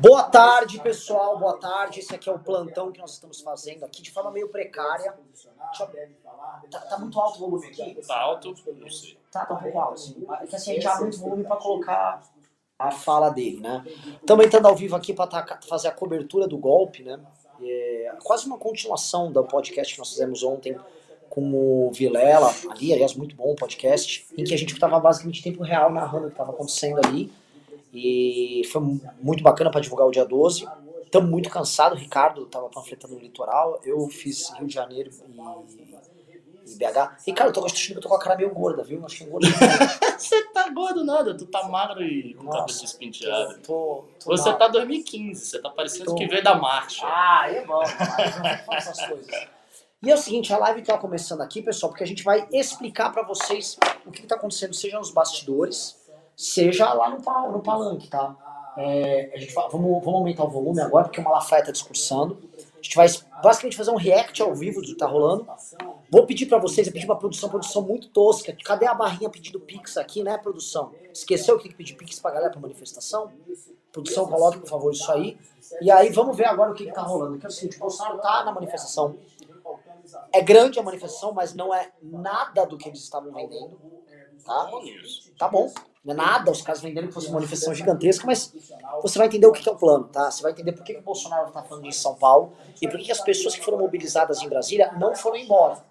Boa tarde, pessoal. Boa tarde. Esse aqui é o plantão que nós estamos fazendo aqui de forma meio precária. Tá, tá muito alto o volume aqui? Tá alto? Não sei. Tá, tá um pouco alto, sim. É que assim, a gente abre muito volume para colocar a fala dele, né? Estamos entrando ao vivo aqui para fazer a cobertura do golpe, né? É quase uma continuação do podcast que nós fizemos ontem com o Vilela, ali, aliás, muito bom o podcast, em que a gente estava basicamente em tempo real narrando o que estava acontecendo ali. E foi muito bacana para divulgar o dia 12. Estamos muito cansados, o Ricardo estava panfletando no litoral, eu fiz Rio de Janeiro e, e BH. Ricardo, eu tô achando que eu tô com a cara meio gorda, viu? Acho que é gordo. Você tá gordo nada, tu tá magro e com cabelo Nossa, despenteado. tô, tô Você mal. tá 2015, você tá parecendo Tô. que veio da marcha. Ah, é bom, mas não essas coisas. E é o seguinte, a live tá começando aqui, pessoal, porque a gente vai explicar pra vocês o que, que tá acontecendo, seja nos bastidores, seja lá no, no palanque, tá? É, a gente vai- vamos, vamos aumentar o volume agora, porque o Malafaia tá discursando. A gente vai basicamente fazer um react ao vivo do que tá rolando. Vou pedir pra vocês, eu pedi pra produção, produção muito tosca. Cadê a barrinha pedindo Pix aqui, né, produção? Esqueceu que tem que pedir Pix pra galera pra manifestação? Produção, coloque, por favor, isso aí. E aí, vamos ver agora o que, que tá rolando. Que é o seguinte, o Bolsonaro tá na manifestação. É grande a manifestação, mas não é nada do que eles estavam vendendo. Tá? Tá bom. Não é nada, os caras vendendo que fosse uma manifestação gigantesca, mas você vai entender o que é o plano, tá? Você vai entender por que, que o Bolsonaro tá falando em São Paulo e por que, que as pessoas que foram mobilizadas em Brasília não foram embora.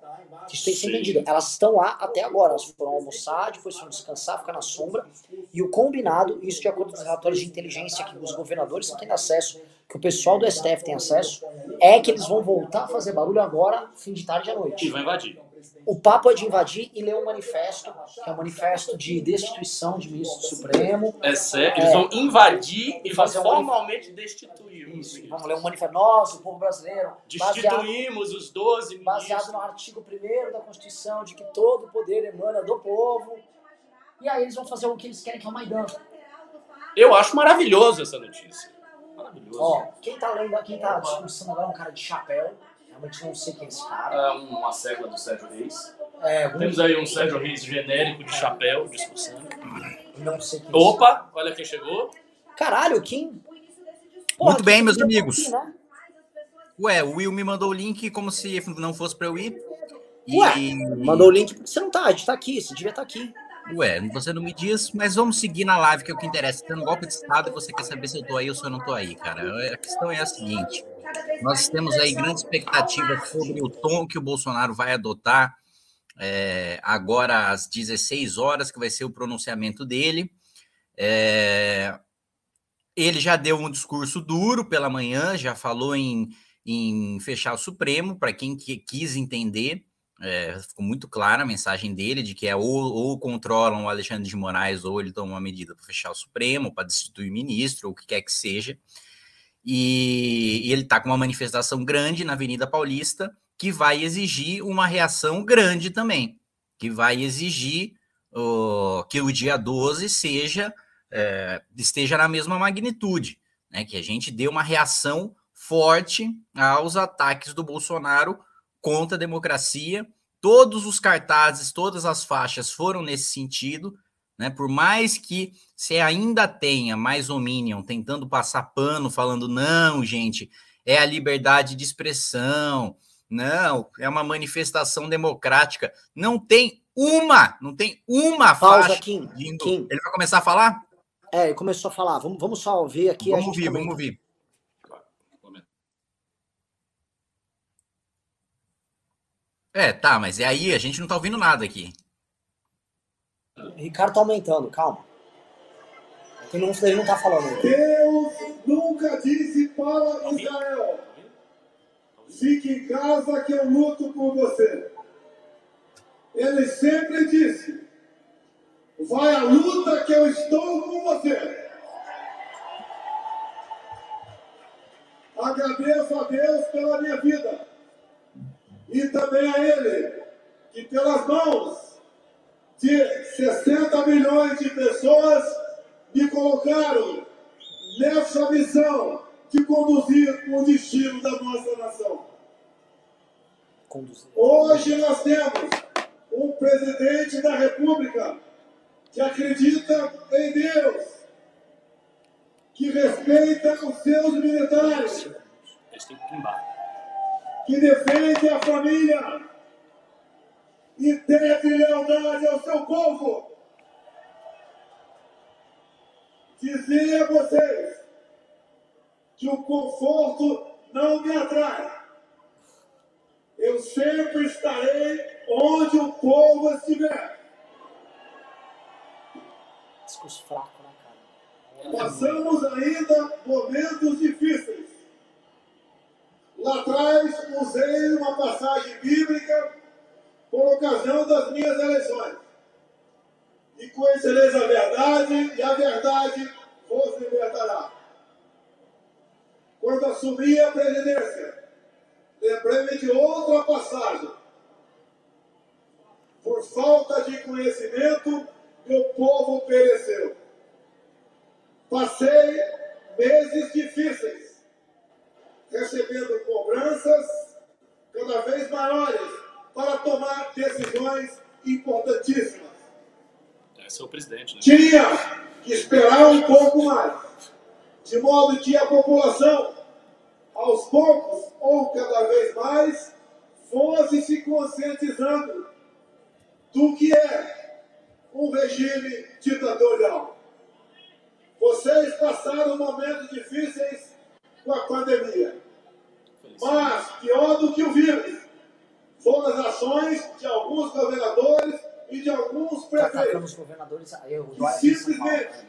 Isso tem que ser entendido. Elas estão lá até agora. Elas foram almoçar, depois foram descansar, ficar na sombra. E o combinado, isso de acordo com os relatórios de inteligência que os governadores estão tendo acesso, que o pessoal do STF tem acesso, é que eles vão voltar a fazer barulho agora, fim de tarde à E noite. vai invadir. O papo é de invadir e ler um manifesto, que é o manifesto de destituição de ministro Supremo. É sério, eles vão invadir e Fazer um formalmente destituir o Isso, vamos ler um manifesto. Nós, o povo brasileiro, baseado, Destituímos os 12 baseado ministros. no artigo 1 da Constituição, de que todo poder emana do povo. E aí eles vão fazer o que eles querem, que é o Maidan. Eu acho maravilhoso essa notícia. Maravilhoso. Ó, quem tá lendo, quem tá discursando agora é um cara de chapéu. Realmente não sei quem é esse cara. É uma secla do Sérgio Reis. É, Temos aí um Sérgio Reis genérico de chapéu discussando. não sei quem é esse Opa, olha quem chegou. Caralho, Kim. Muito bem, meus podia amigos. aqui, né? Ué, o Will me mandou o link como se não fosse pra eu ir. E, Ué, Mandou o link porque você não tá, a gente tá aqui, você devia estar aqui. Ué, você não me diz, mas vamos seguir na live, que é o que interessa. Tendo golpe de Estado e você quer saber se eu tô aí ou se eu não tô aí, cara. A questão é a seguinte: nós temos aí grande expectativa sobre o tom que o Bolsonaro vai adotar é, agora às 16 horas, que vai ser o pronunciamento dele. É, ele já deu um discurso duro pela manhã, já falou em, em fechar o Supremo, para quem que- quis entender. É, ficou muito clara a mensagem dele de que é ou, ou controlam o Alexandre de Moraes ou ele toma uma medida para fechar o Supremo, para destituir ministro, ou o que quer que seja. E, e ele está com uma manifestação grande na Avenida Paulista que vai exigir uma reação grande também, que vai exigir ó, que o dia 12 seja é, esteja na mesma magnitude, né? Que a gente dê uma reação forte aos ataques do Bolsonaro contra a democracia. Todos os cartazes, todas as faixas foram nesse sentido, né? Por mais que você ainda tenha mais menos tentando passar pano, falando não, gente, é a liberdade de expressão, não, é uma manifestação democrática. Não tem uma, não tem uma Pausa, faixa. Kim. Kim. Ele vai começar a falar? É, ele começou a falar. Vamos, vamos só ver aqui. a vamos ouvir, comenta. vamos ouvir. É, tá, mas é aí, a gente não tá ouvindo nada aqui. Ricardo tá aumentando, calma. Ele não, ele não tá falando. Deus nunca disse para Israel: fique em casa que eu luto por você. Ele sempre disse: vai à luta que eu estou com você. Agradeço a Deus pela minha vida e também a Ele, que pelas mãos de 60 milhões de pessoas me colocaram nessa missão de conduzir o destino da nossa nação. Conduzir. Hoje nós temos um presidente da República que acredita em Deus, que respeita os seus militares, que defende a família e deve lealdade ao seu povo. Dizer a vocês que o conforto não me atrai. Eu sempre estarei onde o povo estiver. Discurso fraco, né, cara? Passamos ainda momentos difíceis. Lá atrás, usei uma passagem bíblica por ocasião das minhas eleições. E conhecereis a verdade, e a verdade vos libertará. Quando assumi a presidência, lembrei-me de outra passagem. Por falta de conhecimento, meu povo pereceu. Passei meses difíceis, recebendo cobranças cada vez maiores para tomar decisões importantíssimas. Esse é o presidente, né? Tinha que esperar um pouco mais, de modo que a população, aos poucos ou cada vez mais, fosse se conscientizando do que é um regime ditatorial. Vocês passaram momentos difíceis com a pandemia. Mas, pior do que o vírus, foram as ações de alguns governadores e de alguns prefeitos o que simplesmente né?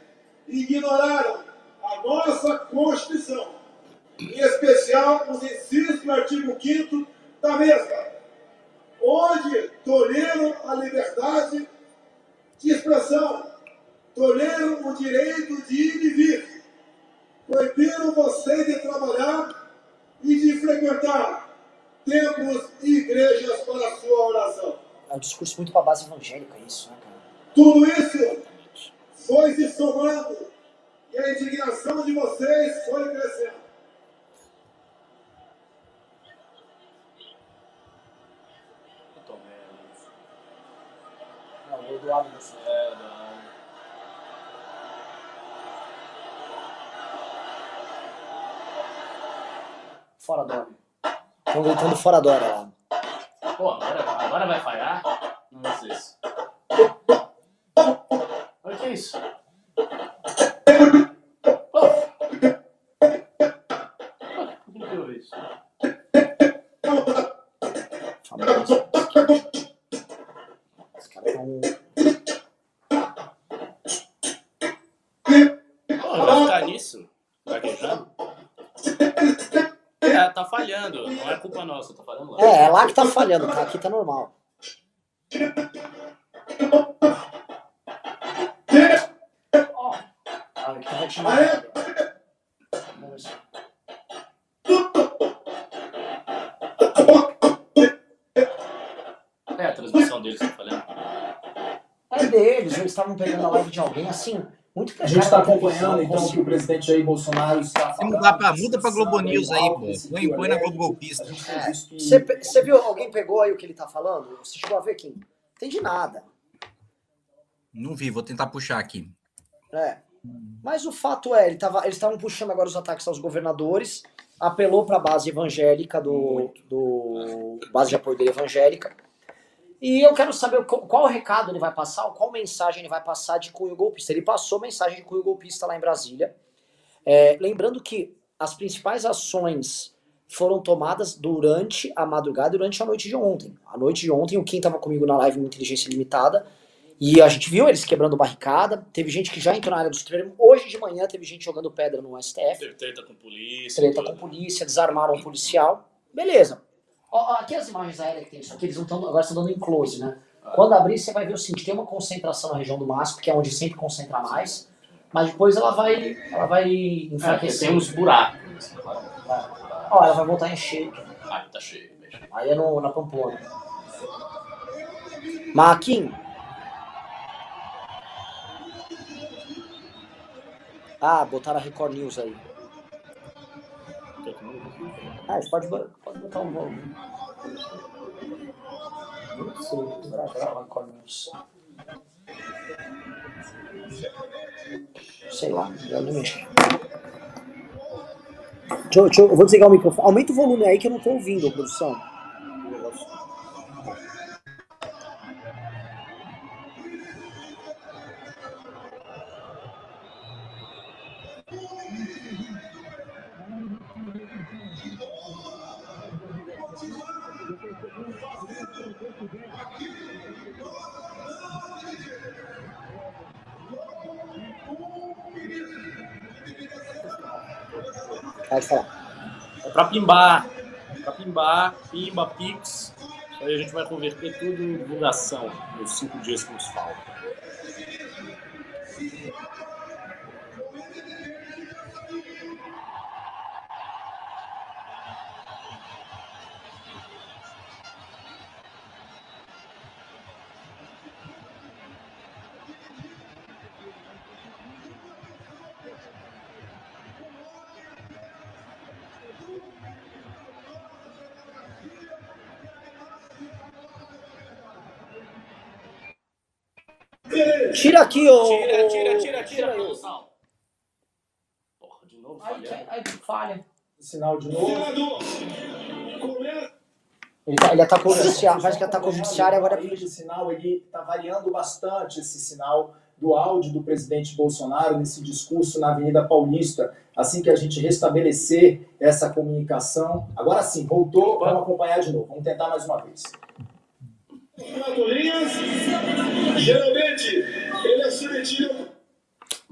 ignoraram a nossa Constituição, em especial os incisos do artigo 5 da mesma, onde toleram a liberdade de expressão, toleram o direito de ir e vir, proibiram você de trabalhar e de frequentar templos e igrejas para a sua oração. É um discurso muito pra base evangélica, isso, né, cara? Tudo isso foi se somando e a indignação de vocês foi crescendo. Eu tô vendo. Não, o Eduardo Bolsonaro. É, não. Fora Dória. Estão gritando fora Dória lá. Pô, agora, agora vai falhar? Não ser isso. Olha o que é isso? Que tá? Aqui tá normal. Ó. Vamos ver. É a transmissão deles, tá falhando. É deles, eles estavam pegando a live de alguém assim, A gente está acompanhando então o que o presidente Jair Bolsonaro está Se falando. mudar pra, muda pra Globo News aí, pô. Põe, põe na alérgico. Globo Golpista. Tem É. Você você viu, alguém pegou aí o que ele tá falando? Você chegou a ver, Kim? Entendi nada. Não vi, vou tentar puxar aqui. É. Mas o fato é, ele tava, eles estavam puxando agora os ataques aos governadores, apelou para a base evangélica do, do base de apoio dele evangélica. E eu quero saber qual, qual recado ele vai passar, qual mensagem ele vai passar de cunho golpista. Ele passou mensagem de cunho golpista lá em Brasília. É, lembrando que as principais ações foram tomadas durante a madrugada, durante a noite de ontem. A noite de ontem, o Kim estava comigo na live no Inteligência Limitada. E a gente viu eles quebrando barricada. Teve gente que já entrou na área do extremo. Hoje de manhã teve gente jogando pedra no STF. Teve treta com polícia. Treta tudo. com polícia, desarmaram um policial. Beleza. Ó, ó, aqui as imagens aéreas que tem isso aqui, eles não tão, agora estão dando em close, né? Quando abrir, você vai ver o seguinte: tem uma concentração na região do MASP, que é onde sempre concentra mais. Mas depois ela vai, ela vai É, enfraquecer. tem uns buracos. Ó, ela vai voltar a encher. Ah, tá cheio. bicho. Aí é no, na Pampona. Marquinhos. Ah, botaram a Record News aí. Ah, você pode, pode botar um volume. Não sei, vai gravar News. Sei lá, eu não mexo. Deixa deixa eu, vou desligar o microfone. Aumenta o volume aí que eu não tô ouvindo, produção. Pode falar. É pra pimbar. Pra pimbar, pimba, pix. Aí a gente vai converter tudo em divulgação nos cinco dias que nos faltam. Tira aqui, ô. Tira, tira, tira, tira, produção. Porra, de novo Aí, falha. Sinal de novo. Ele, tá, ele atacou o judiciário, faz que atacou o judiciário agora. Aí, Esse sinal ele está variando bastante esse sinal do áudio do presidente Bolsonaro nesse discurso na Avenida Paulista. Assim que a gente restabelecer essa comunicação, agora sim, voltou, vamos acompanhar de novo. Vamos tentar mais uma vez. Geralmente, ele é seletivo.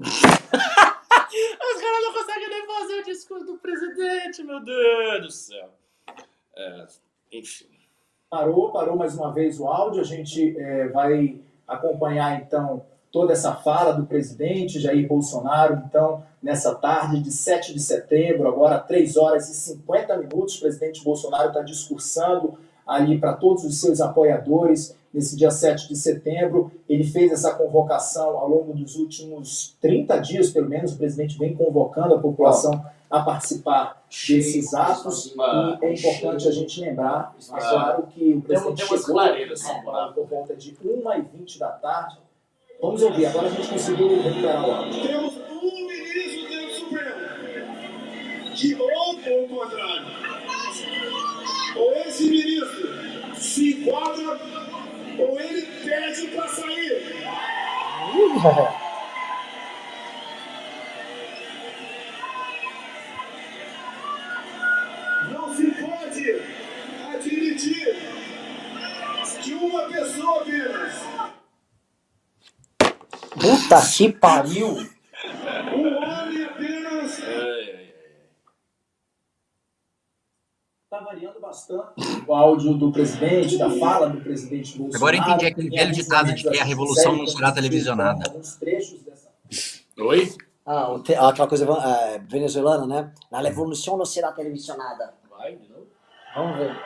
Os caras não conseguem nem fazer o discurso do presidente, meu Deus do céu. É, enfim. Parou, parou mais uma vez o áudio. A gente eh, vai acompanhar então toda essa fala do presidente Jair Bolsonaro. Então, nessa tarde de 7 de setembro, agora 3 horas e 50 minutos, o presidente Bolsonaro está discursando ali para todos os seus apoiadores nesse dia 7 de setembro. Ele fez essa convocação ao longo dos últimos 30 dias, pelo menos, o presidente vem convocando a população a participar desses atos. E é importante a gente lembrar, é claro, que o presidente chegou né, Paulo. por volta de 1h20 da tarde. Vamos ouvir, agora a gente conseguiu recuperar o áudio. Temos um ministro do Supremo que ou ou o contrário. Ou esse ministro se enquadra ou ele pede para sair. Não se pode admitir que uma pessoa apenas, Puta que pariu. um homem apenas, Ai, ai, ai. Está variando bastante o áudio do presidente, da fala do presidente Bolsonaro. Agora eu entendi aquele velho ditado de que a revolução não será televisionada. Oi? Ah, aquela coisa é, venezuelana, né? La revolução não será televisionada. Vai, de novo? Vamos ver.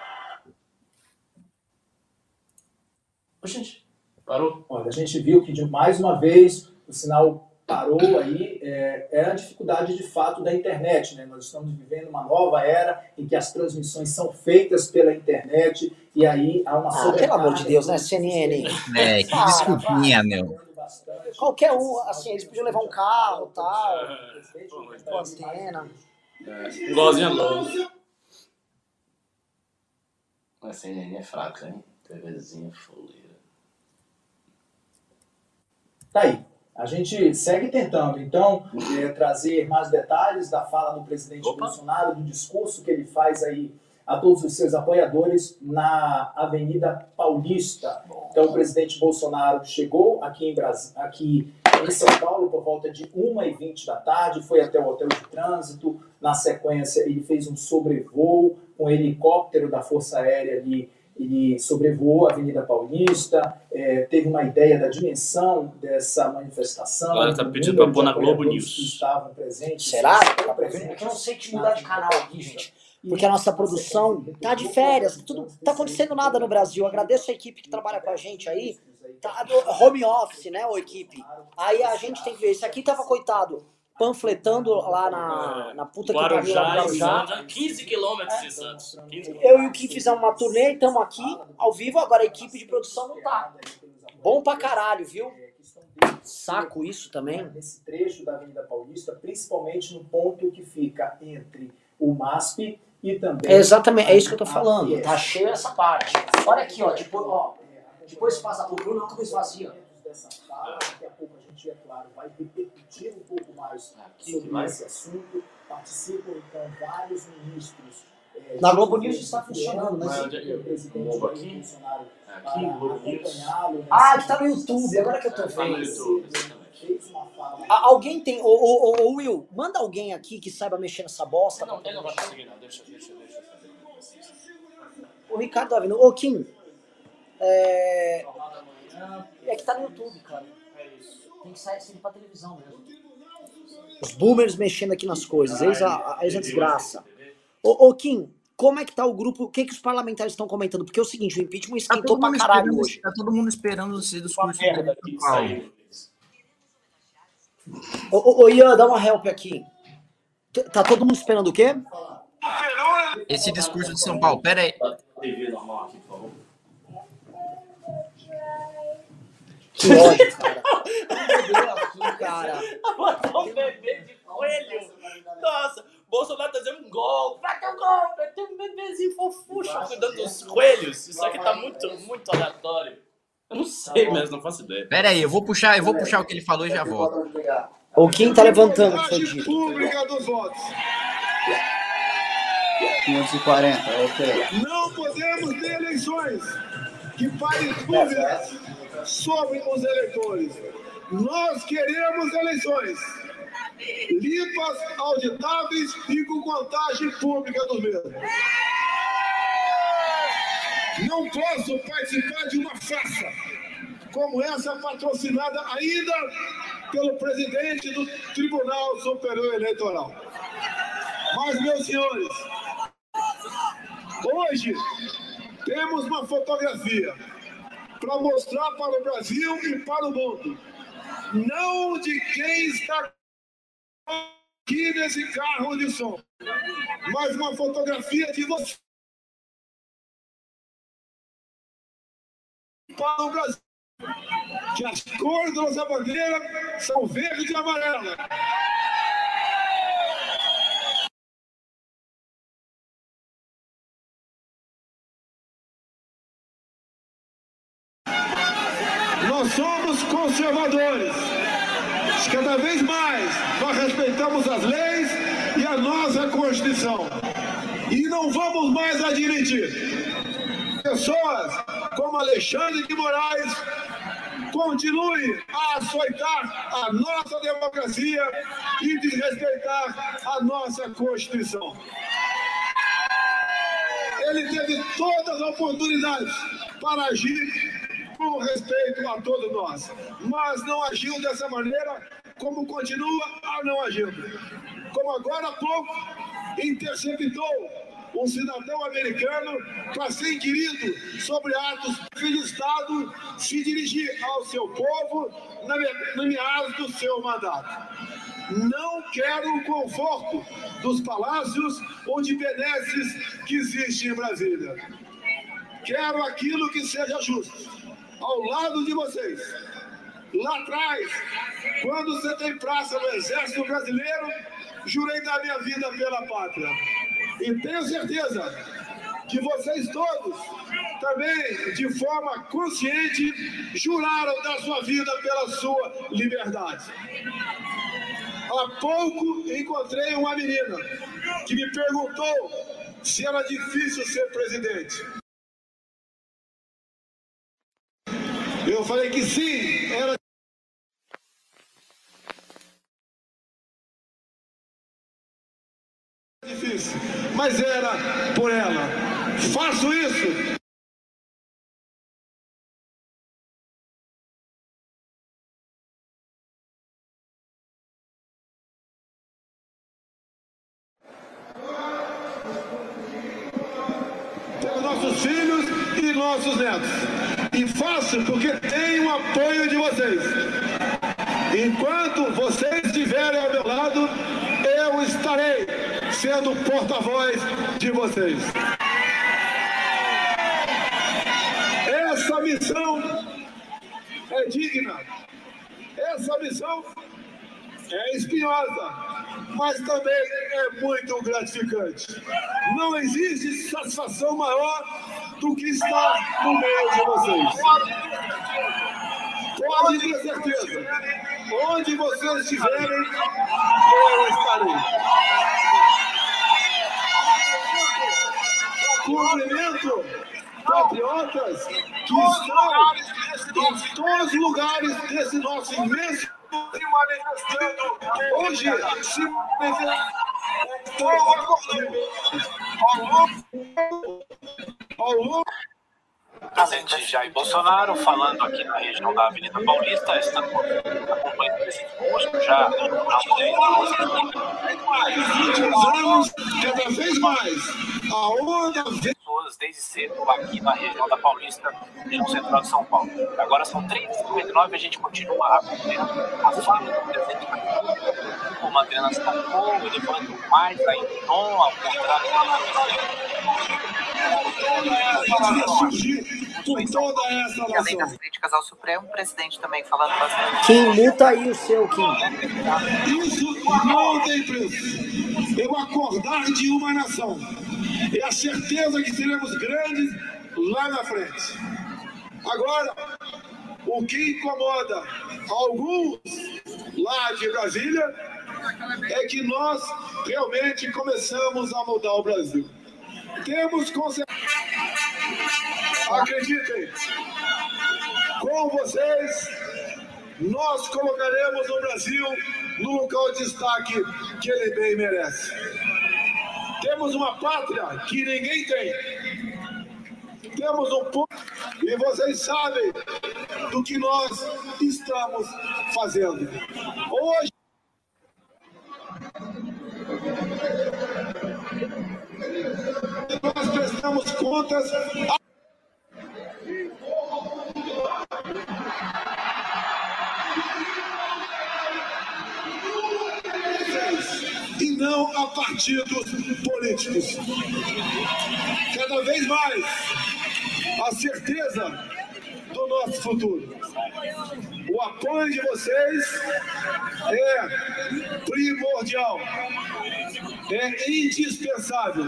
Gente, parou. Olha, a gente viu que de mais uma vez o sinal parou aí, é, é a dificuldade de fato da internet, né? Nós estamos vivendo uma nova era em que as transmissões são feitas pela internet e aí há uma Ah, sobrecarga pelo amor de Deus, né, CNN? É, que desculpinha, meu. bastante. Qualquer um, assim, eles podiam levar um carro e tal, mas com antena. É, igualzinho a Lowe. A CNN é fraca, hein? TVzinha fuleira. Tá aí. A gente segue tentando, então, é, trazer mais detalhes da fala do presidente Opa. Bolsonaro, do discurso que ele faz aí a todos os seus apoiadores na Avenida Paulista. Então, o presidente Bolsonaro chegou aqui em, Brasi- aqui em São Paulo por volta de 1h20 da tarde, foi até o hotel de trânsito. Na sequência, ele fez um sobrevoo com um helicóptero da Força Aérea ali. Ele sobrevoou a Avenida Paulista, eh, teve uma ideia da dimensão dessa manifestação. Agora tá do pedindo pra pôr na Globo News. Que estavam presentes. Será? É presentes que eu não sei que na mudar de canal aqui, gente. Porque a nossa produção tá de férias, tudo tá acontecendo nada no Brasil. Agradeço a equipe que trabalha com a gente aí. Tá home office, né, ô equipe? Aí a gente tem que ver. Esse aqui tava, coitado, panfletando lá na, na puta que pariu, Guarujá, lá no em Guarujá. Santos, 15 quilômetros de Santos. 15 Eu e o Kim fizemos uma turnê, estamos aqui, ao vivo, agora a equipe de produção não tá. Bom pra caralho, viu? Saco isso também. Nesse trecho da Avenida Paulista, principalmente no ponto que fica entre o MASP e também. É exatamente, é isso que eu tô falando. Tá cheio essa parte. Olha aqui, ó. Depois, ó, depois passa pro Bruno, tudo esvazia. Gente, é claro, vai repercutir um pouco mais Aqui, sobre mais. esse assunto. Participam, então, vários ministros. eh, Na Globo News está funcionando, mas- o presidente Globo aqui. Bolsonaro Aqui, para Globo News. Ah, que tá no YouTube, agora que eu tô Tá no vendo. YouTube, exatamente. Fez uma fala A- alguém tem. Ô, ô, ô, ô, Will, manda alguém aqui que saiba mexer nessa bosta. Não, ele não vai conseguir, não. Deixa, deixa, deixa. O Ricardo tá vindo. Ô, Kim. É... é que tá no YouTube, cara. Tem que sair sempre pra televisão mesmo. Os boomers mexendo aqui nas coisas. Eis a, eis a desgraça. Ô, ô, Kim, como é que tá o grupo? O que, que os parlamentares estão comentando? Porque é o seguinte, o impeachment Tá esquentou todo, pra caralho hoje. tá todo mundo esperando esse Uma discurso merda. Ô, ô, ô, Ian, dá uma help aqui. Tá todo mundo esperando o quê? Esse discurso de São Paulo, pera aí. TV normal aqui, por favor. Que ódio, cara. Aqui, cara. Botou um bebê de coelho. Nossa, Bolsonaro tá dizendo um gol. Vai ter um gol. Vai ter um bebezinho fofucho cuidando dos coelhos. Isso aqui tá muito, muito aleatório. Eu não sei mesmo, não faço ideia. Pera aí, eu vou puxar, eu vou puxar o que ele falou e já volto. O Kim tá levantando o que foi Contagem dito. pública dos votos. 540, ok. Não podemos ter eleições que parem dúvidas sobre os eleitores. Nós queremos eleições limpas, auditáveis e com contagem pública dos mesmos. Não posso participar de uma farsa como essa patrocinada ainda pelo presidente do Tribunal Superior Eleitoral. Mas, meus senhores, Hoje temos uma fotografia para mostrar para o Brasil e para o mundo, não de quem está aqui nesse carro de som, mas uma fotografia de você para o Brasil. Que as cores da nossa bandeira são verde e amarela. Conservadores. Cada vez mais nós respeitamos as leis e a nossa Constituição. E não vamos mais admitir pessoas como Alexandre de Moraes continuem a açoitar a nossa democracia e desrespeitar a nossa Constituição. Ele teve todas as oportunidades para agir com respeito a todos nós, mas não agiu dessa maneira, como continua a não agir. Como agora há pouco interceptou um cidadão americano para ser inquirido sobre atos de Estado se dirigir ao seu povo na meados do seu mandato. Não quero o conforto dos palácios ou de benesses que existem em Brasília. Quero aquilo que seja justo, ao lado de vocês. Lá atrás, quando você tem praça no Exército Brasileiro, jurei dar minha vida pela pátria. E tenho certeza que vocês todos também, de forma consciente, juraram dar sua vida pela sua liberdade. Há pouco encontrei uma menina que me perguntou se era difícil ser presidente. Eu falei que sim, era difícil, mas era por ela. Faço isso pelos nossos filhos e nossos netos. E faço porque tenho o apoio de vocês. Enquanto vocês estiverem ao meu lado, eu estarei sendo porta-voz de vocês. Essa missão é digna Essa missão é espinhosa, mas também é muito gratificante. Não existe satisfação maior do que estar no meio de vocês. Pode ter certeza. Onde vocês estiverem, eu estarei. Cumprimento patriotas que estão em todos os lugares desse nosso imenso se manifestando hoje se manifestando ao longo presidente Jair Bolsonaro, falando aqui na região da Avenida Paulista, estando acompanhando o presidente Busco já anos, cada vez mais, a onda pessoas desde cedo aqui na região da Paulista, região central de São Paulo. Agora são 3h59 e a gente continua acompanhando a fala do presidente da República. O Adriana destacou, elevando mais ainda o tom, ao contrário por toda essa nação. Além das críticas ao Supremo, o presidente também falando bastante. Kim, muta aí o seu, Kim. Isso não tem preço. Eu acordar de uma nação. É a certeza que seremos grandes lá na frente. Agora, o que incomoda alguns lá de Brasília é que nós realmente começamos a mudar o Brasil. Temos consciência. Acreditem, com vocês, nós colocaremos o Brasil no local de destaque que ele bem merece. Temos uma pátria que ninguém tem. Temos um povo e vocês sabem do que nós estamos fazendo. Hoje nós prestamos contas. A... Não a partidos políticos. Cada vez mais a certeza do nosso futuro. O apoio de vocês é primordial, é indispensável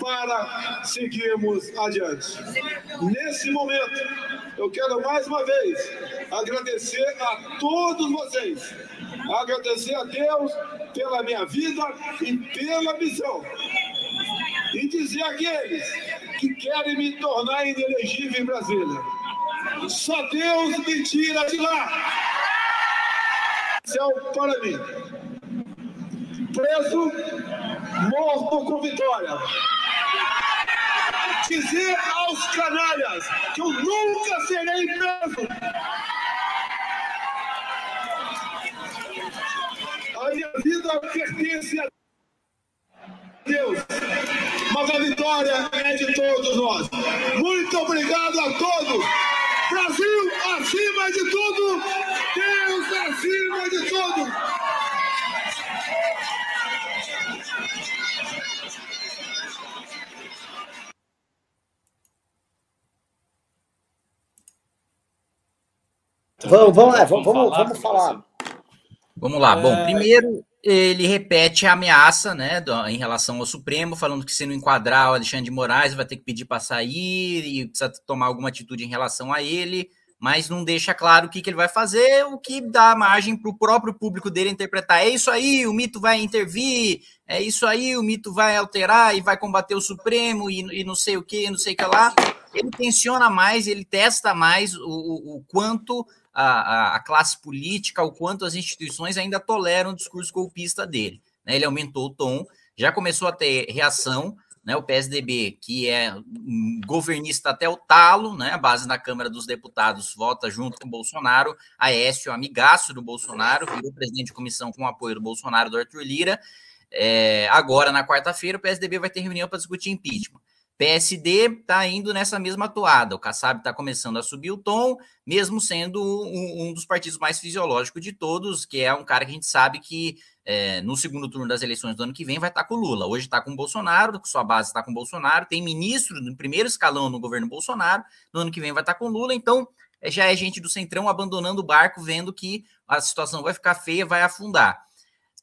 para seguirmos adiante. Nesse momento, eu quero mais uma vez agradecer a todos vocês, agradecer a Deus pela minha vida e pela missão, e dizer àqueles que querem me tornar inelegível em Brasília: só Deus me tira de lá. Céu para mim. Preso, morto com vitória dizer aos canalhas que eu nunca serei preso. A minha vida pertence a Deus, mas a vitória é de todos nós. Muito obrigado a todos. Brasil acima de tudo, Deus acima de tudo. Vamos, vamos lá, vamos, vamos, vamos falar. Vamos lá. Bom, primeiro ele repete a ameaça, né, do, em relação ao Supremo, falando que se não enquadrar o Alexandre de Moraes vai ter que pedir para sair e precisa tomar alguma atitude em relação a ele, mas não deixa claro o que, que ele vai fazer, o que dá margem para o próprio público dele interpretar. É isso aí, o mito vai intervir, é isso aí, o mito vai alterar e vai combater o Supremo e, e não sei o que, não sei o que lá. Ele tensiona mais, ele testa mais o, o, o quanto a, a, classe política, o quanto as instituições ainda toleram o discurso golpista dele. Né? Ele aumentou o tom, já começou a ter reação, né? O PSDB, que é governista até o talo, né? A base da Câmara dos Deputados vota junto com o Bolsonaro, Aécio, amigaço do Bolsonaro, virou presidente de comissão com o apoio do Bolsonaro, do Arthur Lira. É, agora, na quarta-feira, o PSDB vai ter reunião para discutir impeachment. PSD está indo nessa mesma toada. O Kassab está começando a subir o tom, mesmo sendo um, um, dos partidos mais fisiológicos de todos, que é um cara que a gente sabe que é, no segundo turno das eleições do ano que vem vai estar tá com o Lula. Hoje está com o Bolsonaro, sua base está com o Bolsonaro, tem ministro no primeiro escalão no governo Bolsonaro, no ano que vem vai estar tá com o Lula, então é, já é gente do Centrão abandonando o barco, vendo que a situação vai ficar feia, vai afundar.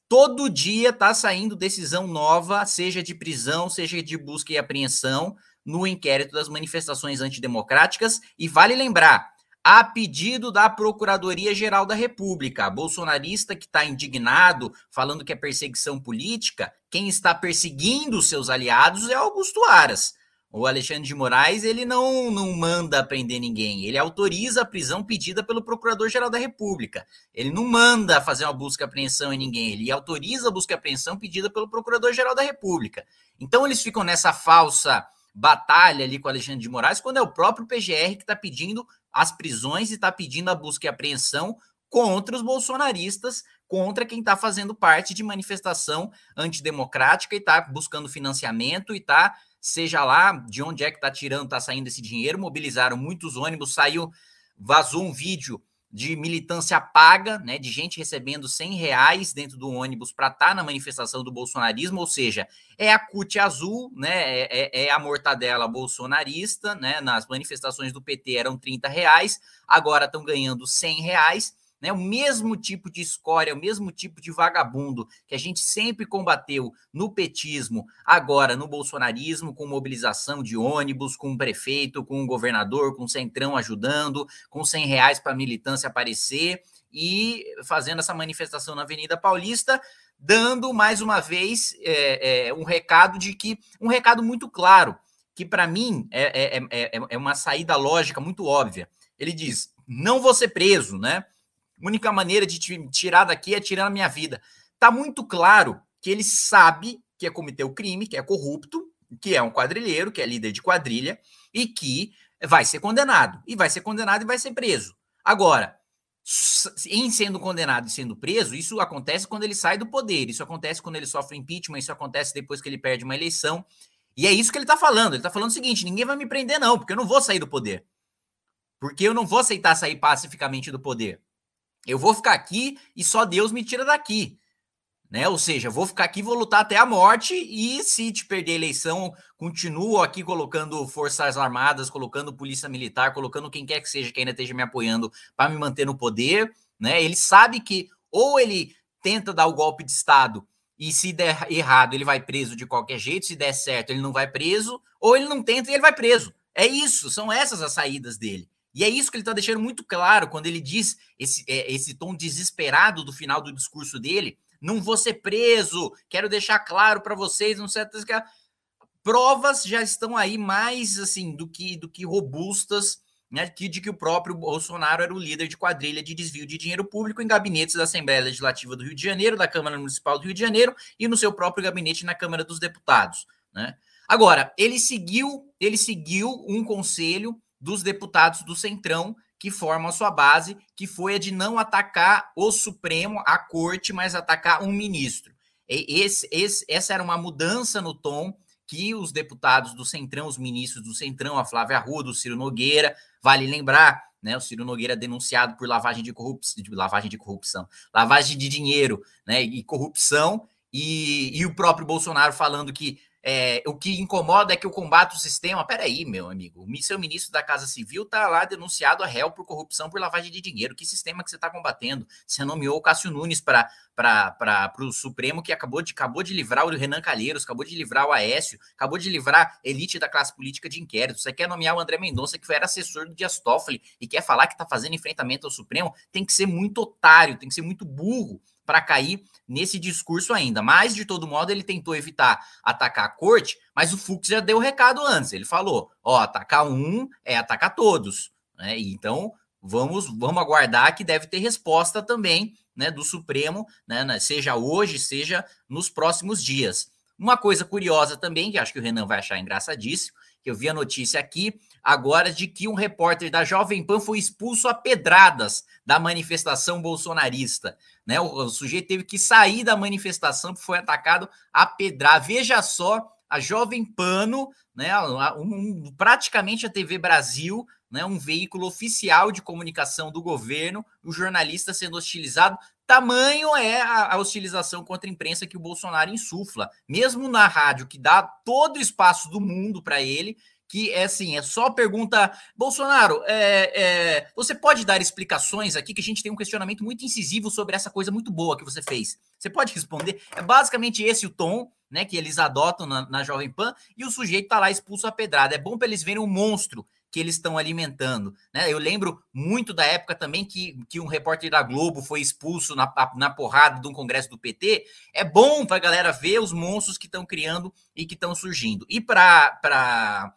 Todo dia está saindo decisão nova, seja de prisão, seja de busca e apreensão, no inquérito das manifestações antidemocráticas. E vale lembrar, a pedido da Procuradoria-Geral da República. bolsonarista que está indignado, falando que é perseguição política, quem está perseguindo seus aliados é Augusto Aras. O Alexandre de Moraes, ele não, não manda prender ninguém, ele autoriza a prisão pedida pelo Procurador-Geral da República. Ele não manda fazer uma busca e apreensão em ninguém, ele autoriza a busca e apreensão pedida pelo Procurador-Geral da República. Então eles ficam nessa falsa batalha ali com o Alexandre de Moraes, quando é o próprio PGR que está pedindo as prisões e está pedindo a busca e apreensão contra os bolsonaristas, contra quem está fazendo parte de manifestação antidemocrática e está buscando financiamento e está, seja lá de onde é que está tirando, está saindo esse dinheiro, mobilizaram muitos ônibus, saiu, vazou um vídeo de militância paga, né, de gente recebendo 100 reais dentro do ônibus para estar tá na manifestação do bolsonarismo, ou seja, é a CUT azul, né, é, é, é, a mortadela bolsonarista, né, nas manifestações do PT eram 30 reais, agora estão ganhando 100 reais, né? O mesmo tipo de escória, o mesmo tipo de vagabundo que a gente sempre combateu no petismo, agora no bolsonarismo, com mobilização de ônibus, com o prefeito, com o governador, com o centrão ajudando, com 100 reais para a militância aparecer e fazendo essa manifestação na Avenida Paulista, dando mais uma vez é, é, um recado de que um recado muito claro, que para mim é, é, é, é uma saída lógica muito óbvia. Ele diz: não vou ser preso, né? Única maneira de te tirar daqui é tirando a minha vida. Tá muito claro que ele sabe que é cometer o crime, que é corrupto, que é um quadrilheiro, que é líder de quadrilha e que vai ser condenado. E vai ser condenado e vai ser preso. Agora, em sendo condenado e sendo preso, isso acontece quando ele sai do poder, isso acontece quando ele sofre impeachment, isso acontece depois que ele perde uma eleição. E é isso que ele está falando. Ele está falando o seguinte: ninguém vai me prender, não, porque eu não vou sair do poder. Porque eu não vou aceitar sair pacificamente do poder. Eu vou ficar aqui e só Deus me tira daqui. Né? Ou seja, vou ficar aqui, vou lutar até a morte e se te perder a eleição, continuo aqui colocando forças armadas, colocando polícia militar, colocando quem quer que seja que ainda esteja me apoiando para me manter no poder, né? Ele sabe que ou ele tenta dar o golpe de estado e se der errado, ele vai preso de qualquer jeito, se der certo, ele não vai preso, ou ele não tenta e ele vai preso. É isso, são essas as saídas dele. E é isso que ele está deixando muito claro quando ele diz esse, é, esse tom desesperado do final do discurso dele. Não vou ser preso, quero deixar claro para vocês, não sei que provas já estão aí mais assim do que do que robustas, né, que, de que o próprio Bolsonaro era o líder de quadrilha de desvio de dinheiro público em gabinetes da Assembleia Legislativa do Rio de Janeiro, da Câmara Municipal do Rio de Janeiro e no seu próprio gabinete na Câmara dos Deputados, né? Agora, ele seguiu, ele seguiu um conselho dos deputados do Centrão que formam a sua base, que foi a de não atacar o Supremo, a corte, mas atacar um ministro. Esse, esse, essa era uma mudança no tom que os deputados do Centrão, os ministros do Centrão, a Flávia Arruda, o Ciro Nogueira, vale lembrar, né, o Ciro Nogueira denunciado por lavagem de corrupção, de lavagem de corrupção, lavagem de dinheiro, né, e corrupção, e, e o próprio Bolsonaro falando que é, o que incomoda é que eu combato o sistema. Peraí, meu amigo, o seu ministro da Casa Civil está lá denunciado a réu por corrupção, por lavagem de dinheiro. Que sistema que você está combatendo? Você nomeou o Cássio Nunes para o Supremo, que acabou de, acabou de livrar o Renan Calheiros, acabou de livrar o Aécio, acabou de livrar elite da classe política de inquérito. Você quer nomear o André Mendonça, que era assessor do Dias Toffoli, e quer falar que está fazendo enfrentamento ao Supremo? Tem que ser muito otário, tem que ser muito burro para cair nesse discurso ainda. Mas, de todo modo, ele tentou evitar atacar a corte, mas o Fux já deu o recado antes. Ele falou: ó, atacar um é atacar todos. Né? Então, vamos, vamos aguardar que deve ter resposta também né, do Supremo, né, seja hoje, seja nos próximos dias. Uma coisa curiosa também, que acho que o Renan vai achar engraçadíssimo, que eu vi a notícia aqui agora de que um repórter da Jovem Pan foi expulso a pedradas da manifestação bolsonarista. Né? O, o sujeito teve que sair da manifestação porque foi atacado a pedrar. Veja só a Jovem Pano, né, um, praticamente a TV Brasil, né, um veículo oficial de comunicação do governo, o jornalista sendo hostilizado. Tamanho é a, hostilização contra a imprensa que o Bolsonaro insufla. Mesmo na rádio, que dá todo o espaço do mundo para ele, que é assim, é só pergunta, Bolsonaro, é, é, você pode dar explicações aqui que a gente tem um questionamento muito incisivo sobre essa coisa muito boa que você fez. Você pode responder? É basicamente esse o tom, né, que eles adotam na, na Jovem Pan e o sujeito tá lá expulso a pedrada. É bom para eles verem o monstro que eles estão alimentando. Né? Eu lembro muito da época também que, que um repórter da Globo foi expulso na, na porrada de um congresso do PT. É bom para a galera ver os monstros que estão criando e que estão surgindo. E para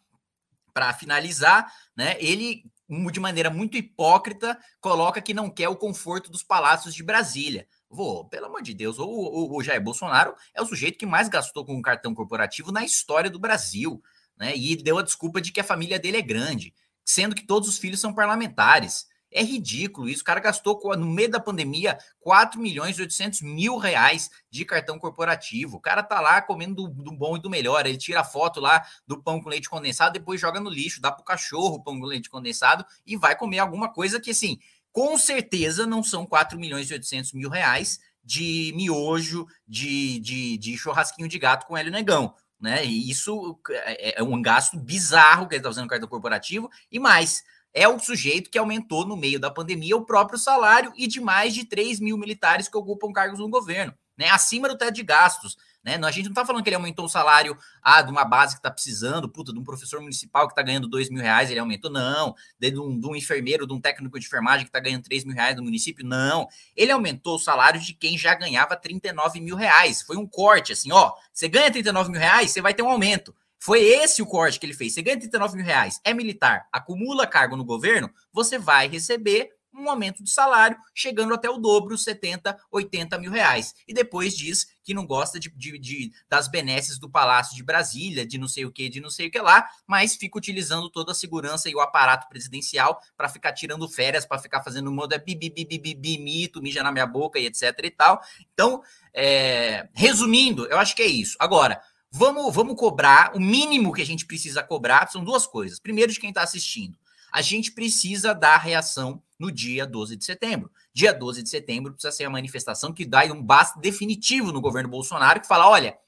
finalizar, né, ele, de maneira muito hipócrita, coloca que não quer o conforto dos palácios de Brasília. Vou, pelo amor de Deus, o, o, o Jair Bolsonaro é o sujeito que mais gastou com um cartão corporativo na história do Brasil né? E deu a desculpa de que a família dele é grande, sendo que todos os filhos são parlamentares. É ridículo isso. O cara gastou, no meio da pandemia, 4 milhões e 800 mil reais de cartão corporativo. O cara tá lá comendo do, do, bom e do melhor. Ele tira a foto lá do pão com leite condensado, depois joga no lixo, dá pro cachorro o pão com leite condensado e vai comer alguma coisa que, assim, com certeza não são 4 milhões e 800 mil reais de miojo, de, de, de churrasquinho de gato com Hélio Negão né? E isso é, é um gasto bizarro que ele está usando no cartão corporativo, e mais, é o sujeito que aumentou no meio da pandemia o próprio salário e de mais de 3 mil militares que ocupam cargos no governo, né? Acima do teto de gastos. Né? A gente não está falando que ele aumentou o salário ah, de uma base que está precisando, puta, de um professor municipal que está ganhando dois mil reais, ele aumentou, não. De um, de um enfermeiro, de um técnico de enfermagem que está ganhando três mil reais no município, não. Ele aumentou o salário de quem já ganhava 39 mil reais. Foi um corte, assim, ó, você ganha 39 mil reais, você vai ter um aumento. Foi esse o corte que ele fez. Você ganha 39 mil reais, é militar, acumula cargo no governo, você vai receber um aumento de salário, chegando até o dobro, 70, 80 mil reais. E depois diz que não gosta de, de, de, das benesses do Palácio de Brasília, de não sei o que, de não sei o que lá, mas fica utilizando toda a segurança e o aparato presidencial para ficar tirando férias, para ficar fazendo modo é bibi, mito, mija na minha boca e etc e tal. Então, é, resumindo, eu acho que é isso. Agora, vamos, vamos cobrar, o mínimo que a gente precisa cobrar são duas coisas. Primeiro, de quem está assistindo a gente precisa dar reação no dia 12 de setembro. Dia 12 de setembro precisa ser a manifestação que dá um basta definitivo no governo Bolsonaro, que fala: olha,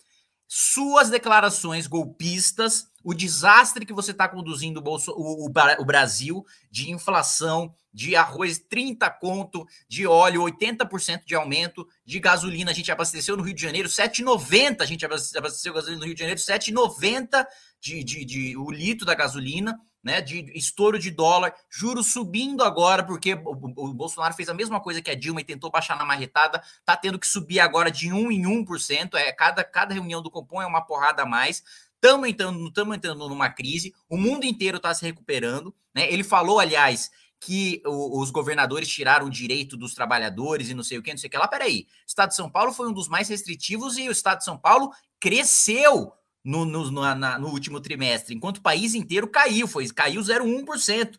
suas declarações golpistas, o desastre que você está conduzindo o, Bolso, o, o, o, Brasil de inflação, de arroz 30 conto, de óleo 80% de aumento, de gasolina a gente abasteceu no Rio de Janeiro 7,90, a gente abasteceu gasolina no Rio de Janeiro 7,90 de, de, de o litro da gasolina né, de estouro de dólar, juros subindo agora, porque o, o, Bolsonaro fez a mesma coisa que a Dilma e tentou baixar na marretada, tá tendo que subir agora de 1 em 1%, é, cada, cada reunião do Compom é uma porrada a mais, estamos entrando, estamos entrando numa crise, o mundo inteiro está se recuperando, né, ele falou, aliás, que os governadores tiraram o direito dos trabalhadores e não sei o que, não sei o que lá, peraí, o Estado de São Paulo foi um dos mais restritivos e o Estado de São Paulo cresceu no, no, na, no último trimestre, enquanto o país inteiro caiu, foi caiu 0,1%.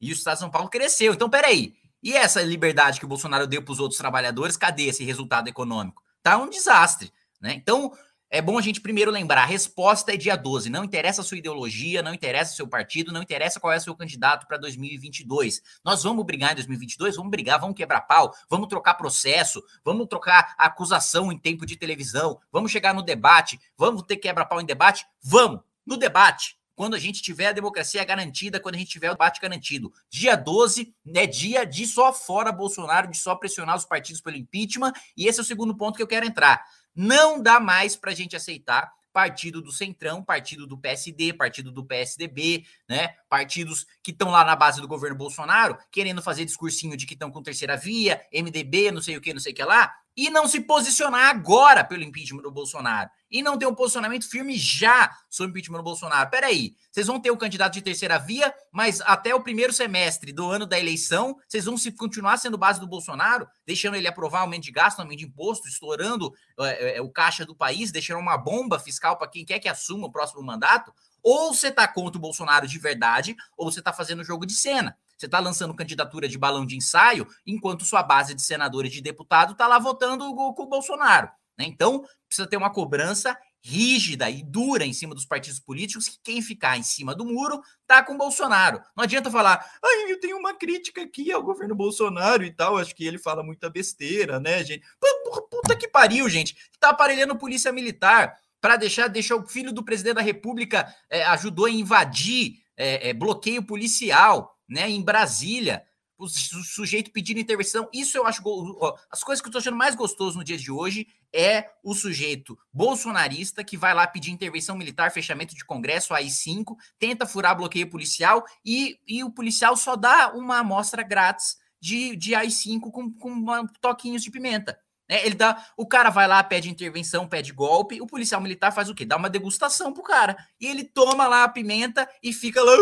E o Estado de São Paulo cresceu. Então, peraí. E essa liberdade que o Bolsonaro deu para os outros trabalhadores, cadê esse resultado econômico? Tá um desastre. Né? Então, é bom a gente primeiro lembrar, a resposta é dia 12. Não interessa a sua ideologia, não interessa o seu partido, não interessa qual é o seu candidato para 2022. Nós vamos brigar em 2022, vamos brigar, vamos quebrar pau, vamos trocar processo, vamos trocar acusação em tempo de televisão, vamos chegar no debate, vamos ter quebra-pau em debate? Vamos, no debate. Quando a gente tiver a democracia garantida, quando a gente tiver o debate garantido. Dia 12 é dia de só fora Bolsonaro, de só pressionar os partidos pelo impeachment, e esse é o segundo ponto que eu quero entrar. Não dá mais para a gente aceitar partido do Centrão, partido do PSD, partido do PSDB, né? Partidos que estão lá na base do governo Bolsonaro, querendo fazer discursinho de que estão com terceira via, MDB, não sei o que, não sei o que lá, e não se posicionar agora pelo impeachment do Bolsonaro. E não ter um posicionamento firme já sobre o impeachment do Bolsonaro. Peraí, vocês vão ter o candidato de terceira via, mas até o primeiro semestre do ano da eleição, vocês vão se continuar sendo base do Bolsonaro, deixando ele aprovar aumento de gasto, aumento de imposto, estourando é, o caixa do país, deixando uma bomba fiscal para quem quer que assuma o próximo mandato? Ou você está contra o Bolsonaro de verdade, ou você está fazendo jogo de cena. Você está lançando candidatura de balão de ensaio, enquanto sua base de senadores e de deputado está lá votando com o Bolsonaro. Né? Então, precisa ter uma cobrança rígida e dura em cima dos partidos políticos, que quem ficar em cima do muro tá com Bolsonaro. Não adianta falar, ai, eu tenho uma crítica aqui ao governo Bolsonaro e tal, acho que ele fala muita besteira, né, gente? Puta que pariu, gente. Tá aparelhando polícia militar, para deixar, deixou o filho do presidente da República é, ajudou a invadir é, é, bloqueio policial, né, em Brasília o sujeito pedindo intervenção. Isso eu acho. As coisas que eu estou achando mais gostoso no dia de hoje é o sujeito bolsonarista que vai lá pedir intervenção militar, fechamento de Congresso, AI-5, tenta furar bloqueio policial e, e o policial só dá uma amostra grátis de, de AI-5 com, com uma, toquinhos de pimenta. É, ele dá, o cara vai lá, pede intervenção, pede golpe, o policial militar faz o quê? Dá uma degustação pro cara. E ele toma lá a pimenta e fica lá,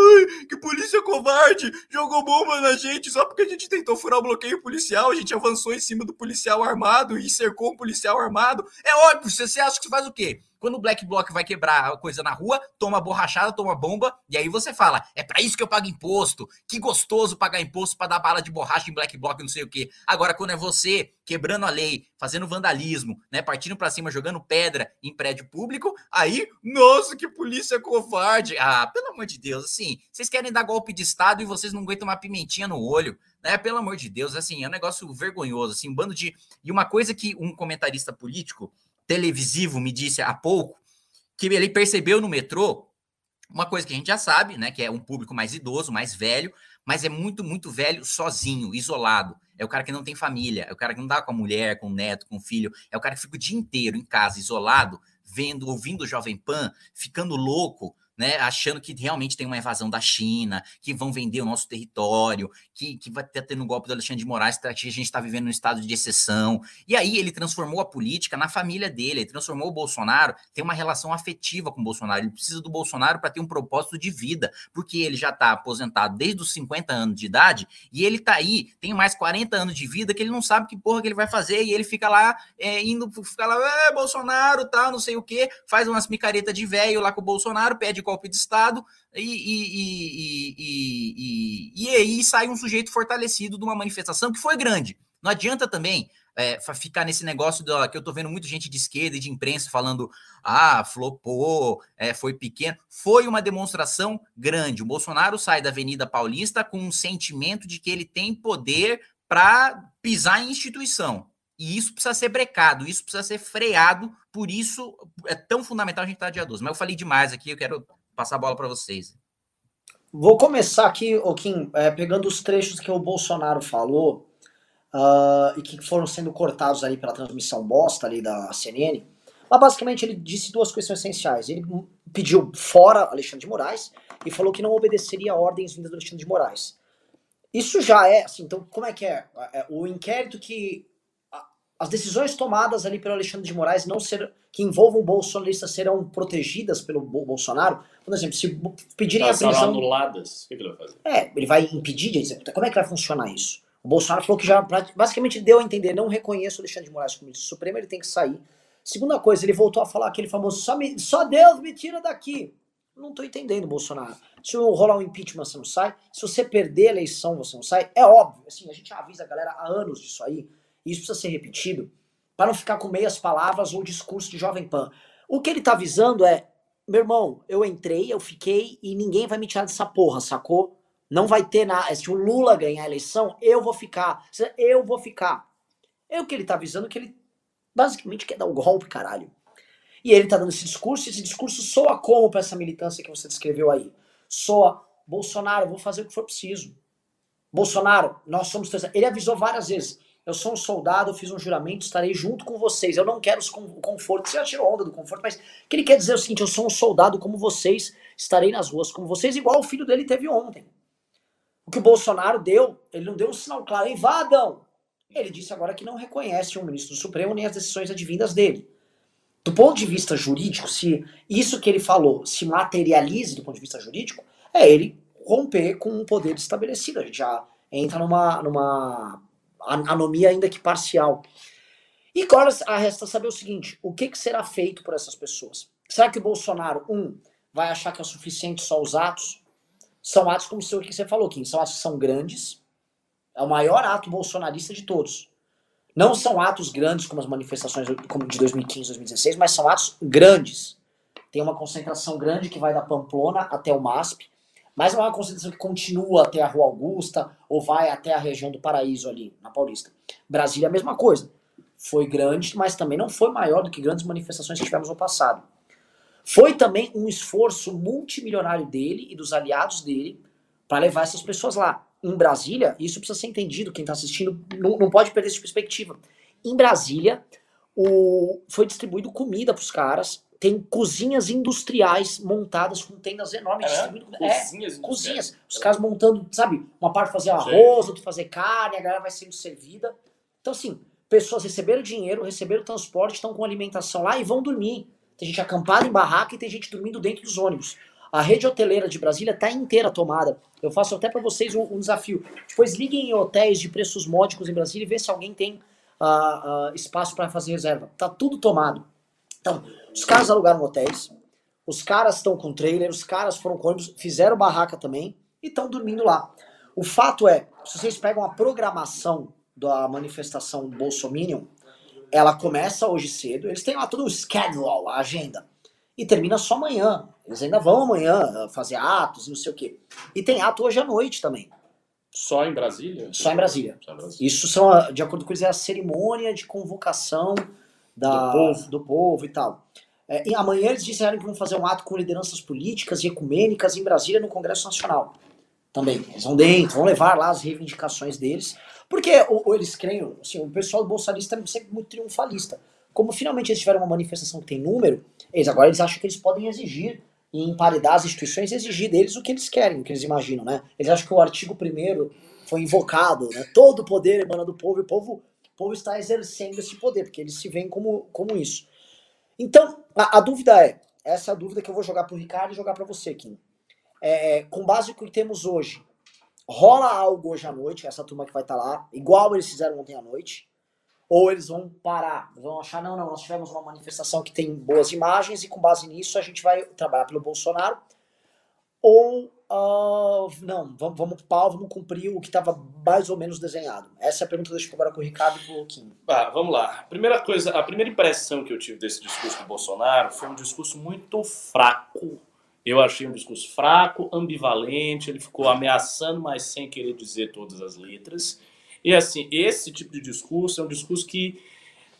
que polícia covarde, jogou bomba na gente só porque a gente tentou furar o bloqueio policial, a gente avançou em cima do policial armado e cercou um policial armado. É óbvio, você, você acha que faz o quê? Quando o Black Bloc vai quebrar coisa na rua, toma borrachada, toma bomba, e aí você fala: é para isso que eu pago imposto. Que gostoso pagar imposto para dar bala de borracha em Black Bloc, não sei o quê. Agora, quando é você quebrando a lei, fazendo vandalismo, né, partindo para cima, jogando pedra em prédio público, aí, nossa, que polícia covarde. Ah, pelo amor de Deus, assim, vocês querem dar golpe de Estado e vocês não aguentam uma pimentinha no olho. Né, pelo amor de Deus, assim, é um negócio vergonhoso, assim, um bando de. E uma coisa que um comentarista político televisivo me disse há pouco que ele percebeu no metrô uma coisa que a gente já sabe, né? Que é um público mais idoso, mais velho, mas é muito, muito velho, sozinho, isolado. É o cara que não tem família, é o cara que não dá com a mulher, com o neto, com o filho, é o cara que fica o dia inteiro em casa, isolado, vendo, ouvindo o Jovem Pan, ficando louco, né, achando que realmente tem uma invasão da China, que vão vender o nosso território, que, que vai ter tendo um golpe do Alexandre de Moraes, que a gente está vivendo num estado de exceção. E aí ele transformou a política na família dele, ele transformou o Bolsonaro, tem uma relação afetiva com o Bolsonaro, ele precisa do Bolsonaro para ter um propósito de vida, porque ele já está aposentado desde os 50 anos de idade, e ele está aí, tem mais 40 anos de vida, que ele não sabe que porra que ele vai fazer, e ele fica lá, é, indo, fica lá, é, Bolsonaro, tal, não sei o quê, faz umas micaretas de velho lá com o Bolsonaro, pede golpe de Estado e, e, e, e, aí sai um sujeito fortalecido de uma manifestação que foi grande. Não adianta também é, ficar nesse negócio que eu tô vendo muita gente de esquerda e de imprensa falando: ah, flopou, é, foi pequeno. Foi uma demonstração grande. O Bolsonaro sai da Avenida Paulista com um sentimento de que ele tem poder para pisar em instituição. E isso precisa ser brecado, isso precisa ser freado, por isso é tão fundamental a gente estar tá dia 12. Mas eu falei demais aqui, eu quero passar a bola para vocês. Vou começar aqui, Kim, é, pegando os trechos que o Bolsonaro falou uh, e que foram sendo cortados ali pela transmissão bosta ali da CNN. Mas basicamente ele disse duas questões essenciais. Ele pediu fora Alexandre de Moraes e falou que não obedeceria ordens vindas do Alexandre de Moraes. Isso já é, assim, então como é que é? é o inquérito que as decisões tomadas ali pelo Alexandre de Moraes não ser, que envolvam bolsonaristas serão protegidas pelo Bolsonaro. Por exemplo, se pedirem tá, a prisão... anuladas, o que ele vai fazer? É, ele vai impedir de executar. Como é que vai funcionar isso? O Bolsonaro falou que já basicamente deu a entender, não reconheço o Alexandre de Moraes como ministro supremo, ele tem que sair. Segunda coisa, ele voltou a falar aquele famoso só, me, só Deus me tira daqui. Não estou entendendo, Bolsonaro. Se rolar um impeachment, você não sai. Se você perder a eleição, você não sai. É óbvio. Assim, a gente avisa a galera há anos disso aí isso precisa ser repetido, para não ficar com meias palavras ou discurso de Jovem Pan. O que ele está avisando é, meu irmão, eu entrei, eu fiquei e ninguém vai me tirar dessa porra, sacou? Não vai ter nada. Se o Lula ganhar a eleição, eu vou ficar. Eu vou ficar. É o que ele está avisando, que ele basicamente quer dar um golpe, caralho. E ele está dando esse discurso, e esse discurso soa como para essa militância que você descreveu aí? Soa, Bolsonaro, vou fazer o que for preciso. Bolsonaro, nós somos. Ele avisou várias vezes. Eu sou um soldado, eu fiz um juramento, estarei junto com vocês. Eu não quero o conforto. Você já tirou onda do conforto, mas o que ele quer dizer é o seguinte: eu sou um soldado como vocês, estarei nas ruas como vocês, igual o filho dele teve ontem. O que o Bolsonaro deu, ele não deu um sinal claro, invadam. Ele disse agora que não reconhece o ministro do Supremo nem as decisões advindas dele. Do ponto de vista jurídico, se isso que ele falou se materialize do ponto de vista jurídico, é ele romper com um poder estabelecido. A gente já entra numa, numa anomia ainda que parcial. E agora resta saber o seguinte: o que, que será feito por essas pessoas? Será que o Bolsonaro, um, vai achar que é suficiente só os atos? São atos como o que você falou, Kim, são atos que são grandes. É o maior ato bolsonarista de todos. Não são atos grandes como as manifestações de 2015, 2016, mas são atos grandes. Tem uma concentração grande que vai da Pamplona até o MASP. Mas é uma concentração que continua até a Rua Augusta ou vai até a região do Paraíso ali, na Paulista. Brasília é a mesma coisa. Foi grande, mas também não foi maior do que grandes manifestações que tivemos no passado. Foi também um esforço multimilionário dele e dos aliados dele para levar essas pessoas lá. Em Brasília, isso precisa ser entendido, quem está assistindo não, não pode perder essa perspectiva. Em Brasília, o, foi distribuído comida para os caras, tem cozinhas industriais montadas com tendas enormes. É, é, Cozinhas cozinhas. Os caras montando, sabe, uma parte fazer arroz, outra fazer carne, a galera vai sendo servida. Então, assim, pessoas receberam dinheiro, receberam transporte, estão com alimentação lá e vão dormir. Tem gente acampada em barraca e tem gente dormindo dentro dos ônibus. A rede hoteleira de Brasília está inteira tomada. Eu faço até para vocês um, um desafio. Depois liguem em hotéis de preços módicos em Brasília e vê se alguém tem ah, ah, espaço para fazer reserva. Tá tudo tomado. Então, os caras alugaram hotéis, os caras estão com trailer, os caras foram com ônibus, fizeram barraca também e estão dormindo lá. O fato é, se vocês pegam a programação da manifestação Bolsominion, ela começa hoje cedo, eles têm lá todo o schedule, a agenda, e termina só amanhã. Eles ainda vão amanhã fazer atos e não sei o quê. E tem ato hoje à noite também, Só em Brasília? só em Brasília. Só em Brasília. Isso são, a- de acordo com eles, é a cerimônia de convocação da, Do povo. do povo e tal. É, amanhã eles disseram que vão fazer um ato com lideranças políticas e ecumênicas em Brasília no Congresso Nacional. Também. Eles vão dentro, vão levar lá as reivindicações deles. Porque o, o- eles creem, assim, o pessoal bolsonarista é sempre muito triunfalista. Como finalmente eles tiveram uma manifestação que tem número, eles agora eles acham que eles podem exigir e emparedar as instituições e exigir deles o que eles querem, o que eles imaginam, né? Eles acham que o artigo 1 foi invocado, né? Todo o poder emana do povo e o povo, o povo está exercendo esse poder, porque eles se veem como, como isso. Então, a, a dúvida é, essa é a dúvida que eu vou jogar pro Ricardo e jogar para você, Kim. É, com base no que temos hoje, rola algo hoje à noite, essa turma que vai estar lá, igual eles fizeram ontem à noite, ou eles vão parar, vão achar, não, não, nós tivemos uma manifestação que tem boas imagens e com base nisso a gente vai trabalhar pelo Bolsonaro, ou ah, não, vamos, vamos pau, vamos cumprir o que estava mais ou menos desenhado. Essa é a pergunta que eu deixo agora com o Ricardo e pro Kim. Ah, vamos lá. A primeira coisa, a primeira impressão que eu tive desse discurso do Bolsonaro foi um discurso muito fraco. Eu achei um discurso fraco, ambivalente, ele ficou ameaçando, mas sem querer dizer todas as letras. E assim, esse tipo de discurso é um discurso que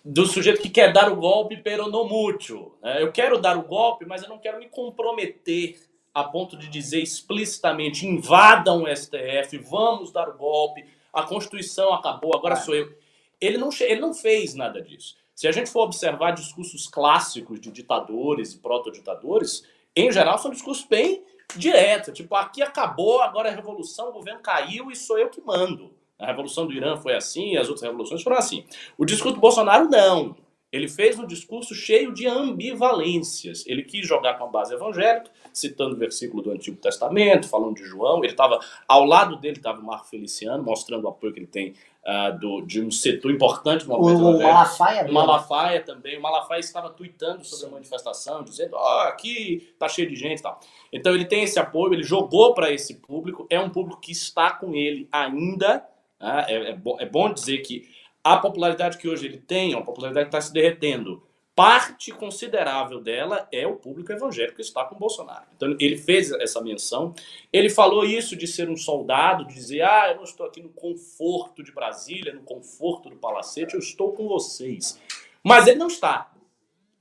do sujeito que quer dar o golpe, pero no mucho. né? Eu quero dar o golpe, mas eu não quero me comprometer a ponto de dizer explicitamente invadam o STF, vamos dar o golpe, a Constituição acabou, agora sou eu. Ele não, ele não fez nada disso. Se a gente for observar discursos clássicos de ditadores e proto-ditadores, em geral são discursos bem diretos. Tipo, aqui acabou, agora é revolução, o governo caiu e sou eu que mando. A revolução do Irã foi assim, as outras revoluções foram assim. O discurso do Bolsonaro, não. Ele fez um discurso cheio de ambivalências. Ele quis jogar com a base evangélica, citando o versículo do Antigo Testamento, falando de João. Ele estava ao lado dele estava o Marco Feliciano, mostrando o apoio que ele tem ah, do, de um setor importante do O, movimento o evangélico. Malafaia, O Malafaia também. O Malafaia estava tweetando sobre a manifestação, dizendo: Ó, aqui tá cheio de gente e tal. Então ele tem esse apoio, ele jogou para esse público, é um público que está com ele ainda. né? É, é, bo- é bom dizer que a popularidade que hoje ele tem, uma popularidade que está se derretendo. Parte considerável dela é o público evangélico que está com Bolsonaro. Então ele fez essa menção. Ele falou isso de ser um soldado, de dizer: ah, eu não estou aqui no conforto de Brasília, no conforto do palacete, eu estou com vocês. Mas ele não está.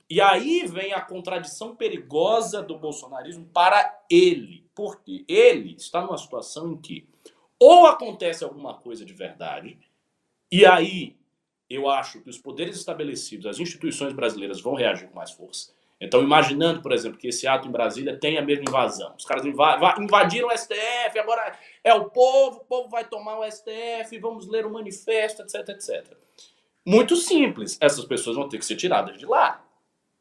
E aí vem a contradição perigosa do bolsonarismo para ele. Porque ele está numa situação em que ou acontece alguma coisa de verdade, e aí eu acho que os poderes estabelecidos, as instituições brasileiras vão reagir com mais força. Então, imaginando, por exemplo, que esse ato em Brasília tenha a mesma invasão. Os caras inva- va- invadiram o STF, agora é o povo, o povo vai tomar o STF, vamos ler o manifesto, etc, etc. Muito simples. Essas pessoas vão ter que ser tiradas de lá.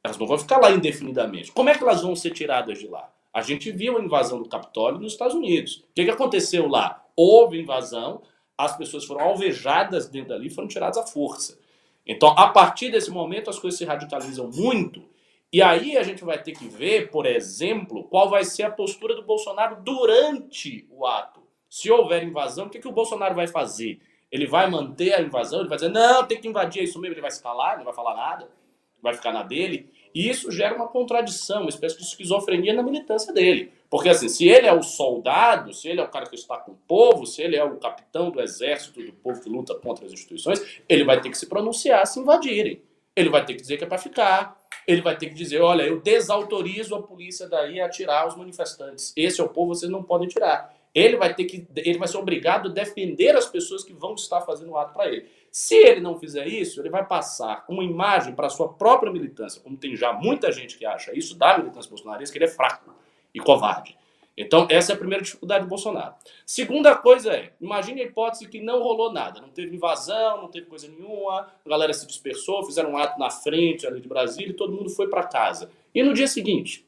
Elas não vão ficar lá indefinidamente. Como é que elas vão ser tiradas de lá? A gente viu a invasão do Capitólio nos Estados Unidos. O que, que aconteceu lá? Houve invasão, as pessoas foram alvejadas dentro dali foram tiradas à força. Então, a partir desse momento, as coisas se radicalizam muito. E aí a gente vai ter que ver, por exemplo, qual vai ser a postura do Bolsonaro durante o ato. Se houver invasão, o que, que o Bolsonaro vai fazer? Ele vai manter a invasão? Ele vai dizer, não, tem que invadir, é isso mesmo. Ele vai se calar, não vai falar nada, vai ficar na dele. E isso gera uma contradição, uma espécie de esquizofrenia na militância dele. Porque, assim, se ele é o soldado, se ele é o cara que está com o povo, se ele é o capitão do exército do povo que luta contra as instituições, ele vai ter que se pronunciar se invadirem. Ele vai ter que dizer que é para ficar. Ele vai ter que dizer: olha, eu desautorizo a polícia daí a tirar os manifestantes. Esse é o povo, vocês não podem tirar. Ele vai ter que, ele vai ser obrigado a defender as pessoas que vão estar fazendo o ato para ele. Se ele não fizer isso, ele vai passar uma imagem para a sua própria militância, como tem já muita gente que acha isso da militância bolsonarista, que ele é fraco e covarde. Então, essa é a primeira dificuldade do Bolsonaro. Segunda coisa é, imagine a hipótese que não rolou nada, não teve invasão, não teve coisa nenhuma, a galera se dispersou, fizeram um ato na frente ali de Brasília e todo mundo foi para casa. E no dia seguinte?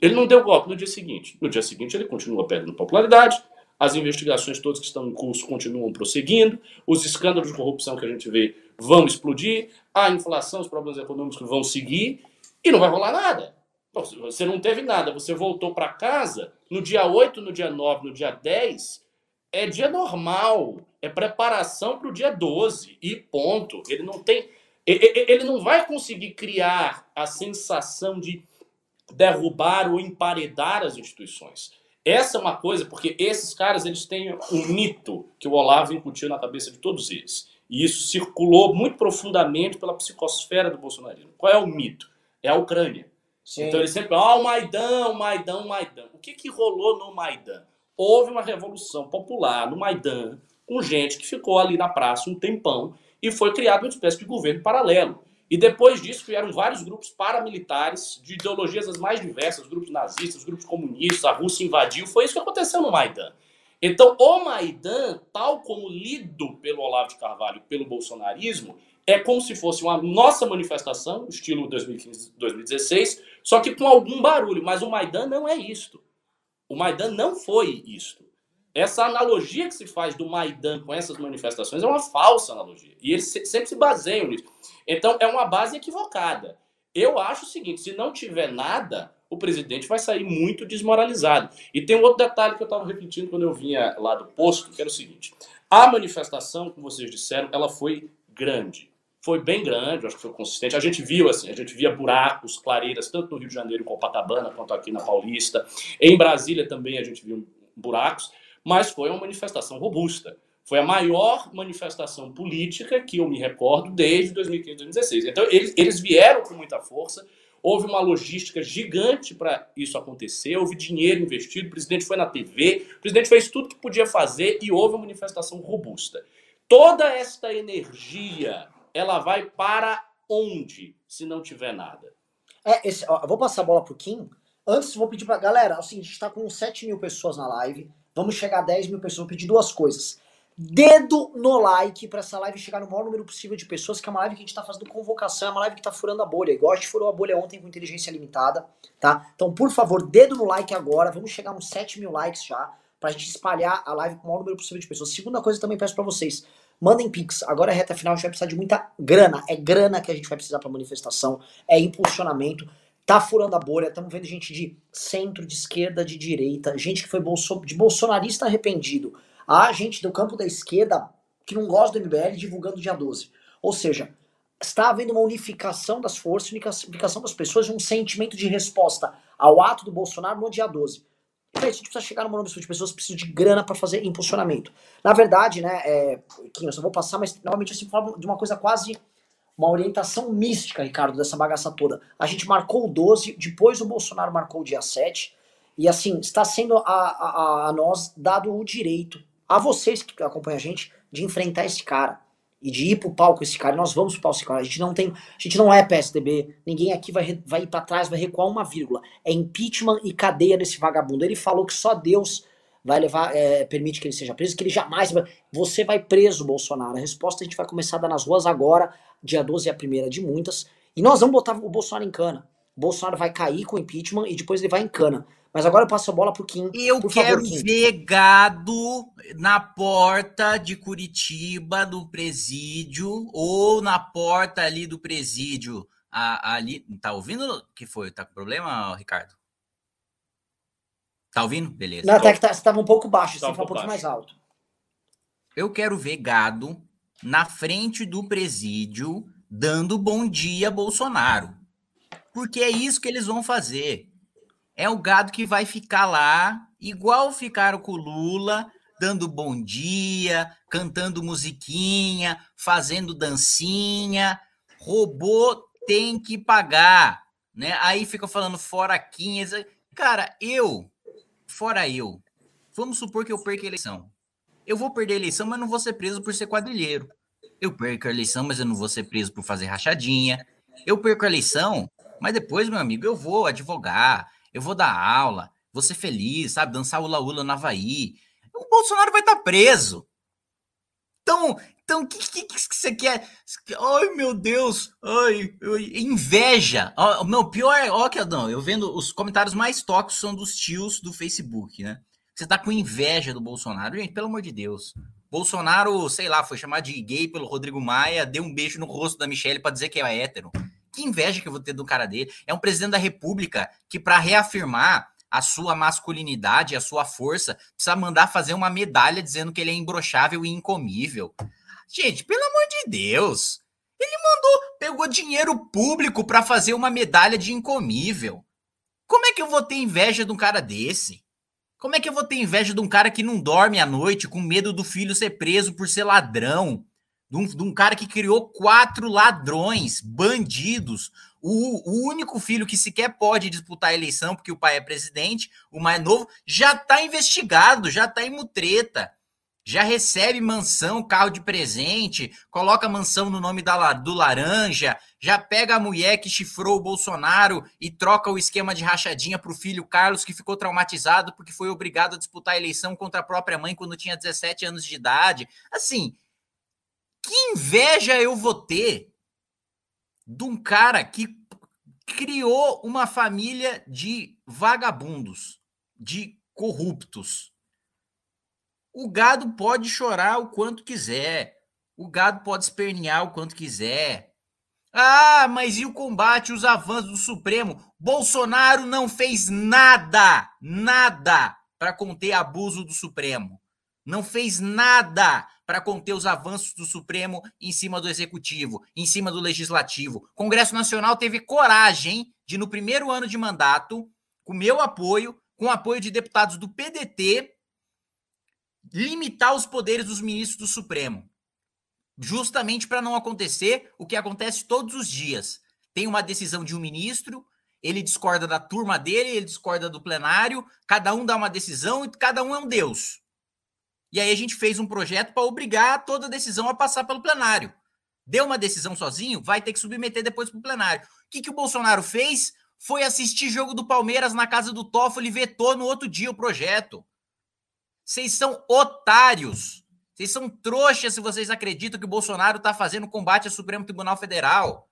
Ele não deu golpe no dia seguinte. No dia seguinte ele continua perdendo popularidade, as investigações todas que estão em curso continuam prosseguindo, os escândalos de corrupção que a gente vê vão explodir, a inflação, os problemas econômicos vão seguir e não vai rolar nada. Você não teve nada, você voltou para casa no dia 8, no dia 9, no dia 10, é dia normal, é preparação para o dia 12 e ponto. Ele não tem ele não vai conseguir criar a sensação de derrubar ou emparedar as instituições. Essa é uma coisa, porque esses caras eles têm um mito que o Olavo incutiu na cabeça de todos eles. E isso circulou muito profundamente pela psicosfera do bolsonarismo. Qual é o mito? É a Ucrânia. Sim. Então ele sempre, ah, o Maidan, o Maidan, o Maidan. O que, que rolou no Maidan? Houve uma revolução popular no Maidan, com gente que ficou ali na praça um tempão e foi criado uma espécie de governo paralelo. E depois disso vieram vários grupos paramilitares de ideologias as mais diversas, grupos nazistas, grupos comunistas, a Rússia invadiu. Foi isso que aconteceu no Maidan. Então, o Maidan, tal como lido pelo Olavo de Carvalho, pelo bolsonarismo, é como se fosse uma nossa manifestação, estilo 2015, 2016, só que com algum barulho. Mas o Maidan não é isto. O Maidan não foi isto. Essa analogia que se faz do Maidan com essas manifestações é uma falsa analogia. E eles sempre se baseiam nisso. Então, é uma base equivocada. Eu acho o seguinte: se não tiver nada, o presidente vai sair muito desmoralizado. E tem um outro detalhe que eu estava repetindo quando eu vinha lá do posto, que era o seguinte: a manifestação, como vocês disseram, ela foi grande foi bem grande, acho que foi consistente. A gente viu assim, a gente via buracos, clareiras, tanto no Rio de Janeiro, em Copacabana, quanto aqui na Paulista. Em Brasília também a gente viu buracos, mas foi uma manifestação robusta. Foi a maior manifestação política que eu me recordo desde 2015, 2016. Então, eles, eles vieram com muita força, houve uma logística gigante para isso acontecer, houve dinheiro investido, o presidente foi na TV, o presidente fez tudo que podia fazer e houve uma manifestação robusta. Toda esta energia ela vai para onde se não tiver nada? É, esse, ó, vou passar a bola pro Kim. Antes, vou pedir pra galera, assim, a gente tá com 7 mil pessoas na live. Vamos chegar a 10 mil pessoas. Vou pedir duas coisas. Dedo no like para essa live chegar no maior número possível de pessoas, que é uma live que a gente tá fazendo convocação, é uma live que tá furando a bolha. Igual a gente furou a bolha ontem com inteligência limitada, tá? Então, por favor, dedo no like agora. Vamos chegar uns 7 mil likes já, pra gente espalhar a live com o maior número possível de pessoas. Segunda coisa, também peço para vocês. Mandem Pix. Agora é reta final, a gente vai precisar de muita grana. É grana que a gente vai precisar para manifestação, é impulsionamento. Tá furando a bolha, estamos vendo gente de centro, de esquerda, de direita, gente que foi bolso, de bolsonarista arrependido, a gente do campo da esquerda que não gosta do MBL divulgando dia 12. Ou seja, está havendo uma unificação das forças, unificação das pessoas um sentimento de resposta ao ato do Bolsonaro no dia 12. A gente precisa chegar numa número de pessoas que precisam de grana para fazer impulsionamento. Na verdade, né, é, que eu só vou passar, mas normalmente eu sempre falo de uma coisa quase uma orientação mística, Ricardo, dessa bagaça toda. A gente marcou o 12, depois o Bolsonaro marcou o dia 7, e assim, está sendo a, a, a nós dado o direito, a vocês que acompanham a gente, de enfrentar esse cara e de ir pro palco esse cara, nós vamos pro palco esse cara. A gente não tem, a gente não é PSDB, ninguém aqui vai, vai ir para trás, vai recuar uma vírgula. É impeachment e cadeia nesse vagabundo. Ele falou que só Deus vai levar, é, permite que ele seja preso, que ele jamais vai, você vai preso, Bolsonaro. A resposta a gente vai começar a dar nas ruas agora, dia 12 é a primeira de muitas, e nós vamos botar o Bolsonaro em cana. O Bolsonaro vai cair com impeachment e depois ele vai em cana. Mas agora eu passo a bola pro Kim. Eu Por quero favor, Kim. ver gado na porta de Curitiba do presídio ou na porta ali do presídio. A- ali, tá ouvindo? O que foi? Tá com problema, Ricardo? Tá ouvindo? Beleza. Não, até que tá, você tava um pouco baixo, você Tá um um pouco pouquinho mais alto. Eu quero ver gado na frente do presídio dando bom dia Bolsonaro. Porque é isso que eles vão fazer. É o gado que vai ficar lá, igual ficaram com o Lula, dando bom dia, cantando musiquinha, fazendo dancinha, roubou tem que pagar, né? Aí fica falando fora 15. Cara, eu, fora eu, vamos supor que eu perca a eleição. Eu vou perder a eleição, mas não vou ser preso por ser quadrilheiro. Eu perco a eleição, mas eu não vou ser preso por fazer rachadinha. Eu perco a eleição, mas depois, meu amigo, eu vou advogar, eu vou dar aula, vou ser feliz, sabe? Dançar ula-ula no Havaí. O Bolsonaro vai estar tá preso. Então, então, o que, que, que, você quer? Ai, meu Deus! Ai, inveja! Oh, não, pior é, ó, que não, eu vendo os comentários mais tóxicos são dos tios do Facebook, né? Você tá com inveja do Bolsonaro. Gente, pelo amor de Deus. Bolsonaro, sei lá, foi chamado de gay pelo Rodrigo Maia, deu um beijo no rosto da Michelle para dizer que é hétero. Que inveja que eu vou ter do cara dele. É um presidente da República que, para reafirmar a sua masculinidade, a sua força, precisa mandar fazer uma medalha dizendo que ele é imbrochável e incomível. Gente, pelo amor de Deus. Ele mandou, pegou dinheiro público para fazer uma medalha de incomível. Como é que eu vou ter inveja de um cara desse? Como é que eu vou ter inveja de um cara que não dorme à noite com medo do filho ser preso por ser ladrão? De um, de um cara que criou quatro ladrões, bandidos. O, o, único filho que sequer pode disputar a eleição, porque o pai é presidente, o mais novo, já está investigado, já está em mutreta já recebe mansão, carro de presente, coloca mansão no nome da, do laranja, já pega a mulher que chifrou o Bolsonaro e troca o esquema de rachadinha para o filho Carlos, que ficou traumatizado porque foi obrigado a disputar a eleição contra a própria mãe quando tinha 17 anos de idade. Assim, que inveja eu vou ter de um cara que criou uma família de vagabundos, de corruptos o gado pode chorar o quanto quiser. O gado pode espernear o quanto quiser. Ah, mas e o combate, os avanços do Supremo? Bolsonaro não fez nada, nada para conter abuso do Supremo. Não fez nada para conter os avanços do Supremo em cima do Executivo, em cima do Legislativo. O Congresso Nacional teve coragem de, no primeiro ano de mandato, com meu apoio, com o apoio de deputados do PDT, limitar os poderes dos ministros do Supremo. Justamente para não acontecer o que acontece todos os dias. Tem uma decisão de um ministro, ele discorda da turma dele, ele discorda do plenário, cada um dá uma decisão e cada um é um Deus. E aí a gente fez um projeto para obrigar toda decisão a passar pelo plenário. Deu uma decisão sozinho, vai ter que submeter depois para o plenário. O que, que o Bolsonaro fez? Foi assistir jogo do Palmeiras na casa do Toffoli vetou no outro dia o projeto. Vocês são otários. Vocês são trouxas se vocês acreditam que o Bolsonaro está fazendo combate ao Supremo Tribunal Federal.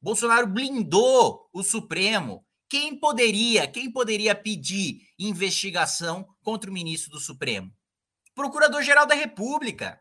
Bolsonaro blindou o Supremo. Quem poderia, quem poderia pedir investigação contra o ministro do Supremo? Procurador-Geral da República.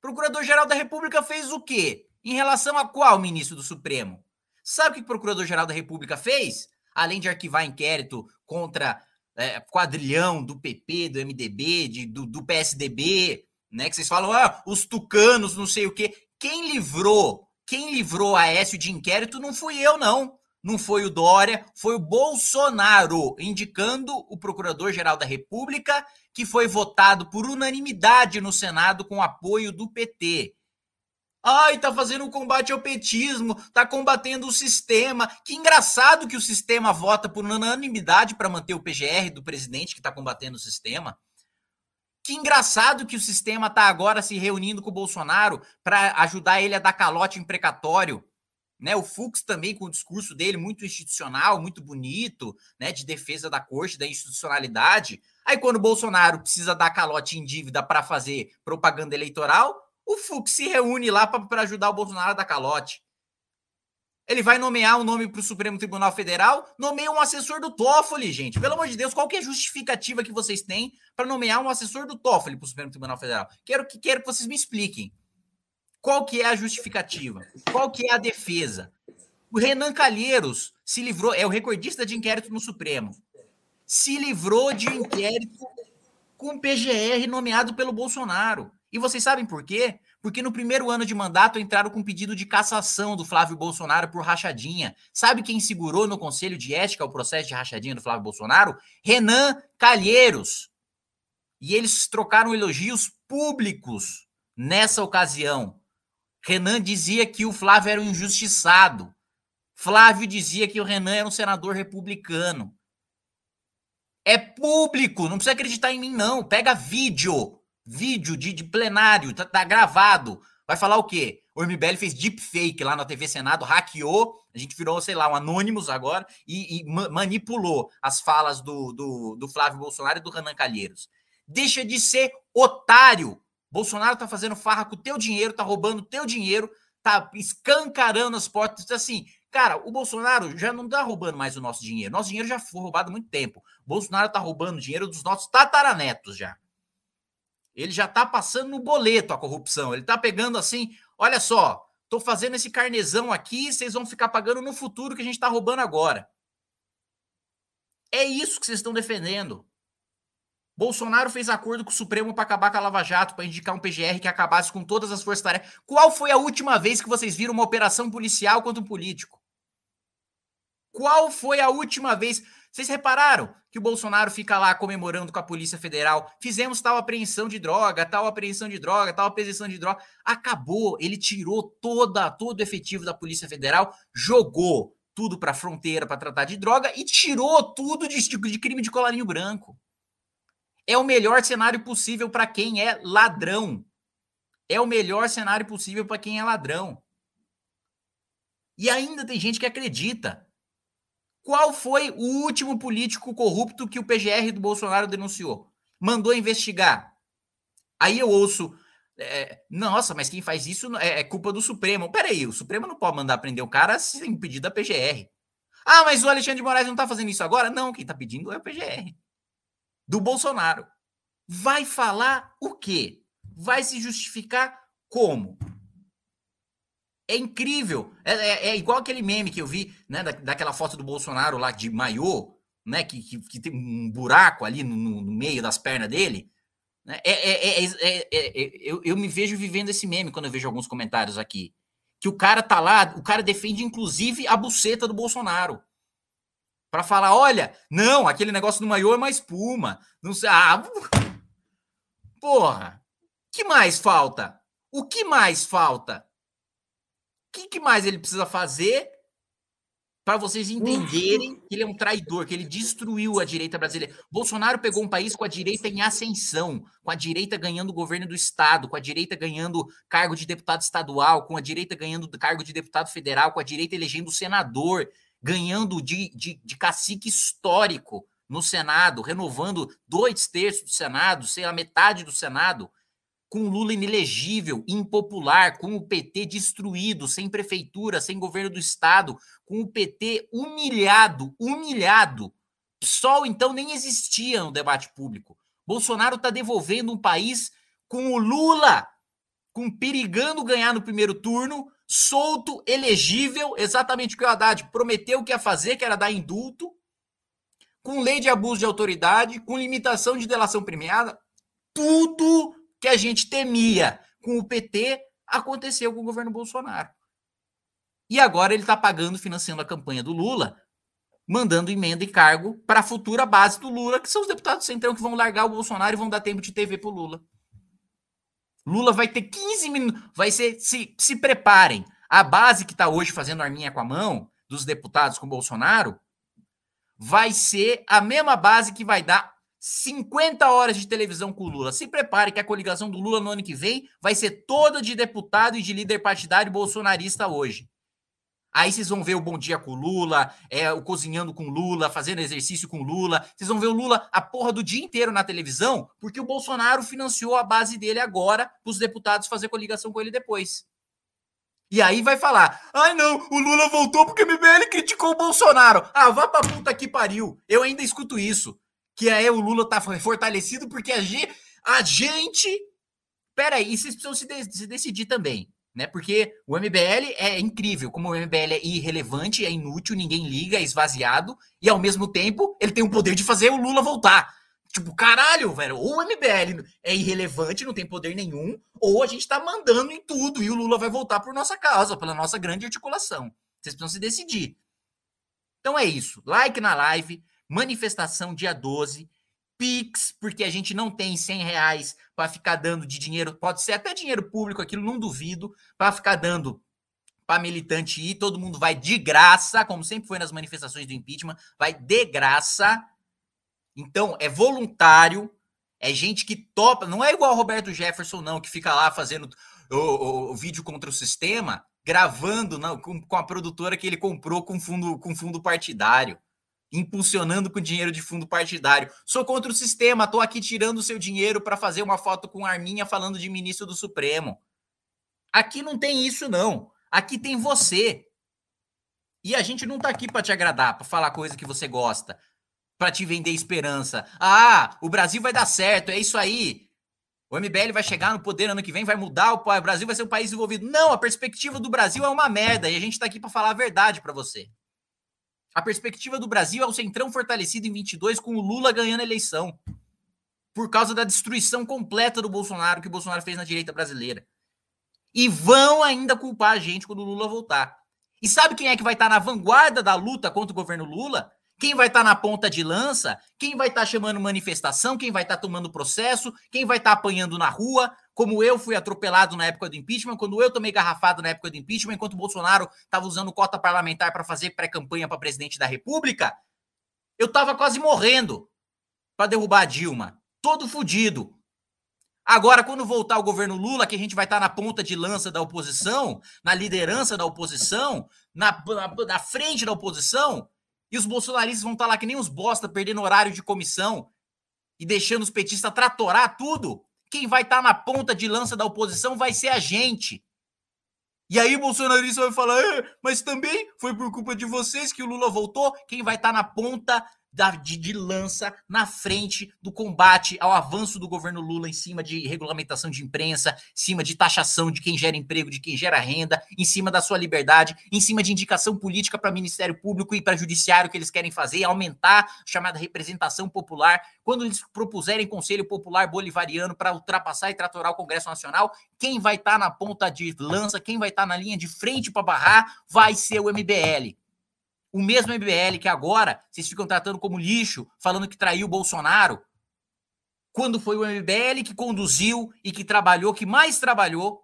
Procurador-Geral da República fez o quê? Em relação a qual ministro do Supremo? Sabe o que o Procurador-Geral da República fez? Além de arquivar inquérito contra é, quadrilhão do PP, do MDB, de, do, do, PSDB, né? Que vocês falam, ah, os tucanos, não sei o quê. Quem livrou, quem livrou a Aécio de inquérito não fui eu, não. Não foi o Dória, foi o Bolsonaro, indicando o Procurador-Geral da República, que foi votado por unanimidade no Senado com apoio do PT. Ai, tá fazendo um combate ao petismo, tá combatendo o sistema. Que engraçado que o sistema vota por unanimidade para manter o PGR do presidente que tá combatendo o sistema. Que engraçado que o sistema tá agora se reunindo com o Bolsonaro para ajudar ele a dar calote em precatório. Né, o Fux também com o discurso dele muito institucional, muito bonito, né, de defesa da corte, da institucionalidade. Aí quando o Bolsonaro precisa dar calote em dívida para fazer propaganda eleitoral, o Fux se reúne lá para ajudar o Bolsonaro a dar calote. Ele vai nomear um nome para o Supremo Tribunal Federal, nomeia um assessor do Toffoli, gente. Pelo amor de Deus, qual que é a justificativa que vocês têm para nomear um assessor do Toffoli para o Supremo Tribunal Federal? Quero que, quero que vocês me expliquem. Qual que é a justificativa? Qual que é a defesa? O Renan Calheiros se livrou, é o recordista de inquérito no Supremo. Se livrou de um inquérito com PGR nomeado pelo Bolsonaro. E vocês sabem por quê? Porque no primeiro ano de mandato entraram com pedido de cassação do Flávio Bolsonaro por rachadinha. Sabe quem segurou no Conselho de Ética o processo de rachadinha do Flávio Bolsonaro? Renan Calheiros. E eles trocaram elogios públicos nessa ocasião. Renan dizia que o Flávio era um injustiçado. Flávio dizia que o Renan era um senador republicano. É público, não precisa acreditar em mim, não. Pega vídeo, vídeo de, de plenário, tá, tá, gravado. Vai falar o quê? O MBL fez deepfake lá na TV Senado, hackeou, a gente virou, sei lá, um Anônimos agora e, e ma manipulou as falas do, do, do Flávio Bolsonaro e do Renan Calheiros. Deixa de ser otário. Bolsonaro tá fazendo farra com o teu dinheiro, tá roubando o teu dinheiro, tá escancarando as portas. Assim, cara, o Bolsonaro já não tá roubando mais o nosso dinheiro. Nosso dinheiro já foi roubado há muito tempo. O Bolsonaro tá roubando dinheiro dos nossos tataranetos já. Ele já tá passando no boleto a corrupção. Ele tá pegando assim, olha só, tô fazendo esse carnezão aqui, vocês vão ficar pagando no futuro que a gente tá roubando agora. É isso que vocês estão defendendo. Bolsonaro fez acordo com o Supremo para acabar com a Lava Jato, para indicar um PGR que acabasse com todas as forças-tarefas. Qual foi a última vez que vocês viram uma operação policial contra um político? Qual foi a última vez? Vocês repararam que o Bolsonaro fica lá comemorando com a Polícia Federal? Fizemos tal apreensão de droga, tal apreensão de droga, tal apreensão de droga. Acabou, ele tirou toda todo o efetivo da Polícia Federal, jogou tudo para a fronteira para tratar de droga e tirou tudo de, de crime de colarinho branco. É o melhor cenário possível para quem é ladrão. É o melhor cenário possível para quem é ladrão. E ainda tem gente que acredita. Qual foi o último político corrupto que o PGR do Bolsonaro denunciou? Mandou investigar. Aí eu ouço, é, nossa, mas quem faz isso é, é, culpa do Supremo. Peraí, o Supremo não pode mandar prender o cara sem pedir da PGR. Ah, mas o Alexandre de Moraes não está fazendo isso agora? Não, quem está pedindo é o PGR do Bolsonaro. Vai falar o quê? Vai se justificar como? É incrível. É, é, é, igual aquele meme que eu vi, né? Da, daquela foto do Bolsonaro lá de maiô, né? Que, que, que tem um buraco ali no, no, meio das pernas dele. Né? É, é, eu, eu me vejo vivendo esse meme quando eu vejo alguns comentários aqui. Que o cara tá lá, o cara defende inclusive a buceta do Bolsonaro para falar, olha, não, aquele negócio do maiô é uma espuma. Não sei, ah, porra. Que mais falta? O que mais falta? O que, que mais ele precisa fazer para vocês entenderem que ele é um traidor, que ele destruiu a direita brasileira. Bolsonaro pegou um país com a direita em ascensão, com a direita ganhando o governo do estado, com a direita ganhando cargo de deputado estadual, com a direita ganhando cargo de deputado federal, com a direita elegendo senador ganhando de, de, de cacique histórico no Senado, renovando dois terços do Senado, sei lá, metade do Senado, com o Lula inelegível, impopular, com o PT destruído, sem prefeitura, sem governo do Estado, com o PT humilhado, humilhado. PSOL, então, nem existia no debate público. Bolsonaro está devolvendo um país com o Lula, com perigando ganhar no primeiro turno, solto, elegível, exatamente o que o Haddad prometeu que ia fazer, que era dar indulto, com lei de abuso de autoridade, com limitação de delação premiada, tudo que a gente temia com o PT aconteceu com o governo Bolsonaro. E agora ele está pagando, financiando a campanha do Lula, mandando emenda e cargo para a futura base do Lula, que são os deputados do Centrão que vão largar o Bolsonaro e vão dar tempo de TV para o Lula. Lula vai ter 15 minutos. Vai ser. Se, se preparem. A base que está hoje fazendo arminha com a mão, dos deputados com Bolsonaro, vai ser a mesma base que vai dar 50 horas de televisão com o Lula. Se prepare que a coligação do Lula no ano que vem vai ser toda de deputado e de líder partidário bolsonarista hoje. Aí vocês vão ver o Bom Dia com Lula, é, o Cozinhando com Lula, fazendo exercício com Lula. Vocês vão ver o Lula a porra do dia inteiro na televisão, porque o Bolsonaro financiou a base dele agora para os deputados fazer coligação com ele depois. E aí vai falar: ai não, o Lula voltou porque o MBL criticou o Bolsonaro. Ah, vá pra puta que pariu. Eu ainda escuto isso. Que aí o Lula tá fortalecido porque a gente. A gente. Pera aí, vocês precisam se, de se decidir também né? Porque o MBL é incrível, como o MBL é irrelevante, é inútil, ninguém liga, é esvaziado, e ao mesmo tempo ele tem o poder de fazer o Lula voltar. Tipo, caralho, velho, ou o MBL é irrelevante, não tem poder nenhum, ou a gente tá mandando em tudo e o Lula vai voltar por nossa causa, pela nossa grande articulação. Vocês precisam se decidir. Então é isso. Like na live, manifestação dia 12. Pix, porque a gente não tem 100 reais para ficar dando de dinheiro, pode ser até dinheiro público, aquilo não duvido, para ficar dando para militante ir, todo mundo vai de graça, como sempre foi nas manifestações do impeachment, vai de graça. Então, é voluntário, é gente que topa, não é igual Roberto Jefferson, não, que fica lá fazendo o, o, o vídeo contra o sistema, gravando não, com, com, a produtora que ele comprou com fundo, com fundo partidário, impulsionando com dinheiro de fundo partidário. Sou contra o sistema, tô aqui tirando o seu dinheiro para fazer uma foto com Arminha falando de ministro do Supremo. Aqui não tem isso, não. Aqui tem você. E a gente não tá aqui para te agradar, para falar coisa que você gosta, para te vender esperança. Ah, o Brasil vai dar certo, é isso aí. O MBL vai chegar no poder ano que vem, vai mudar, o Brasil vai ser um país desenvolvido. Não, a perspectiva do Brasil é uma merda e a gente tá aqui para falar a verdade para você. A perspectiva do Brasil é o Centrão fortalecido em 22 com o Lula ganhando a eleição. Por causa da destruição completa do Bolsonaro que o Bolsonaro fez na direita brasileira. E vão ainda culpar a gente quando o Lula voltar. E sabe quem é que vai estar na vanguarda da luta contra o governo Lula? Quem vai estar na ponta de lança? Quem vai estar chamando manifestação? Quem vai estar tomando processo? Quem vai estar apanhando na rua? Como eu fui atropelado na época do impeachment, quando eu tomei garrafado na época do impeachment, enquanto o Bolsonaro estava usando cota parlamentar para fazer pré-campanha para presidente da República, eu estava quase morrendo para derrubar a Dilma. Todo fudido. Agora, quando voltar o governo Lula, que a gente vai estar na ponta de lança da oposição, na liderança da oposição, na, na, na frente da oposição, e os bolsonaristas vão estar lá que nem os bosta, perdendo horário de comissão e deixando os petistas tratorar tudo, quem vai estar na ponta de lança da oposição vai ser a gente. E aí o bolsonarista vai falar, é, mas também foi por culpa de vocês que o Lula voltou. Quem vai estar na ponta da, de, de, lança na frente do combate ao avanço do governo Lula em cima de regulamentação de imprensa, em cima de taxação de quem gera emprego, de quem gera renda, em cima da sua liberdade, em cima de indicação política para Ministério Público e para Judiciário que eles querem fazer, aumentar a chamada representação popular. Quando eles propuserem Conselho Popular Bolivariano para ultrapassar e tratorar o Congresso Nacional, quem vai estar tá na ponta de lança, quem vai estar tá na linha de frente para barrar, vai ser o MBL. O mesmo MBL que agora vocês ficam tratando como lixo, falando que traiu o Bolsonaro, quando foi o MBL que conduziu e que trabalhou, que mais trabalhou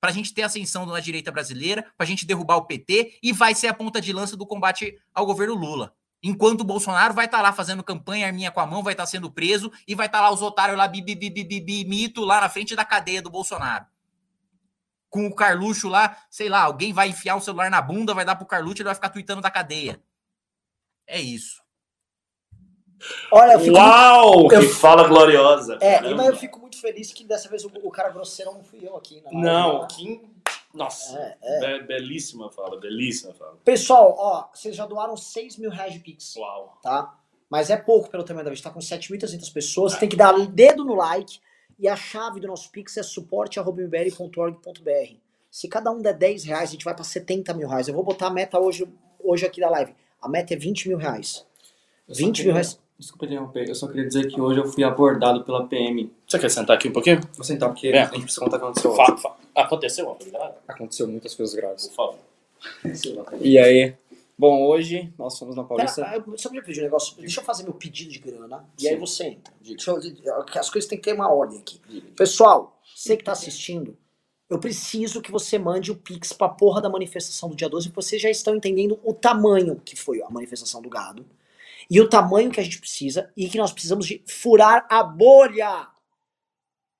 para a gente ter ascensão na direita brasileira, para a gente derrubar o PT e vai ser a ponta de lança do combate ao governo Lula. Enquanto o Bolsonaro vai estar tá lá fazendo campanha, arminha com a mão, vai estar tá sendo preso e vai estar tá lá os otários lá, bibi, bibi, bibi, mito, lá na frente da cadeia do Bolsonaro com o Carluxo lá, sei lá, alguém vai enfiar o celular na bunda, vai dar pro Carluxo e ele vai ficar tweetando da cadeia. É isso. Olha, eu fico Uau! Muito... Que eu... fala gloriosa. É, caramba. mas eu fico muito feliz que dessa vez o, o cara grosseiro não fui eu aqui. Não, não né? Kim. Nossa, é, é. Be belíssima fala, belíssima fala. Pessoal, ó, vocês já doaram 6 mil reais de Pix. Uau. Tá? Mas é pouco pelo tamanho da vez, tá com 7.300 pessoas. É. Tem que dar dedo no like. E a chave do nosso Pix é suporte.mbl.org.br. Se cada um der 10 reais, a gente vai para 70 mil reais. Eu vou botar a meta hoje, hoje aqui da live. A meta é 20 mil reais. 20 queria, mil reais. Desculpa interromper, eu só queria dizer que hoje eu fui abordado pela PM. Você quer sentar aqui um pouquinho? Vou sentar porque é. a gente precisa contar o que aconteceu. Fa, fa. Aconteceu uma grave? Aconteceu muitas coisas graves. Por favor. E aí, Bom, hoje nós fomos na Paulista. Pera, eu só queria pedir um negócio. Deixa eu fazer meu pedido de grana e Sim. aí você entra. Eu, as coisas têm que ter uma ordem aqui. Pessoal, você que está assistindo, eu preciso que você mande o Pix pra porra da manifestação do dia 12, porque vocês já estão entendendo o tamanho que foi a manifestação do gado. E o tamanho que a gente precisa e que nós precisamos de furar a bolha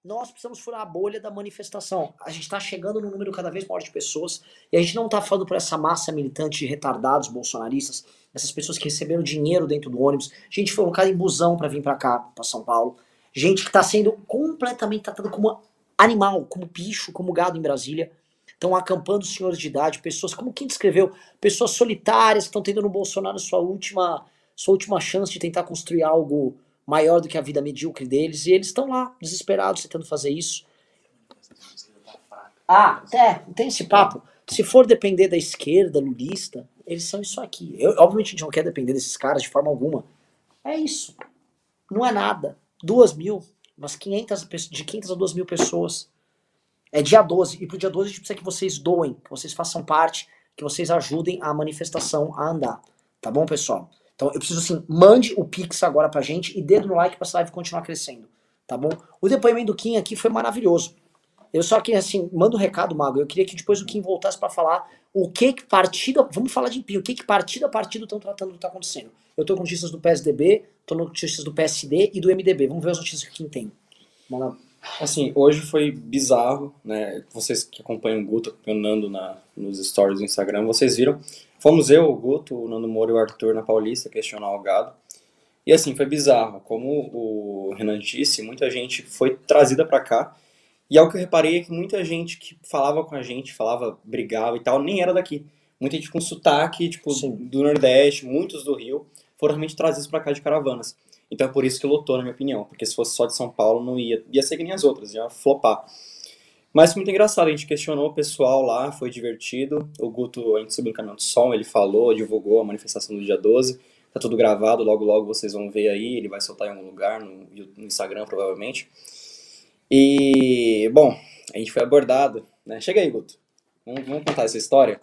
nós precisamos furar a bolha da manifestação. A gente está chegando num número cada vez maior de pessoas e a gente não está falando por essa massa militante de retardados bolsonaristas, essas pessoas que receberam dinheiro dentro do ônibus, gente foi colocada em busão para vir para cá, para São Paulo, gente que está sendo completamente tratada como animal, como bicho, como gado em Brasília. Estão acampando senhores de idade, pessoas, como quem descreveu, pessoas solitárias que estão tendo no Bolsonaro sua última, sua última chance de tentar construir algo maior do que a vida medíocre deles, e eles estão lá, desesperados, tentando fazer isso. Ah, é, tem esse papo. Se for depender da esquerda, lulista, eles são isso aqui. Eu, obviamente a gente não quer depender desses caras de forma alguma. É isso. Não é nada. Duas mil, umas 500, de 500 a duas mil pessoas. É dia 12. E pro dia 12 a gente precisa que vocês doem, que vocês façam parte, que vocês ajudem a manifestação a andar. Tá bom, pessoal? Então eu preciso assim, mande o Pix agora pra gente e dedo no like pra essa live continuar crescendo, tá bom? O depoimento do Kim aqui foi maravilhoso. Eu só que assim, manda um recado, Mago. Eu queria que depois o Kim voltasse pra falar o que que partido, vamos falar de empinho, o que que partido a partido estão tratando do que tá acontecendo. Eu tô com notícias do PSDB, tô com notícias do PSD e do MDB. Vamos ver as notícias que o Kim tem. Manda Assim, hoje foi bizarro, né? Vocês que acompanham o Guto, acompanham o Nando na, nos stories do Instagram, vocês viram. Fomos eu, o Guto, o Nando Moro e o Arthur na Paulista questionar o gado. E assim, foi bizarro. Como o Renan disse, muita gente foi trazida pra cá. E algo que eu reparei é que muita gente que falava com a gente, falava, brigava e tal, nem era daqui. Muita gente com sotaque, tipo, Sim. do Nordeste, muitos do Rio, foram realmente trazidos pra cá de caravanas. Então é por isso que lotou, na minha opinião. Porque se fosse só de São Paulo, não ia. Ia ser que nem as outras, ia flopar. Mas foi muito engraçado, a gente questionou o pessoal lá, foi divertido. O Guto, a gente subiu no caminhão de som, ele falou, divulgou a manifestação do dia 12. Tá tudo gravado, logo logo vocês vão ver aí, ele vai soltar em algum lugar, no, no Instagram provavelmente. E, bom, a gente foi abordado, né? Chega aí, Guto. Vamos, vamos contar essa história?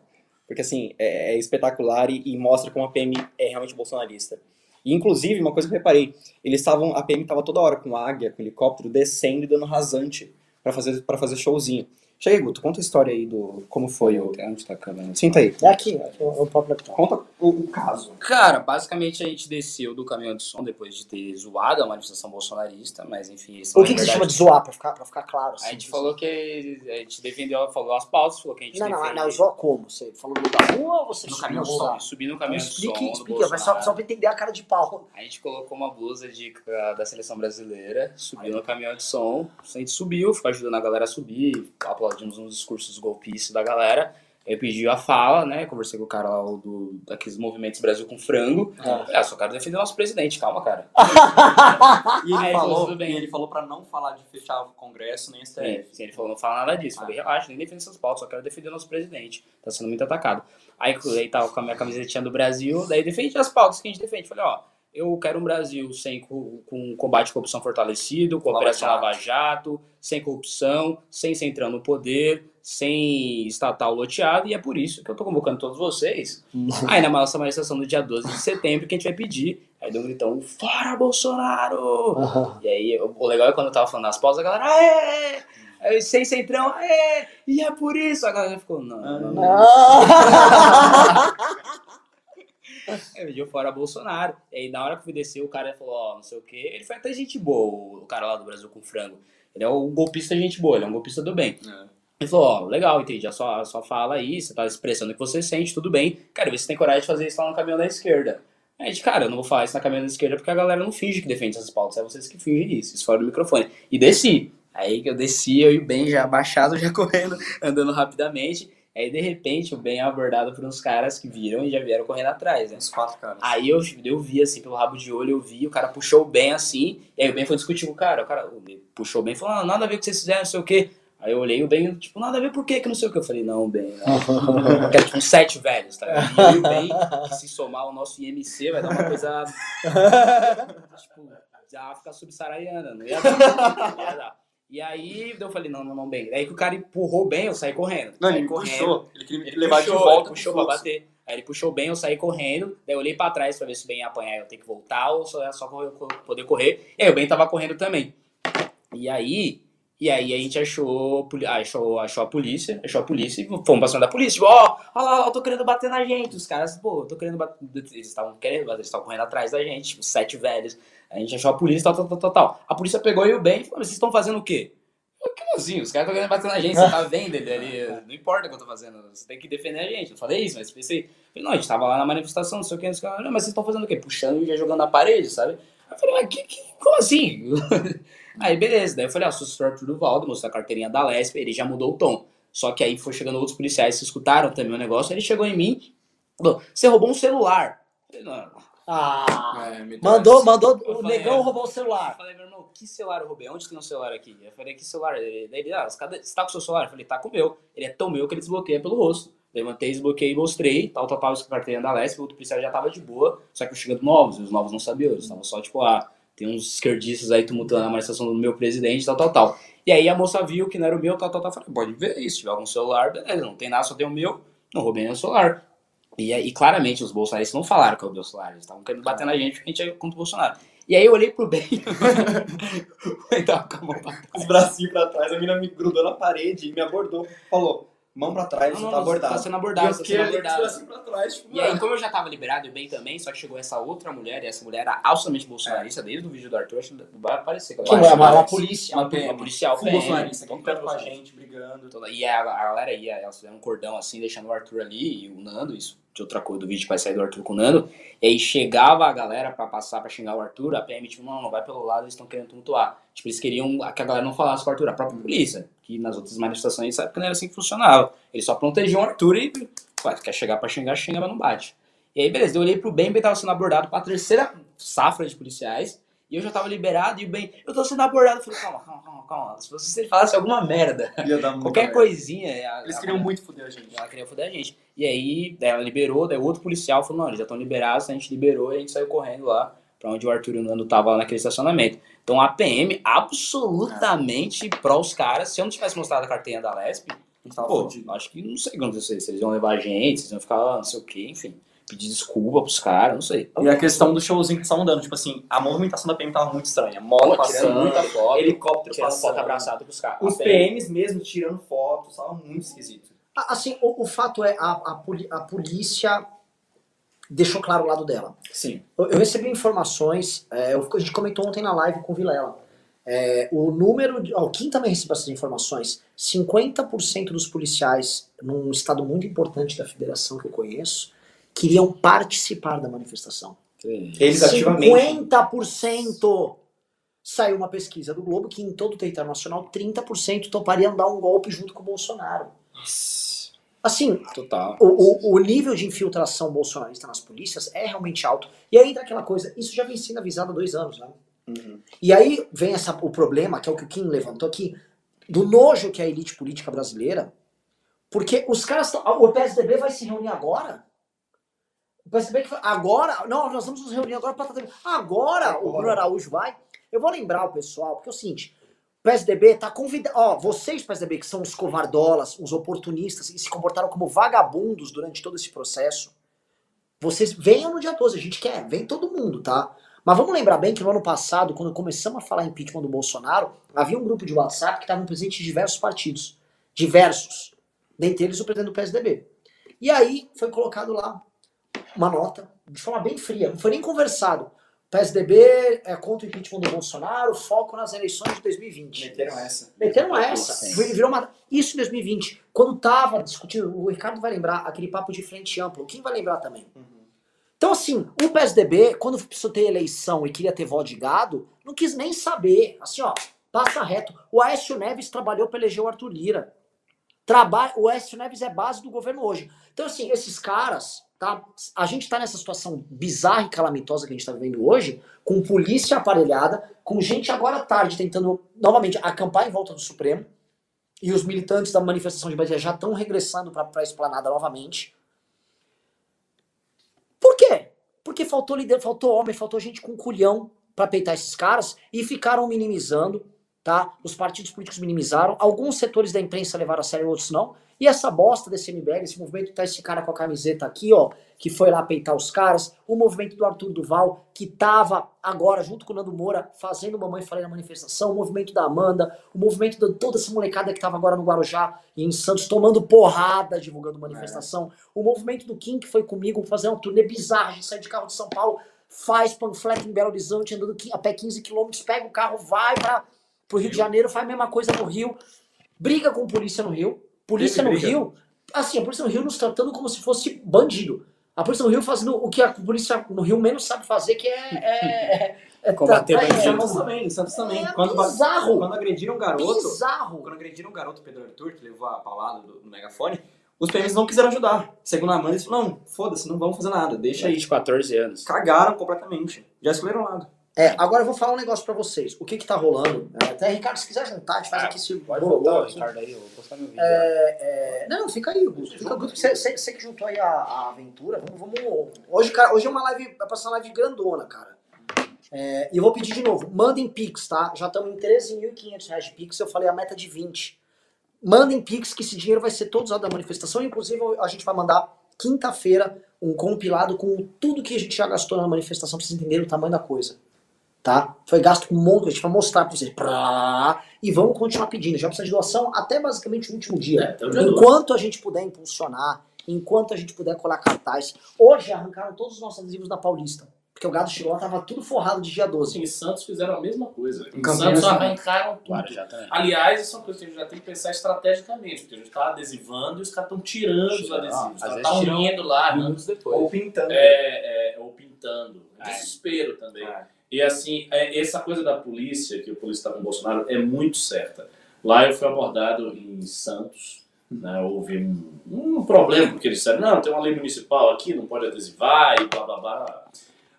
Porque, assim, é, é espetacular e, e mostra como a PM é realmente bolsonarista. E, inclusive, uma coisa que eu reparei, eles estavam, a PM estava toda hora com águia, com helicóptero, descendo e dando rasante para fazer, fazer showzinho. Chega aí, Guto, conta a história aí do como foi o... Onde tá a câmera? Sinta aí. É aqui, aqui o próprio laptop. Conta o, o caso. Cara, basicamente a gente desceu do caminhão de som depois de ter zoado a manifestação bolsonarista, mas enfim, isso O não é que, que você verdade. chama de zoar, pra ficar, pra ficar claro? A gente falou que a gente defendeu, falou as pautas, falou que a gente Não, não, defende. não, zoar como? Você falou no da rua ou você no subiu caminhão de som, subi no Então caminhão de explique, som explica, mas só, só pra entender a cara de pau. A gente colocou uma blusa de, da seleção brasileira, subiu no caminhão de som, a gente subiu, ficou ajudando a galera a subir, aplaudimos uns discursos golpistas da galera. Eu pedi a fala, né? Conversei com o cara lá do, daqueles movimentos Brasil com frango. É. Ah, só quero defender o nosso presidente, calma, cara. E ele, Aí, falou, e ele falou pra não falar de fechar o Congresso nem STF. É, sim, ele falou, não fala nada disso. Eu Falei, relaxa, nem defendo essas pautas, só quero defender o nosso presidente. Tá sendo muito atacado. Aí aí tava com a minha camisetinha do Brasil, daí defende as pautas que a gente defende. Falei, ó, eu quero um Brasil sem co- com combate à corrupção fortalecido, com Lava operação. Lava Jato, sem corrupção, sem centrão no poder, sem estatal loteado, e é por isso que eu tô convocando todos vocês. Aí na nossa manifestação do dia 12 de setembro, que a gente vai pedir. Aí deu um gritão, fora Bolsonaro! E aí, o legal é quando eu tava falando nas pausas, a galera, aê! Aí, sem centrão, aê! E é por isso! A galera ficou, não, não, não. Aí pediu fora Bolsonaro. E aí, na hora que eu fui descer, o cara falou, ó, não sei o quê. Ele foi até gente boa, o cara lá do Brasil com frango. Ele é o golpista gente boa, ele é um golpista do bem. Ele falou, ó, legal, entendi, a sua, a sua fala aí, você tá expressando o que você sente, tudo bem. Cara, vê se tem coragem de fazer isso lá no caminhão da esquerda. Aí, gente, cara, eu não vou falar isso na caminhão da esquerda porque a galera não finge que defende essas pautas, é vocês que fingem isso, isso fora do microfone. E desci. Aí que eu desci, eu e o Ben já abaixado, já correndo, andando rapidamente. Aí, de repente, o Ben é abordado por uns caras que viram e já vieram correndo atrás, né? Os quatro caras. Aí eu, eu vi, assim, pelo rabo de olho, eu vi, o cara puxou o Ben assim, e aí o Ben foi discutir com o cara. O cara puxou o Ben e falou, ah, nada a ver com o que vocês fizeram, não sei o quê. Aí eu olhei o Ben, tipo, nada a ver por quê, que não sei o que. Eu falei, não, Ben, não. que era tipo uns sete velhos, tá ligado? E eu o Ben, que se somar ao nosso IMC, vai dar uma coisa. tipo, já ficar subsaariana, não ia dar. Não ia dar. E aí eu falei, não, não, não, Ben. Aí que o cara empurrou bem, eu saí correndo. Não, saí ele correndo. puxou. Ele queria Ele levar puxou, de volta. puxou pra bater. Aí ele puxou bem, eu saí correndo. Daí eu olhei pra trás pra ver se o Ben ia apanhar eu tenho que voltar ou só, só correr- poder correr. E aí o Ben tava correndo também. E aí, e aí a gente achou, ah, achou, achou a polícia, achou a polícia e fomos pra cima da polícia. Tipo, ó, olha lá, eu tô querendo bater na gente. Os caras, pô, eu tô querendo bater. Eles estavam querendo bater, eles estavam correndo atrás da gente, tipo, sete velhos. A gente achou a polícia, tal, tal, tal, tal, tal. A polícia pegou eu e o Ben e falou, vocês estão fazendo o quê? Eu, Como assim? Os caras estão querendo bater na gente, você tá vendo ele ali. Não importa o que eu tô fazendo, você tem que defender a gente. Eu falei isso, mas pensei, falei, não, a gente tava lá na manifestação, não sei o que, não sei o que. Não, mas vocês estão fazendo o quê? Puxando e já jogando na parede, sabe? Eu falei, mas que, que, assim? aí beleza, daí eu falei, ah, sou o senhor Arthur Duvaldo, mostrei a carteirinha da Lesp, ele já mudou o tom. Só que aí foi chegando outros policiais que escutaram também o negócio, ele chegou em mim, falou, você roubou um celular. Eu falei, não, Ah, É, me mandou, deu mandou, Eu o falei, negão é. roubou o Eu celular. falei, meu irmão, que celular eu roubei? Onde tem um celular aqui? Eu falei, que celular? Ele, daí ele, ah, você cadê- você tá com o seu celular? Eu falei, tá com o meu. Ele é tão meu que ele desbloqueia pelo rosto. Levantei, desbloqueei e mostrei, tal, tal, tal, carteirinha da Lesp, o outro policial já tava de boa, só que eu chegando novos, e os novos não sabiam, eles estavam só tipo, ah, tem uns esquerdistas aí tumultuando a manifestação do meu presidente, tal, tal, tal. E aí a moça viu que não era o meu, tal, tal, tal, falei, pode ver se tiver algum celular, beleza, não tem nada, só tem o meu, não roubei nenhum celular. E, aí, claramente os bolsonaristas não falaram que é o Bolsonaro, eles estavam querendo bater na gente porque a gente é contra o Bolsonaro. E aí eu olhei pro bem. Tava com a mão pra trás. Os bracinhos pra trás, a mina me grudou na parede e me abordou. Falou, mão pra trás, Não, você não, tá não, abordado. Tá sendo E abordado, eu tá sendo abordado. bracinhos pra trás, tipo, E aí, mano. como eu já tava liberado e o bem também, só que chegou essa outra mulher, e essa mulher era absolutamente bolsonarista, desde o vídeo do Arthur, acho que vai aparecer. Que é uma, uma, polícia. Uma, uma policial PM, bolsonarista, todo aqui perto com a gente, brigando. Toda- E a, a galera ia, elas fizeram um cordão assim, deixando o Arthur ali e o Nando, isso de outra coisa do vídeo que vai sair do Arthur com o Nando. E aí chegava a galera pra passar pra xingar o Arthur, a PM, tipo, não, não vai pelo lado, eles estão querendo tumultuar. Tipo, eles queriam que a galera não falasse com o Arthur, a própria polícia, que nas outras manifestações sabe que não era assim que funcionava. Eles só protegiam o Arthur e, ué, quer chegar pra xingar, xinga, mas não bate. E aí, beleza, eu olhei pro Ben, o Ben tava sendo abordado pra terceira safra de policiais, e eu já tava liberado, e o Ben, eu tô sendo abordado. Eu falei, calma, calma, calma, calma. Se você falasse alguma merda, qualquer merda. coisinha. a- Eles a- queriam muito foder a gente. ela queria foder a gente. E aí, daí ela liberou, daí o outro policial falou, não, eles já estão liberados, a gente liberou e a gente saiu correndo lá pra onde o Arthur e o Nando tava lá naquele estacionamento. Então a PM absolutamente pró os caras. Se eu não tivesse mostrado a carteirinha da Lesp, A gente tava pô, acho que não sei o que aconteceu. Se eles iam levar a gente, se eles iam ficar lá, não sei o que, enfim. Pedir desculpa pros caras, não sei. E a questão do showzinho que estavam dando, tipo assim, a movimentação da PM tava muito estranha. Moto Tirando passando, muita foto, helicóptero tirando passando. foto abraçado pros caras. Os PMs mesmo tirando fotos, tava muito esquisito. Ah, Assim, o, o fato é, a, a, a polícia deixou claro o lado dela. Sim. Eu, eu recebi informações, é, eu- a gente comentou ontem na live com o Vilela. É, o número. De, ó, Kim também recebeu essas informações. 50% dos policiais, num estado muito importante da federação que eu conheço, queriam participar da manifestação. Eles ativamente. 50%! Saiu uma pesquisa do Globo que em todo o território nacional 30% topariam dar um golpe junto com o Bolsonaro. Assim, Total. o, o, o nível de infiltração bolsonarista nas polícias é realmente alto. E aí entra aquela coisa, isso já vem sendo avisado há dois anos, né? Uhum. E aí vem essa, o problema, que é o que o Kim levantou aqui, do nojo que é a elite política brasileira, porque os caras o PSDB vai se reunir agora? O PSDB que agora, não, nós vamos nos reunir agora para agora o Bruno Araújo vai. Eu vou lembrar o pessoal, porque é o seguinte, PSDB tá convidando, ó, vocês PSDB que são os covardolas, os oportunistas e se comportaram como vagabundos durante todo esse processo, vocês venham no dia 12, a gente quer, vem todo mundo, tá? Mas vamos lembrar bem que no ano passado, quando começamos a falar impeachment do Bolsonaro, havia um grupo de WhatsApp que estavam presentes de diversos partidos. Diversos. Dentre eles o presidente do PSDB. E aí foi colocado lá uma nota, de forma bem fria, não foi nem conversado. PSDB é contra o impeachment do Bolsonaro, foco nas eleições de 2020. Meteram essa. Meteram essa. Virou uma... Isso em 2020. Quando tava discutindo, o Ricardo vai lembrar aquele papo de frente ampla. Quem vai lembrar também? Então, assim, o PSDB, quando precisou ter eleição e queria ter voto de gado, não quis nem saber. Assim, ó, passa reto. O Aécio Neves trabalhou para eleger o Arthur Lira. Traba... O Aécio Neves é base do governo hoje. Então, assim, esses caras, tá? A gente tá nessa situação bizarra e calamitosa que a gente tá vivendo hoje, com polícia aparelhada, com gente agora à tarde tentando, novamente, acampar em volta do Supremo, e os militantes da manifestação de Brasília já estão regressando para a esplanada novamente. Por quê? Porque faltou líder, faltou homem, faltou gente com culhão para peitar esses caras e ficaram minimizando, tá? Os partidos políticos minimizaram, alguns setores da imprensa levaram a sério, outros não. E essa bosta desse MBL, esse movimento tá esse cara com a camiseta aqui, ó, que foi lá peitar os caras, o movimento do Arthur Duval, que tava agora junto com o Nando Moura fazendo Mamãe Falei na manifestação, o movimento da Amanda, o movimento de toda essa molecada que tava agora no Guarujá e em Santos tomando porrada divulgando manifestação, o movimento do Kim que foi comigo fazer uma turnê bizarra, a gente sai de carro de São Paulo, faz panfleto em Belo Horizonte, andando a pé 15 quilômetros, pega o carro, vai para pro Rio de Janeiro, faz a mesma coisa no Rio, briga com polícia no Rio, polícia no briga? Rio, assim, a polícia no Rio nos tratando como se fosse bandido. A polícia no Rio fazendo o que a polícia no Rio menos sabe fazer, que é. é, é, é Combater Em bandido. Santos também, em Santos também. É quando, bizarro. quando agrediram o garoto, bizarro. quando agrediram o garoto Pedro Arthur, que levou a paulada do, do megafone, os PMs não quiseram ajudar. Segundo a Amanda, eles falaram, não, foda-se, não vamos fazer nada, deixa aí. de 14 anos. Cagaram completamente. Já escolheram o lado. É, agora eu vou falar um negócio pra vocês. O que que tá rolando? É, Até, Ricardo, se quiser juntar, a gente faz Ah, aqui esse Pode voltar. Ricardo, aí, eu vou postar meu vídeo. É, é, não, fica aí, Augusto. Fica. Você, você- você que juntou aí a, a aventura. Vamos, vamos. Hoje, cara, hoje é uma live. Vai passar uma live grandona, cara. É, e eu vou pedir de novo. Mandem Pix, tá? Já estamos em 13.500 reais de Pix. Eu falei a meta de 20. Mandem Pix, que esse dinheiro vai ser todo usado na manifestação. Inclusive, a gente vai mandar quinta-feira um compilado com tudo que a gente já gastou na manifestação pra vocês entenderem o tamanho da coisa. Tá? Foi gasto com um monte, a gente vai mostrar pra vocês. Prá, e vamos continuar pedindo. Já precisa de doação até basicamente o último dia. É, até o dia doze. enquanto a gente puder impulsionar, enquanto a gente puder colar cartaz. Hoje arrancaram todos os nossos adesivos da Paulista. Porque o gado chegou tava tudo forrado de dia 12. Em Santos fizeram a mesma coisa. Em Campinas Santos também. arrancaram tudo. Guarujá também. Aliás, isso é uma coisa que a gente já tem que pensar estrategicamente, porque a gente tá adesivando e os caras estão tirando os adesivos. Tá vezes tiram unindo lá, né? Minutos depois. Ou pintando. É, é, ou pintando. É. Desespero também. É. E assim, é, essa coisa da polícia, que o polícia está com o Bolsonaro, é muito certa. Lá eu fui abordado em Santos, né, houve um, um problema, porque eles disseram, não, tem uma lei municipal aqui, não pode adesivar e blá blá blá.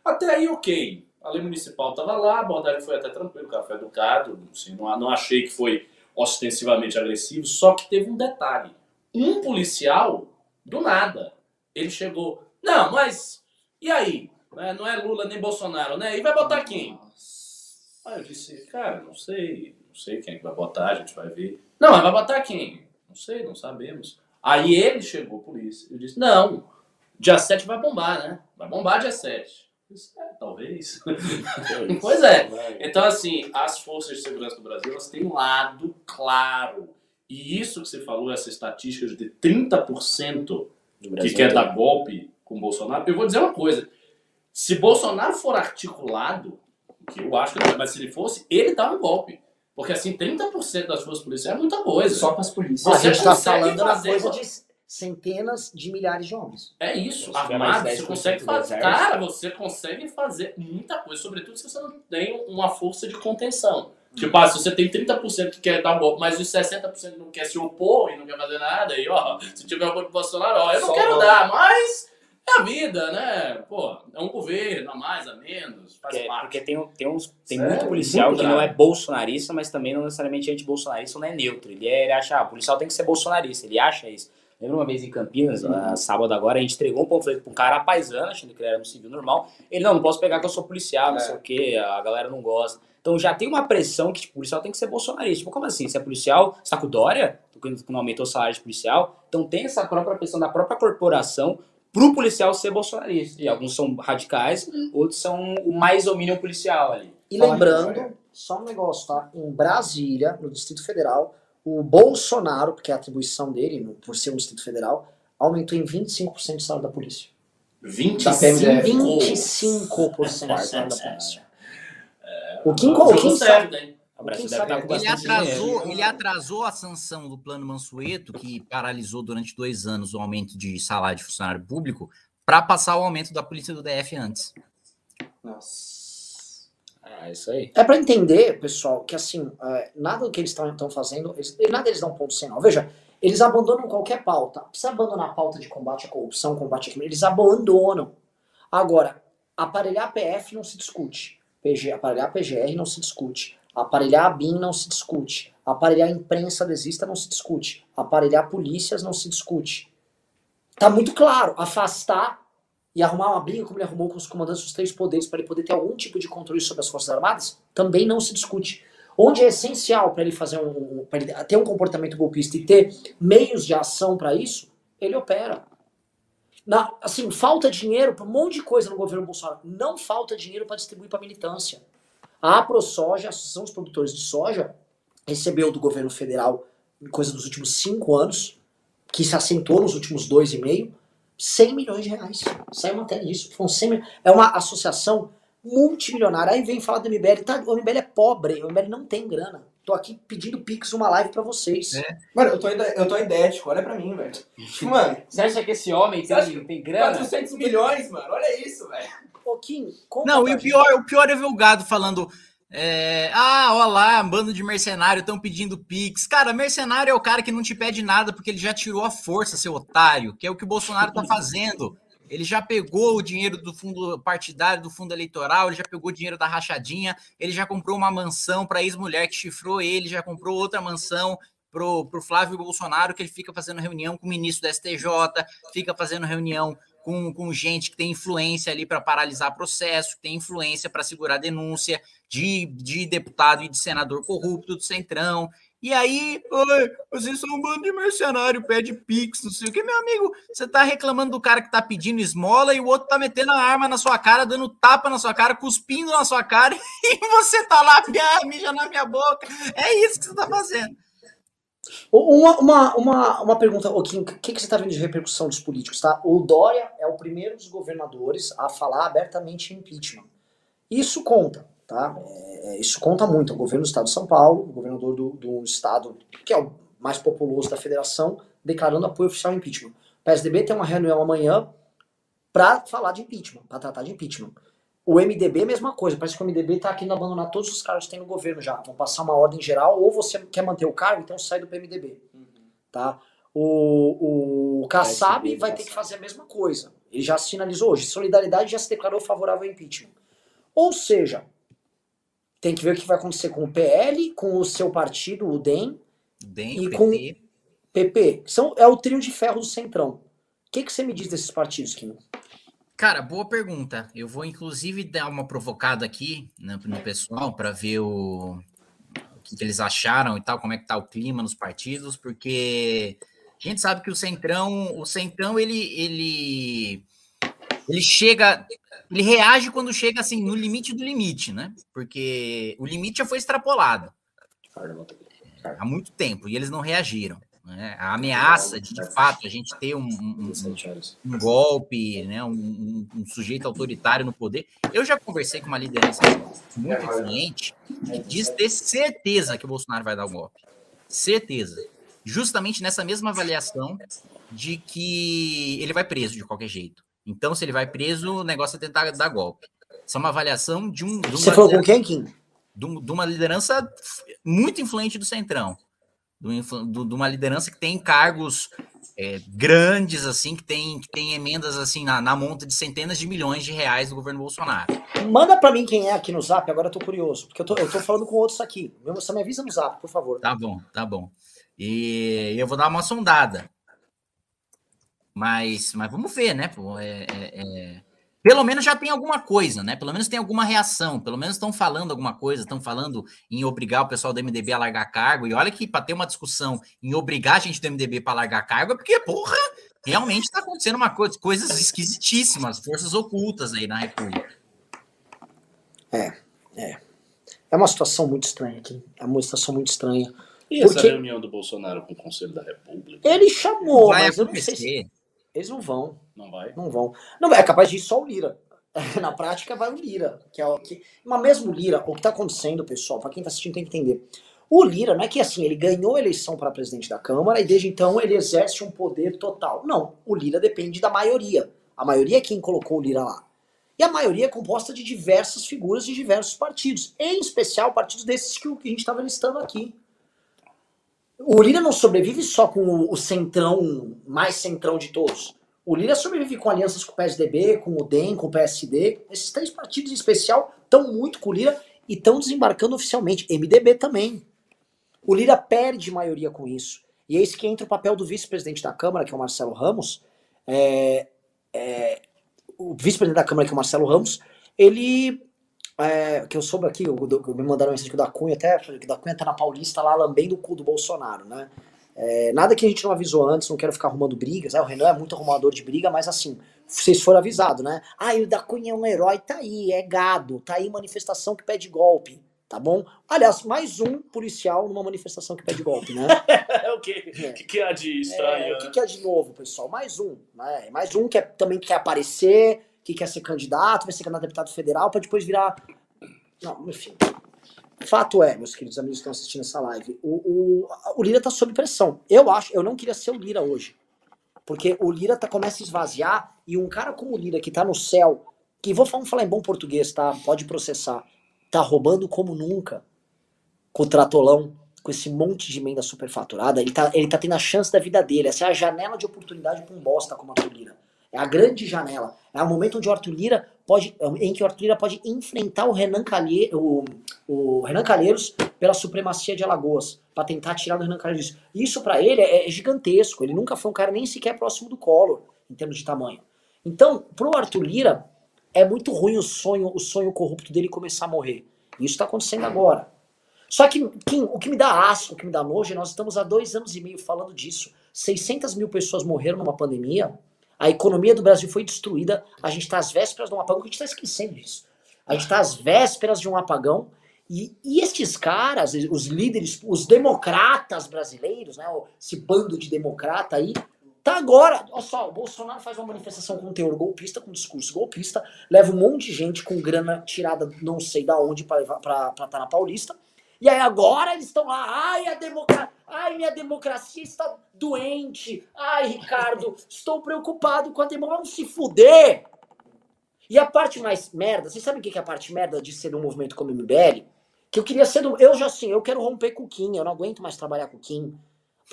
Até aí, ok. A lei municipal estava lá, a abordagem foi até tranquilo, o cara foi educado, assim, não, não achei que foi ostensivamente agressivo, só que teve um detalhe. Um policial, do nada, ele chegou, não, mas e aí? Né, Não é Lula nem Bolsonaro, né? E vai botar quem? Aí eu disse, cara, não sei, não sei quem é vai botar, a gente vai ver. Não, mas vai botar quem? Não sei, não sabemos. Aí ele chegou, polícia, e disse, não, dia 7 vai bombar, né? Vai bombar dia 7. Eu disse, é, talvez. pois é. Então, assim, as forças de segurança do Brasil, elas têm um lado claro. E isso que você falou, essa estatística de 30% Do que quer dar golpe com Bolsonaro, eu vou dizer uma coisa. Se Bolsonaro for articulado, o que eu acho que não é, mas se ele fosse, ele dá um golpe. Porque assim, 30% das forças policiais é muita coisa. Só para as polícias. Você a gente tá consegue falando na fazer coisa de centenas de milhares de homens. É isso, armado, você 10% consegue fazer. Cara, você consegue fazer muita coisa, sobretudo se você não tem uma força de contenção. Tipo, ah, se você tem 30% que quer dar um golpe, mas os 60% não quer se opor e não quer fazer nada, e ó, se tiver um golpe do Bolsonaro, ó, eu não Só quero golpe. dar, mas é a vida, né? Pô, é um governo, a mais, a menos, faz Porque, parte. porque tem, tem, uns, tem muito policial Muito que não é grave. bolsonarista, mas também não necessariamente anti-bolsonarista, não é neutro. Ele, é, ele acha, ah, o policial tem que ser bolsonarista, ele acha isso. Lembra uma vez em Campinas, ah, sábado agora, a gente entregou um panfleto pra um cara paisano, achando que ele era um civil normal. Ele, não, não posso pegar que eu sou policial, não É. sei o quê, a galera não gosta. Então já tem uma pressão que tipo, o policial tem que ser bolsonarista. Tipo, como assim? Você é policial, você tá com Dória, quando não aumentou o salário de policial. Então tem essa própria pressão da própria corporação pro policial ser bolsonarista. E alguns são radicais, outros são o mais domínio policial ali. E Fala lembrando, só um negócio, tá? Em Brasília, no Distrito Federal, o Bolsonaro, porque é a atribuição dele, no- por ser um Distrito Federal, aumentou em 25% o salário da polícia. 25 Da PMDF. 25% o salário da polícia. O Kim, o certo, sabe, hein? O Brasil Quem deve sabe estar com ele bastante dinheiro. Ele atrasou, ele atrasou a sanção do plano Mansueto, que paralisou durante dois anos o aumento de salário de funcionário público, para passar o aumento da polícia do DF antes. Nossa. Ah, isso aí. É pra entender, pessoal, que assim, é, nada do que eles estão fazendo, eles, nada eles dão ponto sem nó. Veja, eles abandonam qualquer pauta. Precisa abandonar a pauta de combate à corrupção, combate à crime. Eles abandonam. Agora, aparelhar PF não se discute. PG, aparelhar PGR não se discute. Aparelhar a BIM não se discute. Aparelhar a imprensa desista não se discute. Aparelhar polícias não se discute. Tá muito claro. Afastar e arrumar uma briga como ele arrumou com os comandantes dos três poderes para ele poder ter algum tipo de controle sobre as Forças Armadas, também não se discute. Onde é essencial para ele fazer um, ele ter um comportamento golpista e ter meios de ação para isso, ele opera. Na, assim, falta dinheiro para um monte de coisa no governo Bolsonaro. Não falta dinheiro para distribuir para militância. A AproSoja, a Associação dos Produtores de Soja, recebeu do governo federal, em coisa dos últimos cinco anos, que se assentou nos últimos dois e meio, 100 milhões de reais. Saiu matéria disso. Foram 100 mil... É uma associação multimilionária. Aí vem falar do MBL. Tá, o MBL é pobre, o MBL não tem grana. Tô aqui pedindo Pix numa live pra vocês. Mano, eu tô, eu tô idético, olha pra mim, velho. Mano, Você acha que esse homem tem, tem grana? 400 milhões, mano, olha isso, velho. Ô, Kim, conta Não, e o pior, o pior é ver o gado falando. é, ah, olha lá, bando de mercenário estão pedindo Pix. Cara, mercenário é o cara que não te pede nada porque ele já tirou a força, seu otário, que é o que o Bolsonaro tá fazendo. Ele já pegou o dinheiro do fundo partidário, do fundo eleitoral, ele já pegou o dinheiro da rachadinha, ele já comprou uma mansão para ex-mulher que chifrou ele, já comprou outra mansão pro, pro Flávio Bolsonaro, que ele fica fazendo reunião com o ministro da STJ, fica fazendo reunião com, com gente que tem influência ali para paralisar processo, que tem influência para segurar denúncia de, de deputado e de senador corrupto do Centrão. E aí, oi, vocês são um bando de mercenário, pede pix, não sei o que. Meu amigo, você tá reclamando do cara que tá pedindo esmola e o outro tá metendo a arma na sua cara, dando tapa na sua cara, cuspindo na sua cara e você tá lá, ah, mija na minha boca. É isso que você tá fazendo. Uma, uma, uma, uma pergunta, o que, que, que você está vendo de repercussão dos políticos, tá? O Dória é o primeiro dos governadores a falar abertamente em impeachment. Isso conta, tá? É, isso conta muito. O governo do estado de São Paulo, o governador do, do estado, que é o mais populoso da federação, declarando apoio oficial ao impeachment. O PSDB tem uma reunião amanhã para falar de impeachment, para tratar de impeachment. O MDB, mesma coisa. Parece que o MDB está querendo abandonar todos os cargos que tem no governo já. Vão passar uma ordem geral, ou você quer manter o cargo, então sai do PMDB. Uhum. Tá? O, o Kassab vai ter que fazer a mesma coisa. Ele já sinalizou hoje. Solidariedade já se declarou favorável ao impeachment. Ou seja, tem que ver o que vai acontecer com o PL, com o seu partido, o DEM, DEM e PP. com o PP. São, é o trio de ferro do Centrão. O que, que você me diz desses partidos, Kim? Cara, boa pergunta. Eu vou inclusive dar uma provocada aqui né, no pessoal para ver o, o que, que eles acharam e tal, como é que tá o clima nos partidos, porque a gente sabe que o Centrão, o Centrão ele ele ele chega, ele reage quando chega assim no limite do limite, né? Porque o limite já foi extrapolado há muito tempo e eles não reagiram. Né? A ameaça de, de fato, a gente ter um, um, um golpe, né? Um, um, sujeito autoritário no poder. Eu já conversei com uma liderança muito influente que diz ter certeza que o Bolsonaro vai dar o golpe. Certeza. Justamente nessa mesma avaliação de que ele vai preso de qualquer jeito. Então, se ele vai preso, o negócio é tentar dar golpe. Isso é uma avaliação de um. De Você falou com quem, Kim? De uma liderança muito influente do Centrão do, de uma liderança que tem cargos é, grandes, assim, que tem, que tem emendas assim na, na, monta de centenas de milhões de reais do governo Bolsonaro. Manda para mim quem é aqui no Zap, agora eu tô curioso, porque eu tô, eu tô falando com outros aqui. Você me avisa no Zap, por favor. Tá bom, tá bom. E eu vou dar uma sondada. Mas, mas vamos ver, né? Pô, é, é, é pelo menos já tem alguma coisa, né? Pelo menos tem alguma reação, pelo menos estão falando alguma coisa, estão falando em obrigar o pessoal do MDB a largar cargo. E olha que para ter uma discussão em obrigar a gente do MDB para largar cargo é porque, porra, realmente está acontecendo uma coisa, coisas esquisitíssimas, forças ocultas aí na República. É, é. É uma situação muito estranha aqui. É uma situação muito estranha. E essa reunião do Bolsonaro com o Conselho da República? Ele chamou, Vai mas eu não acontecer. sei se... Eles não vão. Não vai? Não vão. Não, é capaz de ir só o Lira. Na prática, vai o Lira. Que é o que... Mas mesmo o Lira, o que está acontecendo, pessoal, para quem está assistindo tem que entender. O Lira não é que assim, ele ganhou a eleição para presidente da Câmara e desde então ele exerce um poder total. Não, o Lira depende da maioria. A maioria é quem colocou o Lira lá. E a maioria é composta de diversas figuras de diversos partidos, em especial partidos desses que a gente estava listando aqui. O Lira não sobrevive só com o, centrão, mais centrão de todos. O Lira sobrevive com alianças com o PSDB, com o DEM, com o PSD. Esses três partidos em especial estão muito com o Lira e estão desembarcando oficialmente. MDB também. O Lira perde maioria com isso. E é isso que entra o papel do vice-presidente da Câmara, que é o Marcelo Ramos. É, é, o vice-presidente da Câmara, que é o Marcelo Ramos, ele é, que eu soube aqui, o, o, me mandaram mensagem que o da Cunha, até que o da Cunha tá na Paulista lá lambendo o cu do Bolsonaro, né? É, nada que a gente não avisou antes, não quero ficar arrumando brigas. Né? O Renan é muito arrumador de briga, mas assim, vocês foram avisados, né? Ah, o da Cunha é um herói, tá aí, é gado, tá aí manifestação que pede golpe, tá bom? Aliás, mais um policial numa manifestação que pede golpe, né? o que, que, que há de estranho? É, o que, que é de novo, pessoal? Mais um, né? Mais um que é, também quer aparecer, que quer ser candidato, vai ser candidato a deputado federal, para depois virar. Não, enfim. Fato é, meus queridos amigos que estão assistindo essa live, o, o, o Lira tá sob pressão. Eu acho, eu não queria ser o Lira hoje. Porque o Lira tá, começa a esvaziar e um cara como o Lira que tá no céu, que vou falar, falar em bom português, tá? Pode processar. Tá roubando como nunca com o tratolão, com esse monte de emenda superfaturada. Ele tá, ele tá tendo a chance da vida dele. Essa é a janela de oportunidade pra um bosta como a Lira. É a grande janela. É o momento onde o Arthur Lira pode, em que o Arthur Lira pode enfrentar o Renan, Calhe, o, o Renan Calheiros pela supremacia de Alagoas, para tentar tirar do Renan Calheiros. Isso para ele é, é, gigantesco. Ele nunca foi um cara nem sequer próximo do Collor em termos de tamanho. Então, pro Arthur Lira é muito ruim o sonho, o sonho corrupto dele começar a morrer. Isso está acontecendo agora. Só que Kim, o que me dá asco, o que me dá nojo, é nós estamos há dois anos e meio falando disso. 600 mil pessoas morreram numa pandemia, a economia do Brasil foi destruída, a gente está às vésperas de um apagão, a gente está esquecendo disso. A gente está às vésperas de um apagão, e, e estes caras, os líderes, os democratas brasileiros, né, esse bando de democrata aí, Tá agora, olha só, o Bolsonaro faz uma manifestação com teor golpista, com discurso golpista, leva um monte de gente com grana tirada não sei da onde para estar tá na Paulista. E aí agora eles estão lá, ai, a democracia, ai, minha democracia está doente. Ai, Ricardo, estou preocupado com a democracia. Vamos se fuder! E a parte mais merda, vocês sabem o que é a parte merda de ser um movimento como o MBL? Que eu queria ser do. Eu já assim, eu quero romper com o Kim, eu não aguento mais trabalhar com o Kim.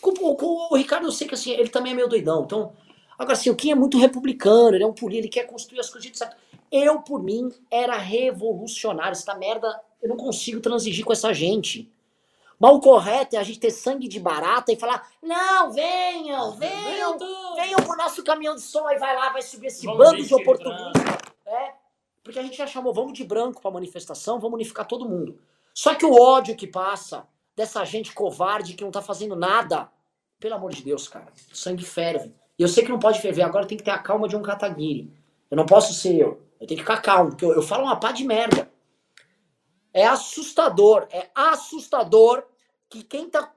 Com, com, o Ricardo, eu sei que assim, ele também é meio doidão. Então, agora assim, o Kim é muito republicano, ele é um político, ele quer construir as coisas certo. Eu, por mim, era revolucionário. Essa merda, eu não consigo transigir com essa gente. Mas o correto é a gente ter sangue de barata e falar: não, venham, venham, venham pro nosso caminhão de som, aí vai lá, vai subir esse Vamos bando de oportunistas. É, porque a gente já chamou, vamos de branco pra manifestação, vamos unificar todo mundo. Só que o ódio que passa dessa gente covarde que não tá fazendo nada, pelo amor de Deus, cara, o sangue ferve. E eu sei que não pode ferver, agora tem que ter a calma de um Kataguiri. Eu não posso ser eu, eu tenho que ficar calmo, porque eu, eu falo uma pá de merda. É assustador, é assustador que quem tá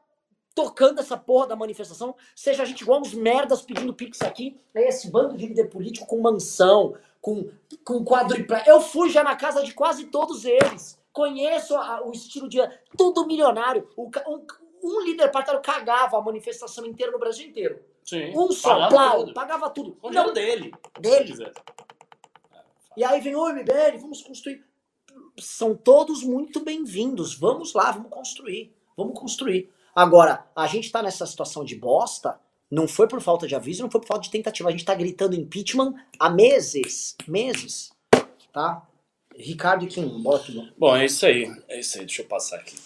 tocando essa porra da manifestação seja a gente igual uns merdas pedindo pix aqui, é esse bando de líder político com mansão, com, com quadripla. Eu fui já na casa de quase todos eles. Conheço a- o estilo de. Tudo milionário. O um, um líder partidário cagava a manifestação inteira no Brasil inteiro. Sim. Um só, Pagava plau, tudo. pagava tudo. Com dinheiro dele. Dele. E aí vem o MBL, vamos construir. São todos muito bem-vindos. Vamos lá, vamos construir. Vamos construir. Agora, a gente tá nessa situação de bosta, não foi por falta de aviso, não foi por falta de tentativa. A gente tá gritando impeachment há meses. Meses. Tá? Ricardo e Kim, bola tudo. Bom, é isso aí. É isso aí. Deixa eu passar aqui.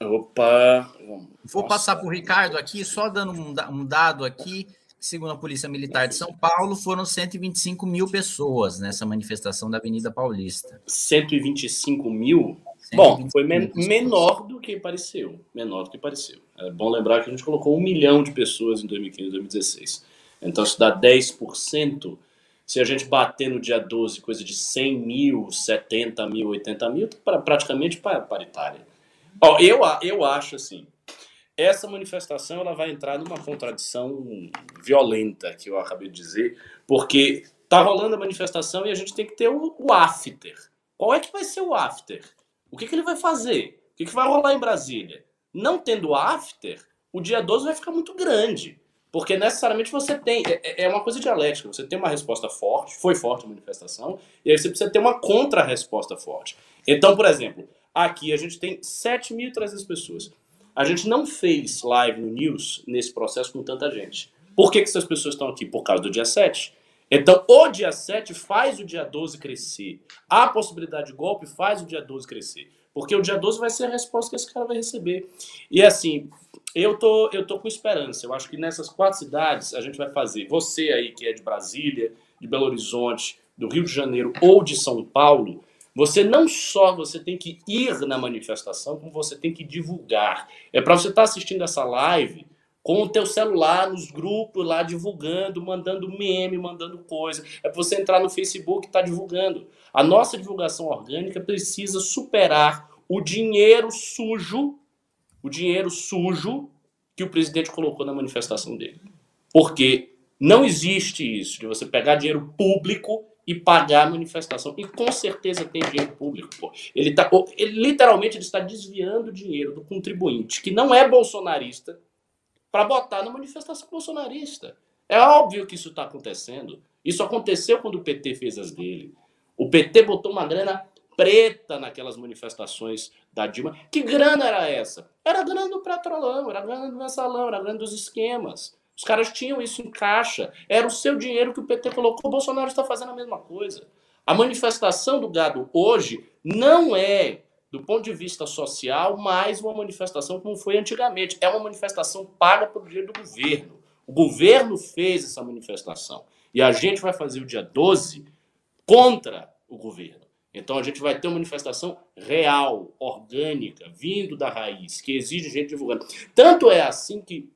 Opa. Vamos. Vou passar para o Ricardo aqui, só dando um, um dado aqui. Segundo a Polícia Militar de São Paulo, foram 125 mil pessoas nessa manifestação da Avenida Paulista. 125 mil. Bom, 125 foi men- menor do que pareceu. Menor do que pareceu. É bom lembrar que a gente colocou um milhão de pessoas em 2015 e 2016. Então, se dá 10%, se a gente bater no dia 12 coisa de 100 mil, 70 mil, 80 mil, pra- praticamente pa- paritária. Ó, eu, eu acho assim, essa manifestação ela vai entrar numa contradição violenta, que eu acabei de dizer, porque tá rolando a manifestação e a gente tem que ter o, o after. Qual é que vai ser o after? O que, que ele vai fazer? O que, que vai rolar em Brasília? Não tendo after, o dia 12 vai ficar muito grande. Porque necessariamente você tem. É, é uma coisa dialética. Você tem uma resposta forte, foi forte a manifestação, e aí você precisa ter uma contra-resposta forte. Então, por exemplo, aqui a gente tem 7.300 pessoas. A gente não fez live no News nesse processo com tanta gente. Por que, que essas pessoas estão aqui? Por causa do dia 7. Então, o dia 7 faz o dia 12 crescer. A possibilidade de golpe faz o dia 12 crescer. Porque o dia 12 vai ser a resposta que esse cara vai receber. E assim, eu tô, eu tô com esperança. Eu acho que nessas quatro cidades a gente vai fazer. Você aí que é de Brasília, de Belo Horizonte, do Rio de Janeiro ou de São Paulo, você não só você tem que ir na manifestação, como você tem que divulgar. É para você estar assistindo essa live com o teu celular nos grupos lá divulgando, mandando meme, mandando coisa. É para você entrar no Facebook e estar divulgando. A nossa divulgação orgânica precisa superar o dinheiro sujo, o dinheiro sujo que o presidente colocou na manifestação dele. Porque não existe isso de você pegar dinheiro público e pagar a manifestação. E com certeza tem dinheiro público. Pô. Ele, tá, ele literalmente ele está desviando dinheiro do contribuinte, que não é bolsonarista, para botar na manifestação bolsonarista. É óbvio que isso está acontecendo. Isso aconteceu quando o PT fez as dele. O PT botou uma grana preta naquelas manifestações da Dilma. Que grana era essa? Era a grana do petrolão, era a grana do mensalão, era a grana dos esquemas. Os caras tinham isso em caixa. Era o seu dinheiro que o PT colocou. O Bolsonaro está fazendo a mesma coisa. A manifestação do gado hoje não é, do ponto de vista social, mais uma manifestação como foi antigamente. É uma manifestação paga pelo dinheiro do governo. O governo fez essa manifestação. E a gente vai fazer o dia 12 contra o governo. Então a gente vai ter uma manifestação real, orgânica, vindo da raiz, que exige gente divulgando. Tanto é assim que,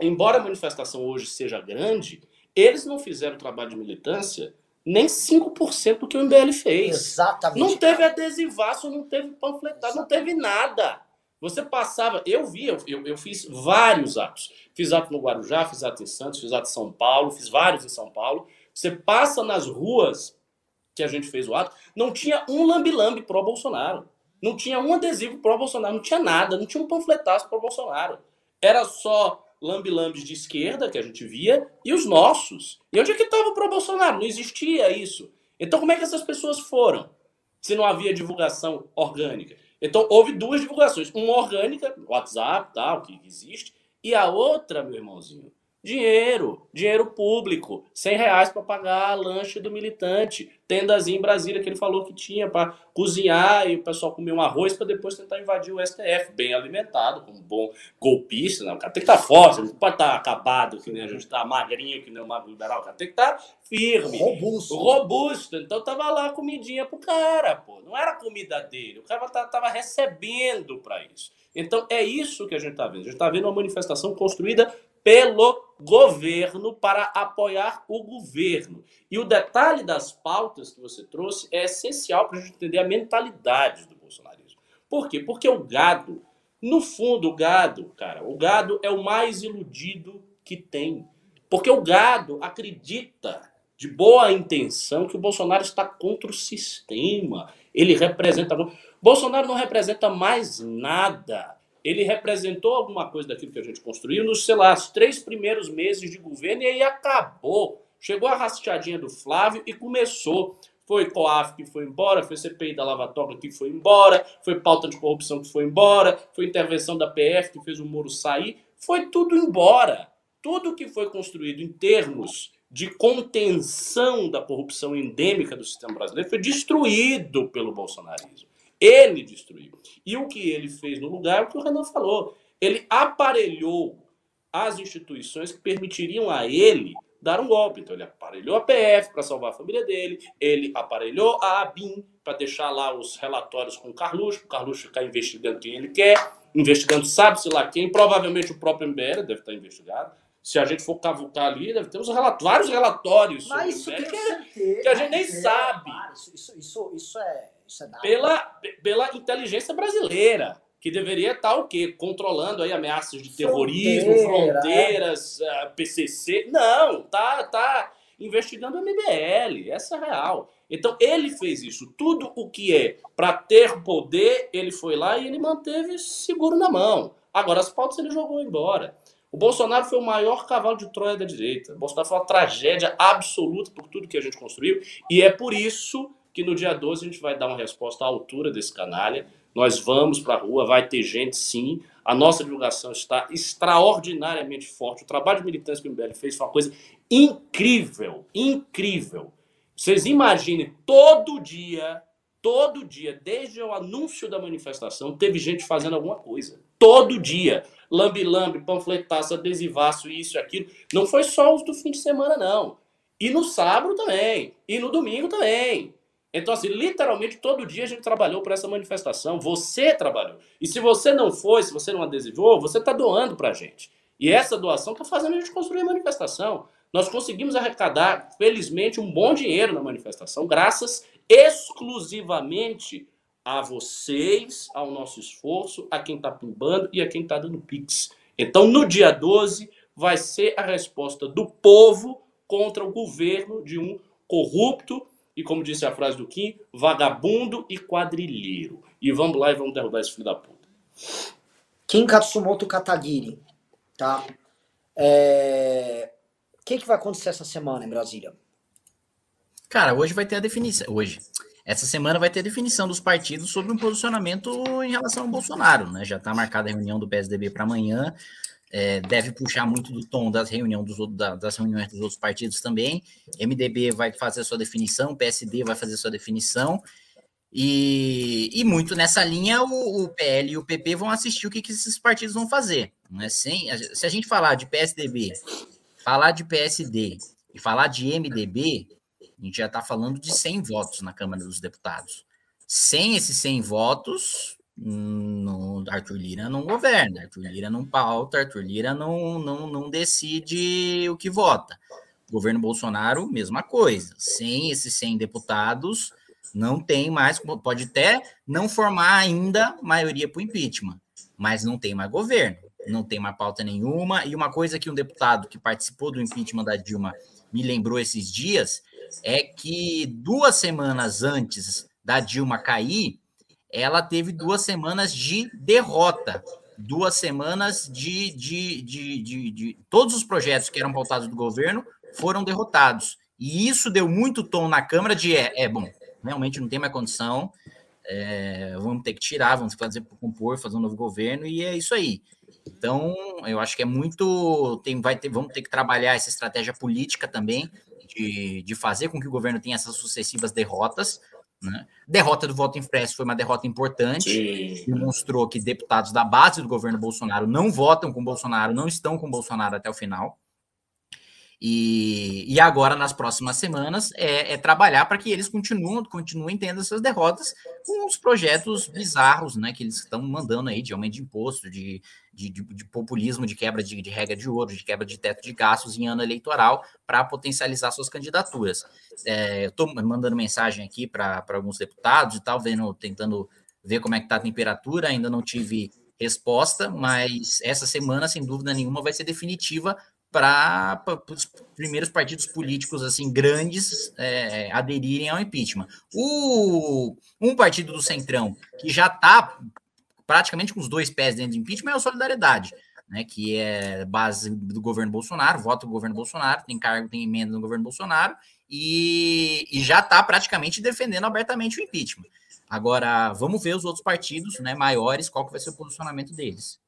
embora a manifestação hoje seja grande, eles não fizeram trabalho de militância nem 5% do que o MBL fez. Exatamente. Não teve adesivaço, não teve panfletado, não teve nada. Você passava, eu vi, eu, eu, eu fiz vários atos. Fiz ato no Guarujá, fiz ato em Santos, fiz ato em São Paulo, fiz vários em São Paulo. Você passa nas ruas que a gente fez o ato, não tinha um lambi-lambi pró-Bolsonaro. Não tinha um adesivo pró-Bolsonaro, não tinha nada, não tinha um panfletaço pró-Bolsonaro. Era só lambi-lambis de esquerda que a gente via e os nossos. E onde é que estava o pró-Bolsonaro? Não existia isso. Então como é que essas pessoas foram? Se não havia divulgação orgânica. Então houve duas divulgações. Uma orgânica, WhatsApp, tal, que existe, e a outra, meu irmãozinho, Dinheiro, dinheiro público, 100 reais para pagar a lanche do militante, tendazinha em Brasília que ele falou que tinha para cozinhar e o pessoal comer um arroz para depois tentar invadir o STF, bem alimentado, como um bom golpista, né? o cara tem que estar tá forte, não pode estar tá acabado, que nem a gente está magrinho, que nem o magro liberal, o cara tem que estar tá firme, robusto. robusto, então tava lá comidinha pro cara, pô, não era comida dele, o cara tava recebendo para isso. Então é isso que a gente está vendo. A gente está vendo uma manifestação construída pelo governo para apoiar o governo. E o detalhe das pautas que você trouxe é essencial para a gente entender a mentalidade do bolsonarismo. Por quê? Porque o gado, no fundo, o gado, cara, o gado é o mais iludido que tem. Porque o gado acredita de boa intenção que o Bolsonaro está contra o sistema. Ele representa. Bolsonaro não representa mais nada ele representou alguma coisa daquilo que a gente construiu nos, sei lá, os três primeiros meses de governo e aí acabou. Chegou a rasteadinha do Flávio e começou. Foi COAF que foi embora, foi CPI da Lava Toga que foi embora, foi pauta de corrupção que foi embora, foi intervenção da PF que fez o Moro sair, foi tudo embora. Tudo que foi construído em termos de contenção da corrupção endêmica do sistema brasileiro foi destruído pelo bolsonarismo. Ele destruiu. E o que ele fez no lugar é o que o Renan falou. Ele aparelhou as instituições que permitiriam a ele dar um golpe. Então ele aparelhou a PF para salvar a família dele, ele aparelhou a ABIN para deixar lá os relatórios com o Carluxo, o Carluxo ficar investigando quem ele quer, investigando sabe-se lá quem, provavelmente o próprio MBL deve estar investigado. Se a gente for cavucar ali, deve ter uns relatórios, vários relatórios Mas isso MBL, que, certeza, que a gente nem é, sabe. Isso, isso, isso, é. Pela, pela inteligência brasileira, que deveria estar o quê? Controlando aí ameaças de terrorismo, Fronteira, fronteiras, ah, PCC. Não, tá, tá investigando o MBL, essa é real. Então ele fez isso. Tudo o que é para ter poder, ele foi lá e ele manteve seguro na mão. Agora as pautas ele jogou embora. O Bolsonaro foi o maior cavalo de Troia da direita. O Bolsonaro foi uma tragédia absoluta por tudo que a gente construiu. E é por isso que no dia 12 a gente vai dar uma resposta à altura desse canalha. Nós vamos para a rua, vai ter gente sim. A nossa divulgação está extraordinariamente forte. O trabalho de militância que o MBL fez foi uma coisa incrível, incrível. Vocês imaginem, todo dia, todo dia, desde o anúncio da manifestação, teve gente fazendo alguma coisa. Todo dia. Lambi-lambi, panfletaço, adesivaço, isso e aquilo. Não foi só os do fim de semana, não. E no sábado também. E no domingo também. Então, assim, literalmente todo dia a gente trabalhou para essa manifestação. Você trabalhou. E se você não foi, se você não adesivou, você está doando para a gente. E essa doação está fazendo a gente construir a manifestação. Nós conseguimos arrecadar, felizmente, um bom dinheiro na manifestação, graças exclusivamente a vocês, ao nosso esforço, a quem está pimbando e a quem está dando pix. Então, no dia 12, vai ser a resposta do povo contra o governo de um corrupto e, como disse a frase do Kim, vagabundo e quadrilheiro. E vamos lá e vamos derrubar esse filho da puta. Kim Katsumoto Katagiri, tá? É... O que, que vai acontecer essa semana em Brasília? Cara, hoje vai ter a definição. Hoje. Essa semana vai ter a definição dos partidos sobre um posicionamento em relação ao Bolsonaro, né? Já está marcada a reunião do PSDB para amanhã. É, deve puxar muito do tom das, reunião dos, da, das reuniões dos outros partidos também. MDB vai fazer sua definição, PSD vai fazer sua definição. E, e muito nessa linha, o, o, PL e o PP vão assistir o que, que esses partidos vão fazer. Né? Sem, se a gente falar de PSDB, falar de PSD e falar de MDB, a gente já está falando de 100 votos na Câmara dos Deputados. Sem esses 100 votos, no, Arthur Lira não governa, Arthur Lira não pauta, Arthur Lira não, não, não decide o que vota. Governo Bolsonaro, mesma coisa. Sem esses 100 deputados, não tem mais, pode até não formar ainda maioria para o impeachment, mas não tem mais governo, não tem mais pauta nenhuma. E uma coisa que um deputado que participou do impeachment da Dilma me lembrou esses dias é que duas semanas antes da Dilma cair, ela teve duas semanas de derrota, duas semanas de, de, de, de, de todos os projetos que eram pautados do governo foram derrotados. E isso deu muito tom na Câmara de é, é bom, realmente não tem mais condição, é, vamos ter que tirar, vamos fazer compor, fazer um novo governo, e é isso aí. Então, eu acho que é muito. Tem, vai ter, vamos ter que trabalhar essa estratégia política também, de, de fazer com que o governo tenha essas sucessivas derrotas. Né? Derrota do voto impresso foi uma derrota importante, Sim. demonstrou que deputados da base do governo Bolsonaro não votam com Bolsonaro, não estão com Bolsonaro até o final. E, e agora, nas próximas semanas, é, é trabalhar para que eles continuem, continuem tendo essas derrotas com os projetos bizarros né, que eles estão mandando aí de aumento de imposto, de, de, de, de populismo, de quebra de, de, regra de ouro, de quebra de teto de gastos em ano eleitoral para potencializar suas candidaturas. É, Estou mandando mensagem aqui para alguns deputados e tal, vendo, tentando ver como é que está a temperatura, ainda não tive resposta, mas essa semana, sem dúvida nenhuma, vai ser definitiva para os primeiros partidos políticos assim grandes é, aderirem ao impeachment. O, um partido do Centrão que já está praticamente com os dois pés dentro do impeachment é o Solidariedade, né, que é base do governo Bolsonaro, vota do governo Bolsonaro, tem cargo, tem emenda no governo Bolsonaro e, e já está praticamente defendendo abertamente o impeachment. Agora, vamos ver os outros partidos né, maiores, qual que vai ser o posicionamento deles.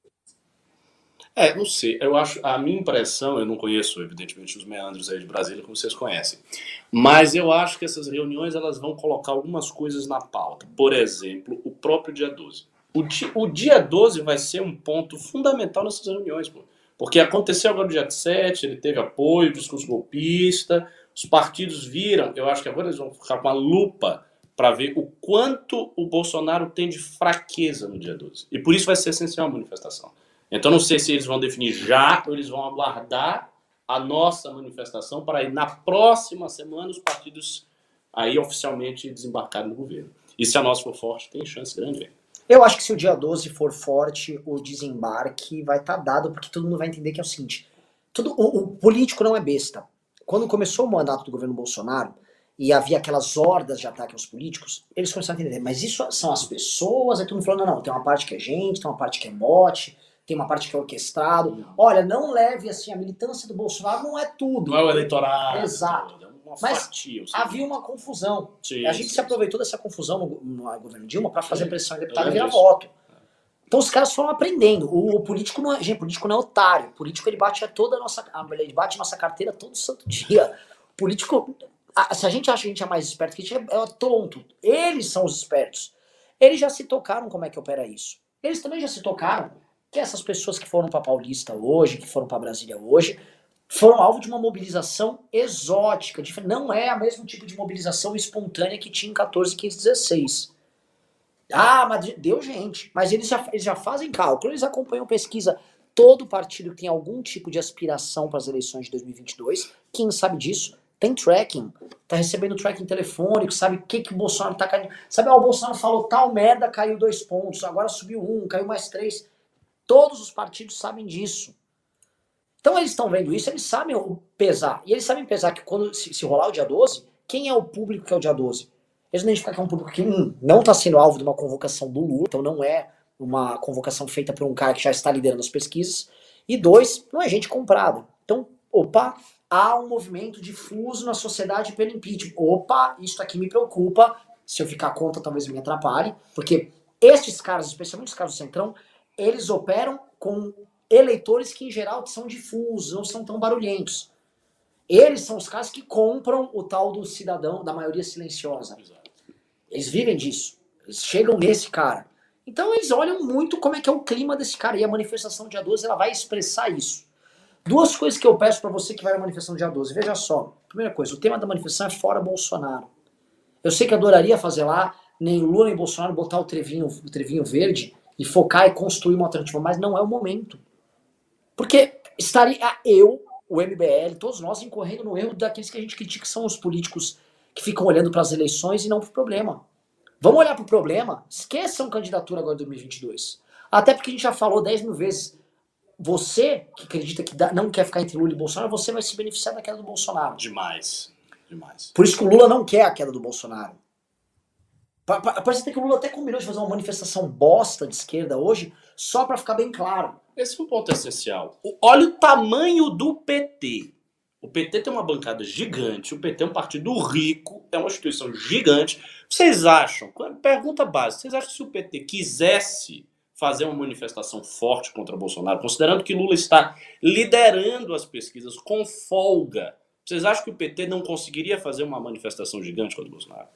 É, não sei. Eu acho, a minha impressão, eu não conheço, evidentemente, os meandros aí de Brasília, como vocês conhecem. Mas eu acho que essas reuniões elas vão colocar algumas coisas na pauta. Por exemplo, o próprio dia 12. O dia, o dia 12 vai ser um ponto fundamental nessas reuniões, pô. Porque aconteceu agora no dia 7, ele teve apoio, discurso golpista, os partidos viram, eu acho que agora eles vão ficar com a lupa para ver o quanto o Bolsonaro tem de fraqueza no dia 12. E por isso vai ser essencial a manifestação. Então não sei se eles vão definir já ou eles vão aguardar a nossa manifestação para ir na próxima semana os partidos aí oficialmente desembarcarem no governo. E se a nossa for forte, tem chance grande. Eu acho que se o dia 12 for forte, o desembarque vai estar tá dado, porque todo mundo vai entender que é o seguinte: tudo, o, o, político não é besta. Quando começou o mandato do governo Bolsonaro e havia aquelas hordas de ataque aos políticos, eles começaram a entender, mas isso são as pessoas, aí todo mundo falou, não, não, tem uma parte que é gente, tem uma parte que é bote, tem uma parte que é orquestrado. Olha, não leve assim, a militância do Bolsonaro não é tudo. Não é o eleitorado. Exato. É Mas fatia, havia uma confusão. Sim, a gente sim, se aproveitou dessa confusão no, no governo Dilma para fazer Sim. pressão em deputado e virar lembro voto. Então os caras foram aprendendo. O, o político não é, gente, o político não é otário. O político ele bate a toda a nossa, ele bate nossa carteira todo santo dia. O político, a- se a gente acha que a gente é mais esperto que a gente é, é tonto. Eles são os espertos. Eles já se tocaram como é que opera isso. Eles também já se tocaram que essas pessoas que foram para Paulista hoje, que foram para Brasília hoje, foram alvo de uma mobilização exótica. Não é o mesmo tipo de mobilização espontânea que tinha em 14, 15, 16. Ah, mas deu gente. Mas eles já, eles já fazem cálculo, eles acompanham pesquisa. Todo partido que tem algum tipo de aspiração para as eleições de 2022, quem sabe disso, tem tracking. Tá recebendo tracking telefônico, sabe o que, que o Bolsonaro tá caindo. Sabe, ó, o Bolsonaro falou tal merda, caiu dois pontos, agora subiu um, caiu mais três. Todos os partidos sabem disso. Então eles estão vendo isso, eles sabem pesar. E eles sabem pesar que quando se, se rolar o dia 12, quem é o público que é o dia 12? Eles identificam que é um público que, um, não está sendo alvo de uma convocação do Lula, então não é uma convocação feita por um cara que já está liderando as pesquisas. E dois, não é gente comprada. Então, opa, há um movimento difuso na sociedade pelo impeachment. Opa, isso aqui me preocupa. Se eu ficar contra, talvez me atrapalhe. Porque estes caras, especialmente os caras do Centrão, eles operam com eleitores que, em geral, são difusos, não são tão barulhentos. Eles são os caras que compram o tal do cidadão, da maioria silenciosa. Eles vivem disso. Eles chegam nesse cara. Então eles olham muito como é que é o clima desse cara. E a manifestação dia 12 ela vai expressar isso. Duas coisas que eu peço para você que vai na manifestação dia 12. Veja só. Primeira coisa, o tema da manifestação é fora Bolsonaro. Eu sei que adoraria fazer lá nem Lula nem Bolsonaro botar o trevinho, o trevinho verde e focar e construir uma alternativa, mas não é o momento. Porque estaria eu, o MBL, todos nós incorrendo no erro daqueles que a gente critica, que são os políticos que ficam olhando para as eleições e não para o problema. Vamos olhar para o problema, esqueçam candidatura agora em 2022. Até porque a gente já falou 10 mil vezes, você que acredita que não quer ficar entre Lula e Bolsonaro, você vai se beneficiar da queda do Bolsonaro. Demais. Demais. Por isso que o Lula não quer a queda do Bolsonaro. Pa- pa- Parece até que o Lula até combinou de fazer uma manifestação bosta de esquerda hoje, só para ficar bem claro. Esse é um ponto essencial. O- olha o tamanho do PT. O PT tem uma bancada gigante, o PT é um partido rico, é uma instituição gigante. Vocês acham, pergunta básica, vocês acham que se o PT quisesse fazer uma manifestação forte contra Bolsonaro, considerando que Lula está liderando as pesquisas com folga, vocês acham que o PT não conseguiria fazer uma manifestação gigante contra Bolsonaro?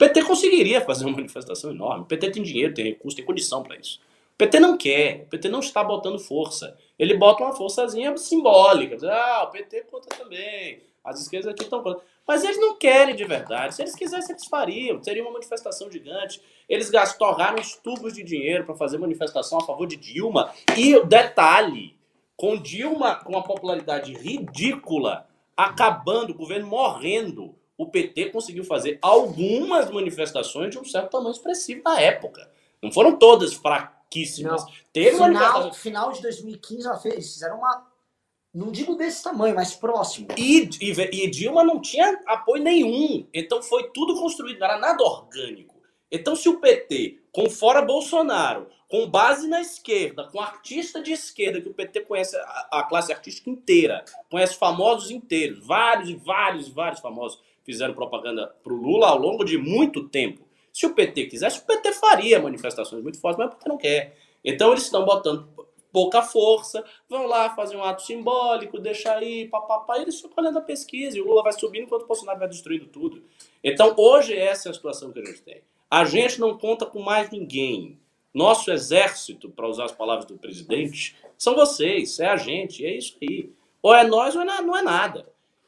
PT conseguiria fazer uma manifestação enorme. O PT tem dinheiro, tem recurso, tem condição para isso. O PT não quer, o PT não está botando força. Ele bota uma forçazinha simbólica. Ah, o PT conta também. As esquerdas aqui estão. Mas eles não querem de verdade. Se eles quisessem, eles fariam. Seria uma manifestação gigante. Eles gas- torraram os tubos de dinheiro para fazer manifestação a favor de Dilma. E detalhe, com Dilma com uma popularidade ridícula, acabando, o governo morrendo, o PT conseguiu fazer algumas manifestações de um certo tamanho expressivo na época. Não foram todas fraquíssimas. Teve Final, final de 2015, ela fez, fizeram uma. Não digo desse tamanho, mas próximo. E, e, e Dilma não tinha apoio nenhum. Então foi tudo construído, não era nada orgânico. Então, se o PT, com fora Bolsonaro, com base na esquerda, com artista de esquerda, que o PT conhece a, a classe artística inteira, conhece famosos inteiros, vários e vários e vários famosos fizeram propaganda pro Lula ao longo de muito tempo. Se o PT quisesse, o PT faria manifestações muito fortes, mas o PT não quer. Então eles estão botando pouca força, vão lá fazer um ato simbólico, deixar aí, papapá, eles ficam olhando a pesquisa, e o Lula vai subindo enquanto o Bolsonaro vai destruindo tudo. Então hoje essa é a situação que a gente tem. A gente não conta com mais ninguém. Nosso exército, para usar as palavras do presidente, são vocês, é a gente, é isso aí. Ou é nós ou é não é nada.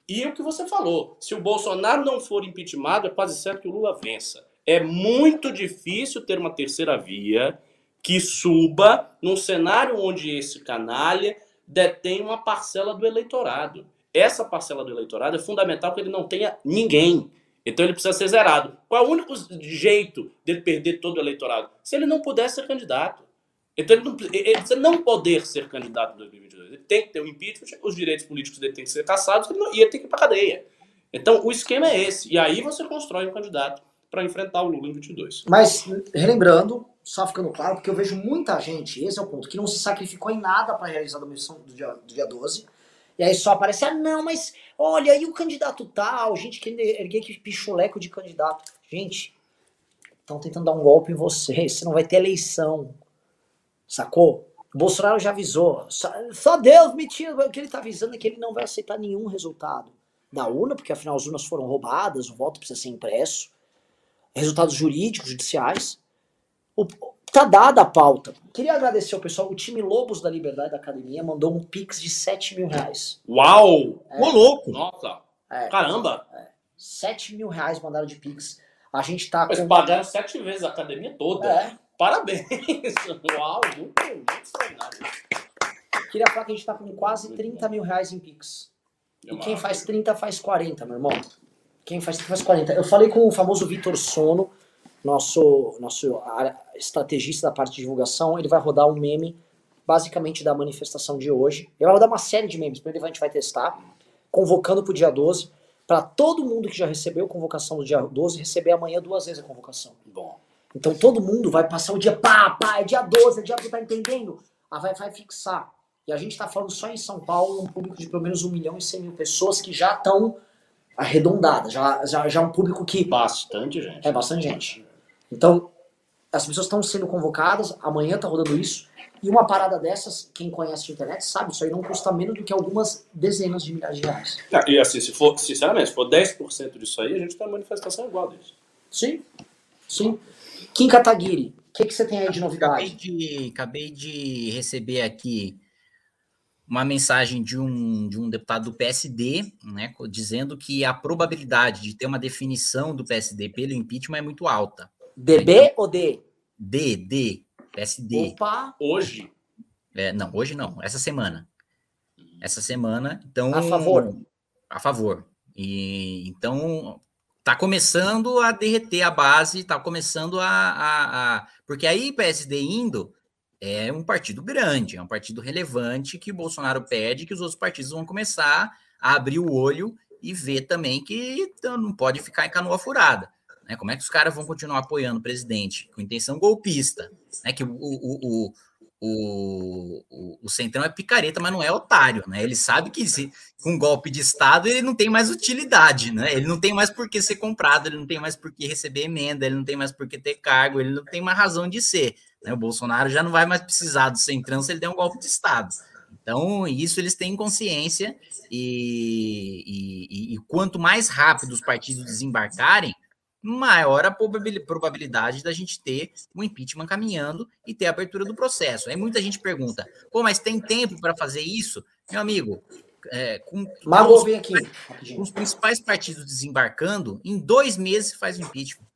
E o que você falou, se o Bolsonaro não for impeachmentado, é quase certo que o Lula vença. É muito difícil ter uma terceira via que suba num cenário onde esse canalha detém uma parcela do eleitorado. Essa parcela do eleitorado é fundamental que ele não tenha ninguém. Então ele precisa ser zerado. Qual é o único jeito dele perder todo o eleitorado? Se ele não puder ser candidato. Então ele não, ele precisa não poder ser candidato em 2022. Ele tem que ter um impeachment, os direitos políticos dele têm que ser cassados ele não- e ele tem que ir para cadeia. Então o esquema é esse. E aí você constrói um candidato para enfrentar o Lula em 22. Mas, relembrando, só ficando claro, porque eu vejo muita gente, esse é o ponto, que não se sacrificou em nada para realizar a missão do dia, do dia 12. E aí só aparece, ah, não, mas olha, e o candidato tal? Gente querendo erguer que pichuleco de candidato. Gente, estão tentando dar um golpe em você. Você não vai ter eleição. Sacou? O Bolsonaro já avisou. Só, só Deus me tira. O que ele tá avisando é que ele não vai aceitar nenhum resultado da urna, porque afinal as urnas foram roubadas, o voto precisa ser impresso. Resultados jurídicos, judiciais. O- tá dada a pauta. Queria agradecer ao pessoal. O time Lobos da Liberdade da Academia mandou um pix de 7 mil reais. Uau! É. Ô, louco! Nossa! É. Caramba! 7 mil reais mandaram de pix. A gente tá Mas com. pagaram sete vezes a academia toda. É. Parabéns! Uau, muito, muito extraordinário. Queria falar que a gente tá com quase 30 mil reais em pix. E quem faz 30 faz 40, meu irmão. Quem faz 30 faz 40. Eu falei com o famoso Vitor Sono, nosso, nosso estrategista da parte de divulgação. Ele vai rodar um meme, basicamente da manifestação de hoje. Ele vai rodar uma série de memes, primeiro a gente vai testar, convocando pro dia 12, para todo mundo que já recebeu convocação do dia 12 receber amanhã duas vezes a convocação. Bom. Então todo mundo vai passar o dia, pá, pá, é dia 12, é dia 12, tá entendendo? Ah, vai, vai fixar. E a gente tá falando só em São Paulo, um público de pelo menos 1 milhão e 100 mil pessoas que já estão arredondadas, já, já, já é um público que... Bastante gente. É bastante gente. Então, as pessoas estão sendo convocadas, amanhã tá rodando isso, e uma parada dessas, quem conhece a internet sabe, isso aí não custa menos do que algumas dezenas de milhares de reais. Ah, E assim, se for, sinceramente, se for 10% disso aí, a gente tem uma manifestação igual disso. Sim, sim. Kim Kataguiri, o que, que você tem aí de Acabei novidade? de, acabei de receber aqui uma mensagem de um, de um deputado do PSD, né, dizendo que a probabilidade de ter uma definição do PSD pelo impeachment é muito alta. DB ou D? D, D, PSD. Opa! Hoje? É, não, hoje não, essa semana. Essa semana, então. A favor. A favor. E então tá começando a derreter a base, tá começando a, a, a, porque aí PSD indo é um partido grande, é um partido relevante que o Bolsonaro pede que os outros partidos vão começar a abrir o olho e ver também que não pode ficar em canoa furada. Né? Como é que os caras vão continuar apoiando o presidente com intenção golpista? Né? Que o, o, o, o, o, o Centrão é picareta, mas não é otário, né? Ele sabe que se, com golpe de Estado ele não tem mais utilidade, né? Ele não tem mais por que ser comprado, ele não tem mais por que receber emenda, ele não tem mais por que ter cargo, ele não tem mais razão de ser. Né? O Bolsonaro já não vai mais precisar do Centrão se ele der um golpe de Estado. Então, isso eles têm consciência, e, e, e, quanto mais rápido os partidos desembarcarem, maior a probabilidade da gente ter um impeachment caminhando e ter a abertura do processo. Aí muita gente pergunta, pô, mas tem tempo para fazer isso? Meu amigo, é, com, Mago, os, aqui. com os principais partidos desembarcando, em dois meses faz o impeachment.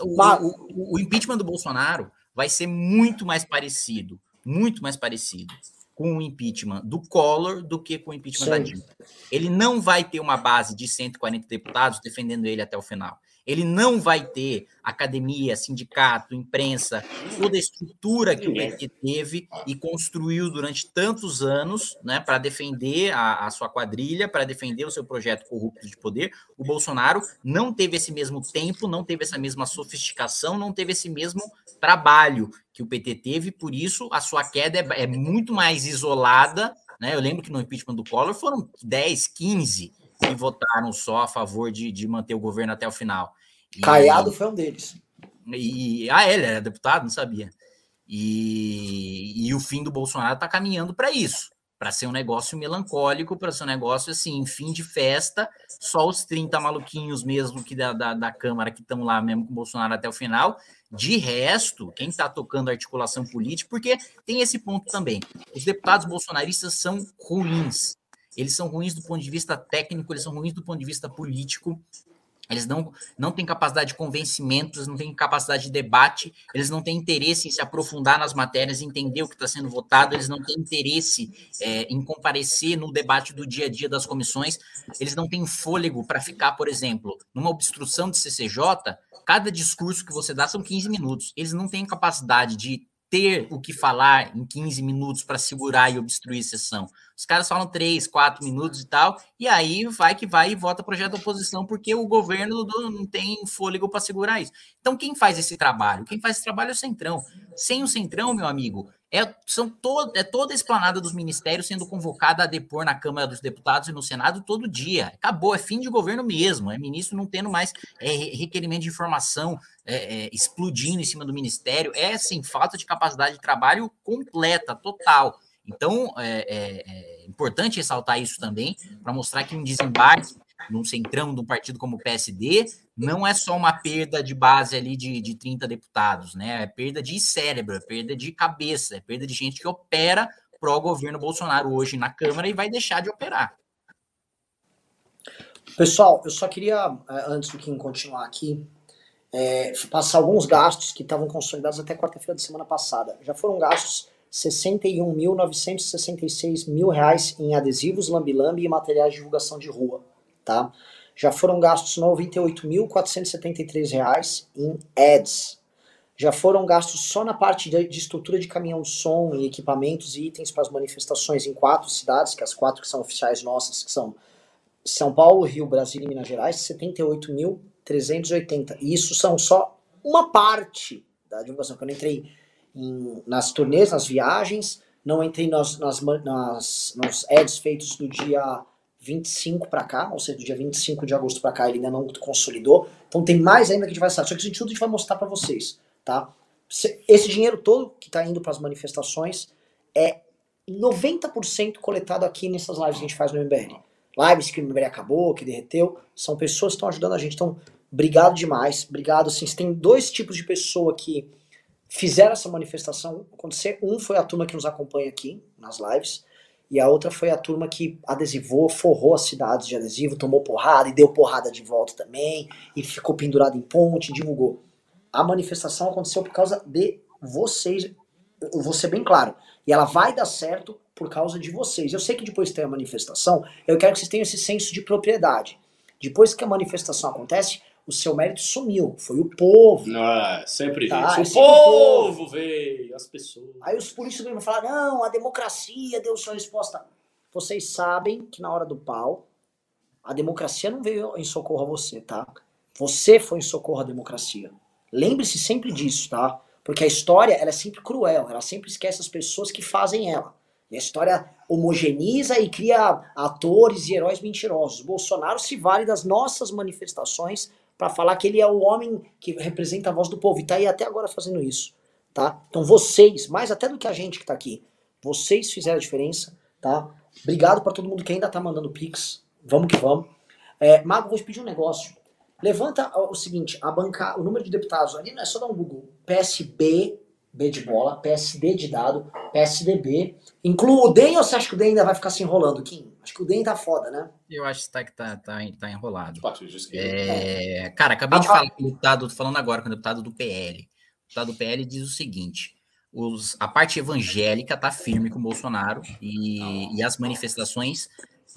O, o, o, impeachment do Bolsonaro vai ser muito mais parecido, muito mais parecido com o impeachment do Collor do que com o impeachment Sim. da Dilma. Ele não vai ter uma base de 140 deputados defendendo ele até o final ele não vai ter academia, sindicato, imprensa, toda a estrutura que o PT teve e construiu durante tantos anos né, para defender a, a, sua quadrilha, para defender o seu projeto corrupto de poder. O Bolsonaro não teve esse mesmo tempo, não teve essa mesma sofisticação, não teve esse mesmo trabalho que o PT teve, por isso a sua queda é, é muito mais isolada. Né? Eu lembro que no impeachment do Collor foram 10, 15 que votaram só a favor de, de manter o governo até o final. E, Caiado foi um deles. E, ah, ele era deputado, não sabia. E, e o fim do Bolsonaro está caminhando para isso, para ser um negócio melancólico, para ser um negócio assim, fim de festa, só os 30 maluquinhos mesmo que da, da, da Câmara que estão lá mesmo com o Bolsonaro até o final. De resto, quem está tocando a articulação política, porque tem esse ponto também. Os deputados bolsonaristas são ruins. Eles são ruins do ponto de vista técnico, eles são ruins do ponto de vista político. Eles não, não têm capacidade de convencimento, eles não têm capacidade de debate, eles não têm interesse em se aprofundar nas matérias, entender o que está sendo votado, eles não têm interesse é, em comparecer no debate do dia a dia das comissões, eles não têm fôlego para ficar, por exemplo, numa obstrução de CCJ, cada discurso que você dá são 15 minutos. Eles não têm capacidade de ter o que falar em 15 minutos para segurar e obstruir a sessão. Os caras falam 3, 4 minutos e tal, e aí vai que vai e vota projeto da oposição, porque o governo não tem fôlego para segurar isso. Então, quem faz esse trabalho? Quem faz esse trabalho é o Centrão. Sem o Centrão, meu amigo, é, são to, é toda a esplanada dos ministérios sendo convocada a depor na Câmara dos Deputados e no Senado todo dia. Acabou, é fim de governo mesmo. É ministro não tendo mais é, requerimento de informação é, é, explodindo em cima do ministério. É, assim, falta de capacidade de trabalho completa, total. Então, é, é, é importante ressaltar isso também, para mostrar que um desembarque num centrão de um partido como o PSD não é só uma perda de base ali de, de 30 deputados, né? É perda de cérebro, é perda de cabeça, é perda de gente que opera pró-governo Bolsonaro hoje na Câmara e vai deixar de operar. Pessoal, eu só queria, é, antes do Kim continuar aqui, é, passar alguns gastos que estavam consolidados até quarta-feira da semana passada. Já foram gastos 61.966 mil reais em adesivos, lambi-lambi e materiais de divulgação de rua, tá? Já foram gastos 98.473 reais em ads. Já foram gastos só na parte de, estrutura de caminhão de som e equipamentos e itens para as manifestações em quatro cidades, que as quatro que são oficiais nossas, que são São Paulo, Rio, Brasília e Minas Gerais, 78.380. E isso são só uma parte da divulgação, que eu não entrei em, nas turnês, nas viagens, não entrei nas, nas, nas, nos ads feitos do dia 25 para cá, ou seja, do dia 25 de agosto para cá ele ainda não consolidou. Então tem mais ainda que a gente vai sair. Só que isso tudo a gente vai mostrar para vocês, tá? Esse dinheiro todo que está indo para as manifestações é 90% coletado aqui nessas lives que a gente faz no MBL. Lives que o MBL acabou, que derreteu, são pessoas que estão ajudando a gente. Então, obrigado demais. Obrigado. Assim, tem dois tipos de pessoa que fizeram essa manifestação acontecer. Um foi a turma que nos acompanha aqui nas lives, e a outra foi a turma que adesivou, forrou as cidades de adesivo, tomou porrada e deu porrada de volta também, e ficou pendurado em ponte, divulgou. a manifestação aconteceu por causa de vocês. Eu vou ser bem claro. E ela vai dar certo por causa de vocês. Eu sei que depois tem a manifestação, eu quero que vocês tenham esse senso de propriedade. Depois que a manifestação acontece, o seu mérito sumiu. Foi o povo. Ah, sempre Tá, isso. O sempre o povo veio, as pessoas. Aí os polícias vão falar: não, a democracia deu sua resposta. Vocês sabem que na hora do pau, a democracia não veio em socorro a você, tá? Você foi em socorro à democracia. Lembre-se sempre disso, tá? Porque a história, ela é sempre cruel, ela sempre esquece as pessoas que fazem ela. E a história homogeneiza e cria atores e heróis mentirosos. Bolsonaro se vale das nossas manifestações para falar que ele é o homem que representa a voz do povo. E tá aí até agora fazendo isso, tá? Então vocês, mais até do que a gente que tá aqui, vocês fizeram a diferença, tá? Obrigado para todo mundo que ainda tá mandando pix. Vamos que vamos. É, Mago, vou te pedir um negócio. Levanta o seguinte, a banca, o número de deputados ali não é só dar um Google. PSB, B de bola, PSD de dado, PSDB. Inclua o DEM ou você acha que o DEM ainda vai ficar se enrolando, Kim? Acho que o DEM tá foda, né? Eu acho que tá, que tá, tá, tá enrolado. Esquerda. É, cara, acabei de falar com o deputado, tô falando agora com o deputado do PL. O deputado do PL diz o seguinte: os, a parte evangélica tá firme com o Bolsonaro e, e as manifestações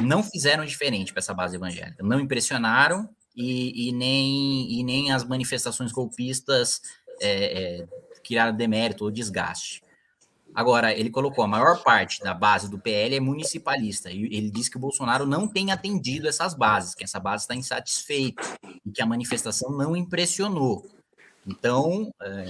não fizeram diferente para essa base evangélica. Não impressionaram e, e nem, e nem as manifestações golpistas é, é, criaram demérito ou desgaste. Agora, ele colocou a maior parte da base do PL é municipalista. E ele disse que o Bolsonaro não tem atendido essas bases, que essa base está insatisfeita e que a manifestação não impressionou. Então, é,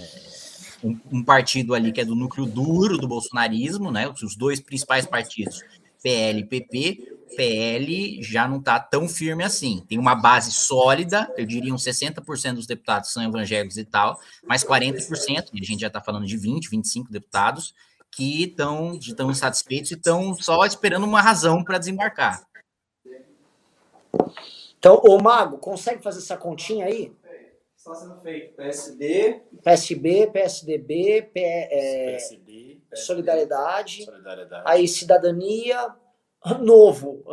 um, um partido ali que é do núcleo duro do bolsonarismo, né? Os dois principais partidos, PL e PP, PL já não está tão firme assim. Tem uma base sólida, eu diria uns 60% dos deputados são evangélicos e tal, mas 40%, e a gente já está falando de 20, 25 deputados, que estão estão insatisfeitos e estão só esperando uma razão para desembarcar. Então, ô Mago, consegue fazer essa continha aí? Está sendo feito. PSD, PSB, PSDB, P, é, PSD, Solidariedade, Solidariedade. aí Cidadania, Novo.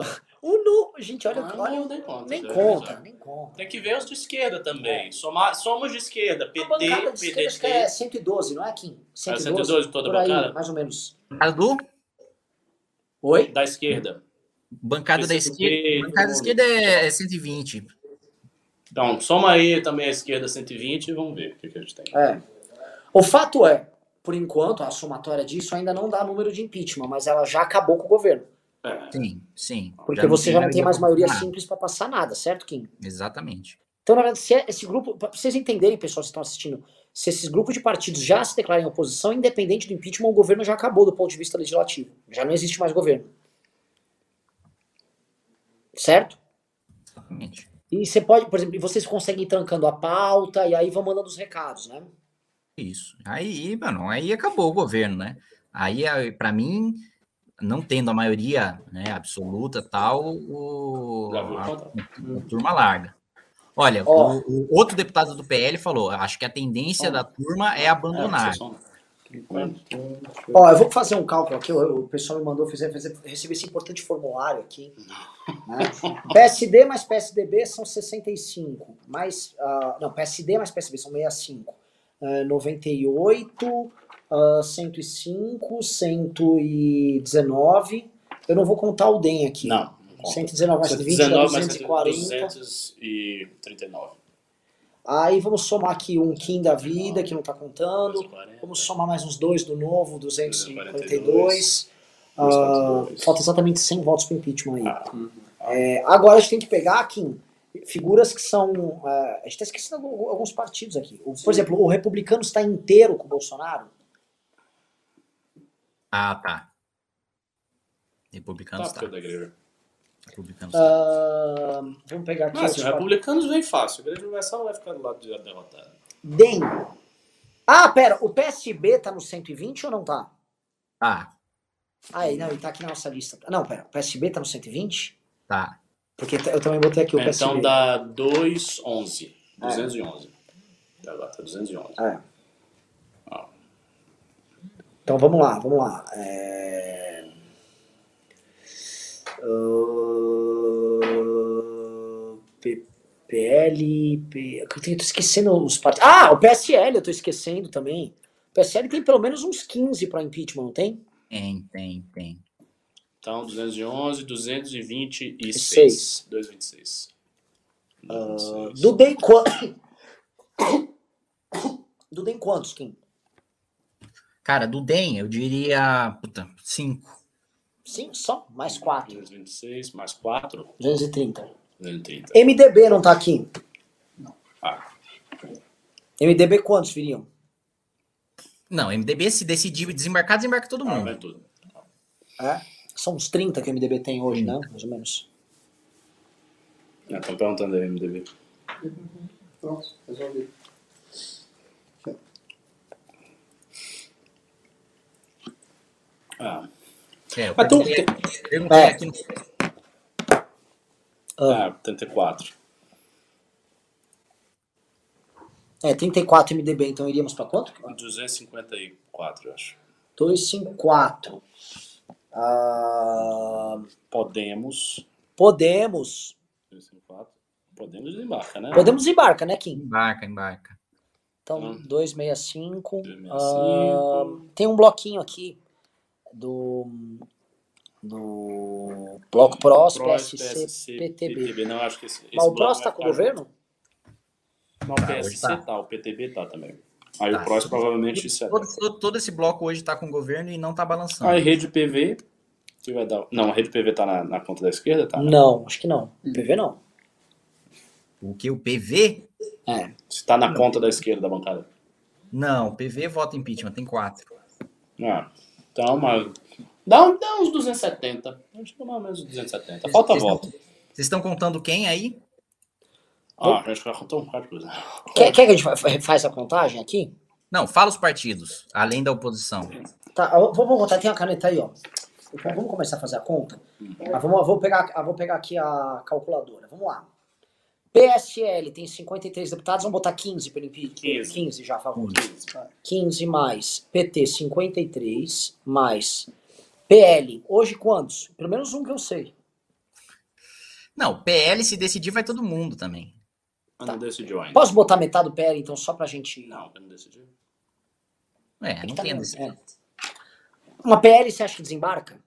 O novo, gente, olha, Ah, olha não, nem conta, nem é conta, verdade. nem conta. Tem que ver os de esquerda também. Somar, somos de esquerda. A PT, bancada de esquerda acho que PDT. é 112, não é, Kim? 112, 112 toda a por aí, bancada? mais ou menos. do? Oi? Da esquerda. Bancada da esquerda, bancada da esquerda é, é 120. Então, soma aí também a esquerda 120 e vamos ver o que, que a gente tem. É. O fato é, por enquanto, a somatória disso ainda não dá número de impeachment, mas ela já acabou com o governo. Sim, sim. Porque você já não tem mais maioria simples para passar nada, certo, Kim? Exatamente. Então, na verdade, se é esse grupo, para vocês entenderem, pessoal, que estão assistindo, se esses grupos de partidos já se declarem em oposição, independente do impeachment, o governo já acabou do ponto de vista legislativo. Já não existe mais governo. Certo? Exatamente. E você pode, por exemplo, vocês conseguem ir trancando a pauta e aí vão mandando os recados, né? Isso. Aí, mano, aí acabou o governo, né? Aí, para mim, não tendo a maioria né, absoluta tal, o, a, a turma larga. Olha, Ó. o, o outro deputado do PL falou: acho que a tendência da turma é abandonar. Ó, eu vou fazer um cálculo aqui, o, o pessoal me mandou, fiz, fiz, recebi esse importante formulário aqui. Né? PSD mais PSDB são 65, mais, ah, não, PSD mais PSB são 65. Ah, 98, ah, 105, 119. Eu não vou contar o DEM aqui. Não. 119 mais 120 dá 119 mais 240. 239. Aí vamos somar aqui um Kim da vida, que não tá contando. Vamos somar mais uns dois do novo, 242. Ah, falta exatamente 100 votos para impeachment aí. É, agora a gente tem que pegar, Kim, figuras que são. ah, a gente está esquecendo alguns partidos aqui. Por exemplo, o republicano está inteiro com o Bolsonaro. Ah, tá. Republicanos Tá, tá. porque da igreja. Republicanos Ah, vamos pegar aqui. Ah, se par- republicanos vem fácil. A igreja universal vai ficar do lado de derrotado. DEM. Ah, pera, o PSB tá no 120 ou não tá? Tá, Ah, ele- não, ele tá aqui na nossa lista. Não, pera, o PSB tá no 120? tá. Porque eu também botei aqui o PSB. Então dá 211. 211. Tá lá, tá 211. É. Então vamos lá, vamos lá. É... Ah, P- PL, P... eu tô esquecendo os partidos. Ah, o PSL eu tô esquecendo também. O PSL tem pelo menos uns 15 para impeachment, não tem? Tem, tem, tem. Então, 211, 226. Seis. 226. Ah, do DEM quantos? Do DEM quantos, Kim? Cara, do DEM, eu diria. Puta, 5. Sim, só? Mais 4. 226, mais 4. 230. 230. MDB não tá aqui. Ah. MDB quantos viriam? Não, MDB se decidir desembarcar, desembarca todo mundo. vai tudo. É? São uns 30 que o MDB tem hoje, né? Mais ou menos. Estão perguntando aí, MDB. Pronto, resolvi. Ah. É, eu Mas tu- perguntei, perguntei É. aqui no Ah, 34. É, 34 MDB, então iríamos para quanto? 254, eu acho. 254. Ah, Podemos. podemos. 254. Podemos desembarca, né? Podemos embarca, né, Kim? Embarca, embarca. Então, 265. 265. Ah, tem um bloquinho aqui do. Do Bloco PROS, PROS, PSC, PTB. Não, acho que esse, esse Mas o PROS vai tá com o ficar governo? Não, o Tá, PSC tá. tá. o PTB tá também. Aí Tá. o PROS provavelmente será. Todo, todo- todo esse bloco hoje tá com o governo e não tá balançando. Aí rede PV, que vai dar. Não, a rede PV tá na, na conta da esquerda, tá? Não, acho que não. PV não. O que? O PV? É. Se tá na conta da esquerda da bancada. Não, o PV vota impeachment, tem quatro. Ah, então, mas. Dá, um- dá uns 270. Acho que dá mais ou menos 270. Falta Vocês voto. estão- Vocês estão contando quem aí? Ah, a gente vai contar um bocado de coisa. Quer, quer que a gente fa- fa- faz a contagem aqui? Não, fala os partidos, além da oposição. Tá, vamos contar, tem uma caneta aí, ó. Então, vamos começar a fazer a conta? Mas vamos, eu vou, pegar, eu vou pegar aqui a calculadora. Vamos lá. PSL tem 53 deputados, vamos botar 15 pelo impeachment. 15. 15 já, a favor. 15 mais PT 53 mais PL. Hoje quantos? Pelo menos um que eu sei. Não, PL se decidir vai todo mundo também. Mas não decidiu ainda. Posso botar metade do PL, então, só pra gente... Não, não decidiu. É, não Tá tem desse- é. Uma PL você acha que desembarca?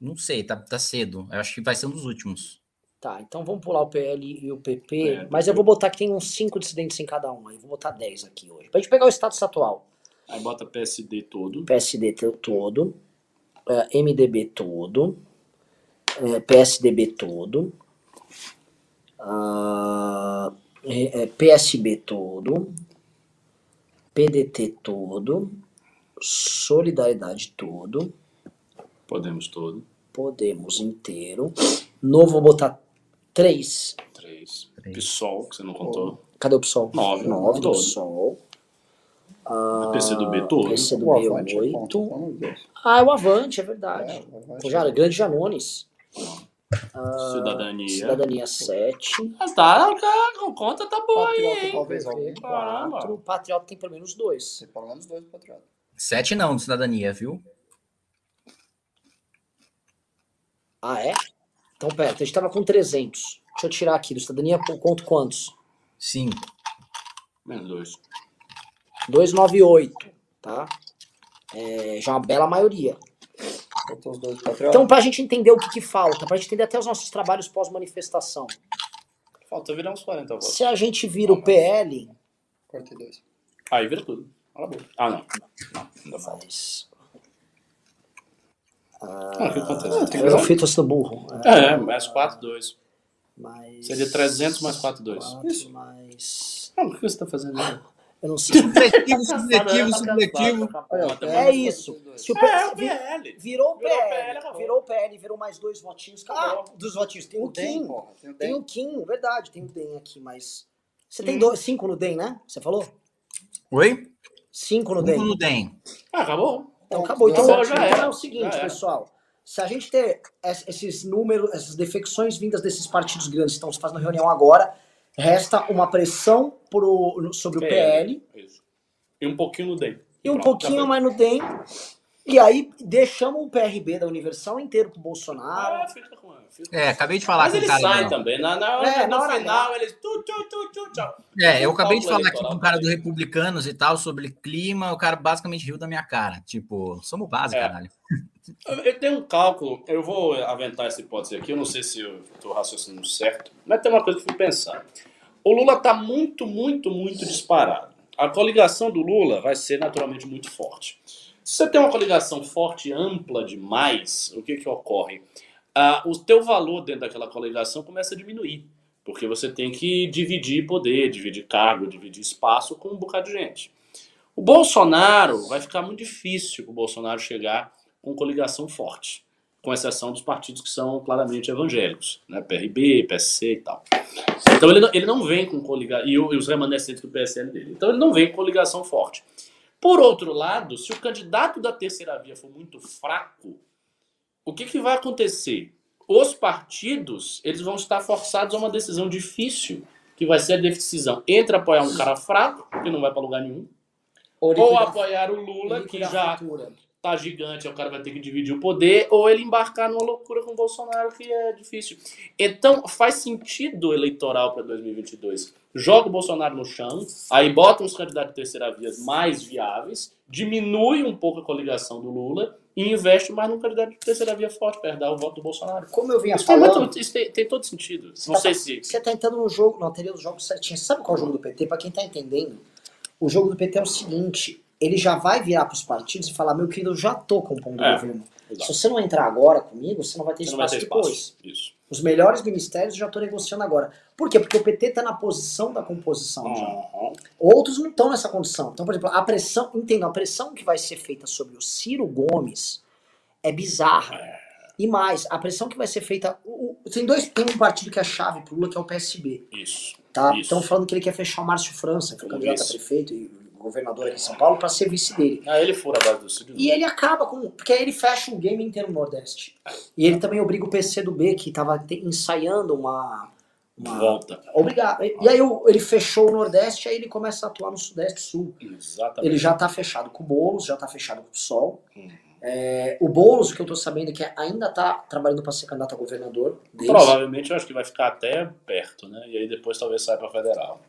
Não sei, tá, tá cedo. Eu acho que vai ser um dos últimos. Tá, então vamos pular o PL e o PP, É, mas eu vou botar que tem uns 5 dissidentes em cada um, aí eu vou botar 10 aqui hoje. Pra gente pegar o status atual. Aí bota PSD todo. PSD todo, eh, MDB todo, eh, PSDB todo, ah, eh, PSB todo, PDT todo, Solidariedade todo, Podemos todo. Podemos inteiro. Novo vou botar 3. 3. PSOL, que você não contou. Cadê o PSOL? Nove. 9 do. PSOL. Ah, PCdoB todo. PCdoB O Avante é 8. contra, então, os dois. Ah, é o Avante, é verdade. É, o Avante Já, grande Janones. Cidadania. Cidadania 7. Ah, tá, cara, a conta tá boa aí, Patriota hein? talvez. Caramba. 4. Patriota tem pelo menos dois. Tem pelo menos dois patriotas. Sete não, de cidadania, viu? Ah, é? Então, pera, a gente tava com 300. Deixa eu tirar aqui. Do Cidadania, conto quantos? Cinco. Menos dois. 298, tá? É, já é uma bela maioria. Então, pra gente entender o que, que falta, pra gente entender até os nossos trabalhos pós-manifestação. Falta virar uns 40 votos. Se a gente vira o PL, 42. Aí vira tudo. A. Ah, não. Não, ainda falta. mas... Ah, o que acontece? Eu fui torcendo burro. É, mais 4, 2. Mais... Seria 300 mais 4, 2. Isso. Mais... Ah, o que você tá fazendo aí? Eu não sei. Supletivo, supletivo, supletivo. É isso. Se o É, o PL... Virou o Virou o PL, virou o PL, virou mais dois votinhos. Ah, Acabou. dos votinhos. Tem o Kim. Tem o Tem Kim, verdade, tem o DEM aqui, mas. Você Hum. tem dois, cinco no DEM, né? Você falou? Oi? Cinco no DEM. no DEM. Ah, acabou. Então acabou. Então, então era. é o seguinte, pessoal. Se a gente ter es- esses números, essas defecções vindas desses partidos grandes que estão se fazendo reunião agora, resta uma pressão pro, sobre o PL Isso. E um pouquinho no DEM. e um Pronto, pouquinho mais no DEM. E aí deixamos o PRB da Universal inteiro pro Bolsonaro. Ah, fica com fica com- É, acabei de falar Mas com o ele cara. sai do- também. Na, na, É, no na hora final, eles. Tu, tu, tu, tu, tchau. É, eu acabei de falar aqui com um cara do. Republicanos e tal sobre clima, o cara basicamente riu da minha cara. Tipo, somos base, É. caralho. Eu- Eu tenho um cálculo, eu vou aventar essa hipótese aqui, eu não sei se eu estou raciocinando certo, mas tem uma coisa que eu fui pensar. O Lula está muito, muito, muito disparado. A coligação do Lula vai ser naturalmente muito forte. Se você tem uma coligação forte e ampla demais, o que, que ocorre? Ah, o teu valor dentro daquela coligação começa a diminuir, porque você tem que dividir poder, dividir cargo, dividir espaço com um bocado de gente. O Bolsonaro vai ficar muito difícil o Bolsonaro chegar com coligação forte, com exceção dos partidos que são claramente evangélicos, né? PRB, PSC e tal. Então ele não, ele não vem com coligação, e, e os remanescentes do PSL dele. Então ele não vem com coligação forte. Por outro lado, se o candidato da terceira via for muito fraco, o que, que vai acontecer? Os partidos eles vão estar forçados a uma decisão difícil, que vai ser a decisão entre apoiar um cara fraco, que não vai para lugar nenhum, ou liquidar- apoiar o Lula, que já. Tá gigante, o cara vai ter que dividir o poder, ou ele embarcar numa loucura com o Bolsonaro, que é difícil. Então, faz sentido eleitoral para 2022. Joga o Bolsonaro no chão, aí bota uns candidatos de terceira via mais viáveis, diminui um pouco a coligação do Lula e investe mais num candidato de terceira via forte para herdar o voto do Bolsonaro. Como eu vinha Isso, tem, falando- muito- isso tem, tem todo sentido. Você Não tá- sei se. Você tá entrando no jogo, na teoria dos jogos certinho. Você sabe qual é o jogo do PT? Pra quem tá entendendo, o jogo do PT é o seguinte: ele já vai virar pros partidos e falar, meu querido, eu já tô compondo o É, governo. exato. Se você não entrar agora comigo, você não vai ter não vai espaço ter depois. espaço. Isso. Os melhores ministérios eu já tô negociando agora. Por quê? Porque o PT tá na posição da composição já. Uhum. Outros não estão nessa condição. Então, por exemplo, a pressão, entenda, a pressão que vai ser feita sobre o Ciro Gomes é bizarra. E mais, a pressão que vai ser feita. o- o- tem dois. Tem um partido que é chave pro Lula, que é o PSB. Isso. Tá? Estão falando que ele quer fechar o Márcio França, que é o Como candidato a prefeito e governador aqui em São Paulo, para ser vice dele. Ah, ele fura a base do Ciro. E ele acaba com. Porque aí ele fecha o game inteiro no Nordeste. E ele também obriga o PC do B, que estava ensaiando uma. uma Volta. Obrigado. E aí ele fechou o Nordeste, aí ele começa a atuar no Sudeste e Sul. Exatamente. Ele já tá fechado com o Boulos, já tá fechado com o Sol. Uhum. É, o Boulos, o que eu tô sabendo, é que ainda tá trabalhando para ser candidato a governador. deles. Provavelmente eu acho que vai ficar até perto, né? E aí depois talvez saia pra federal.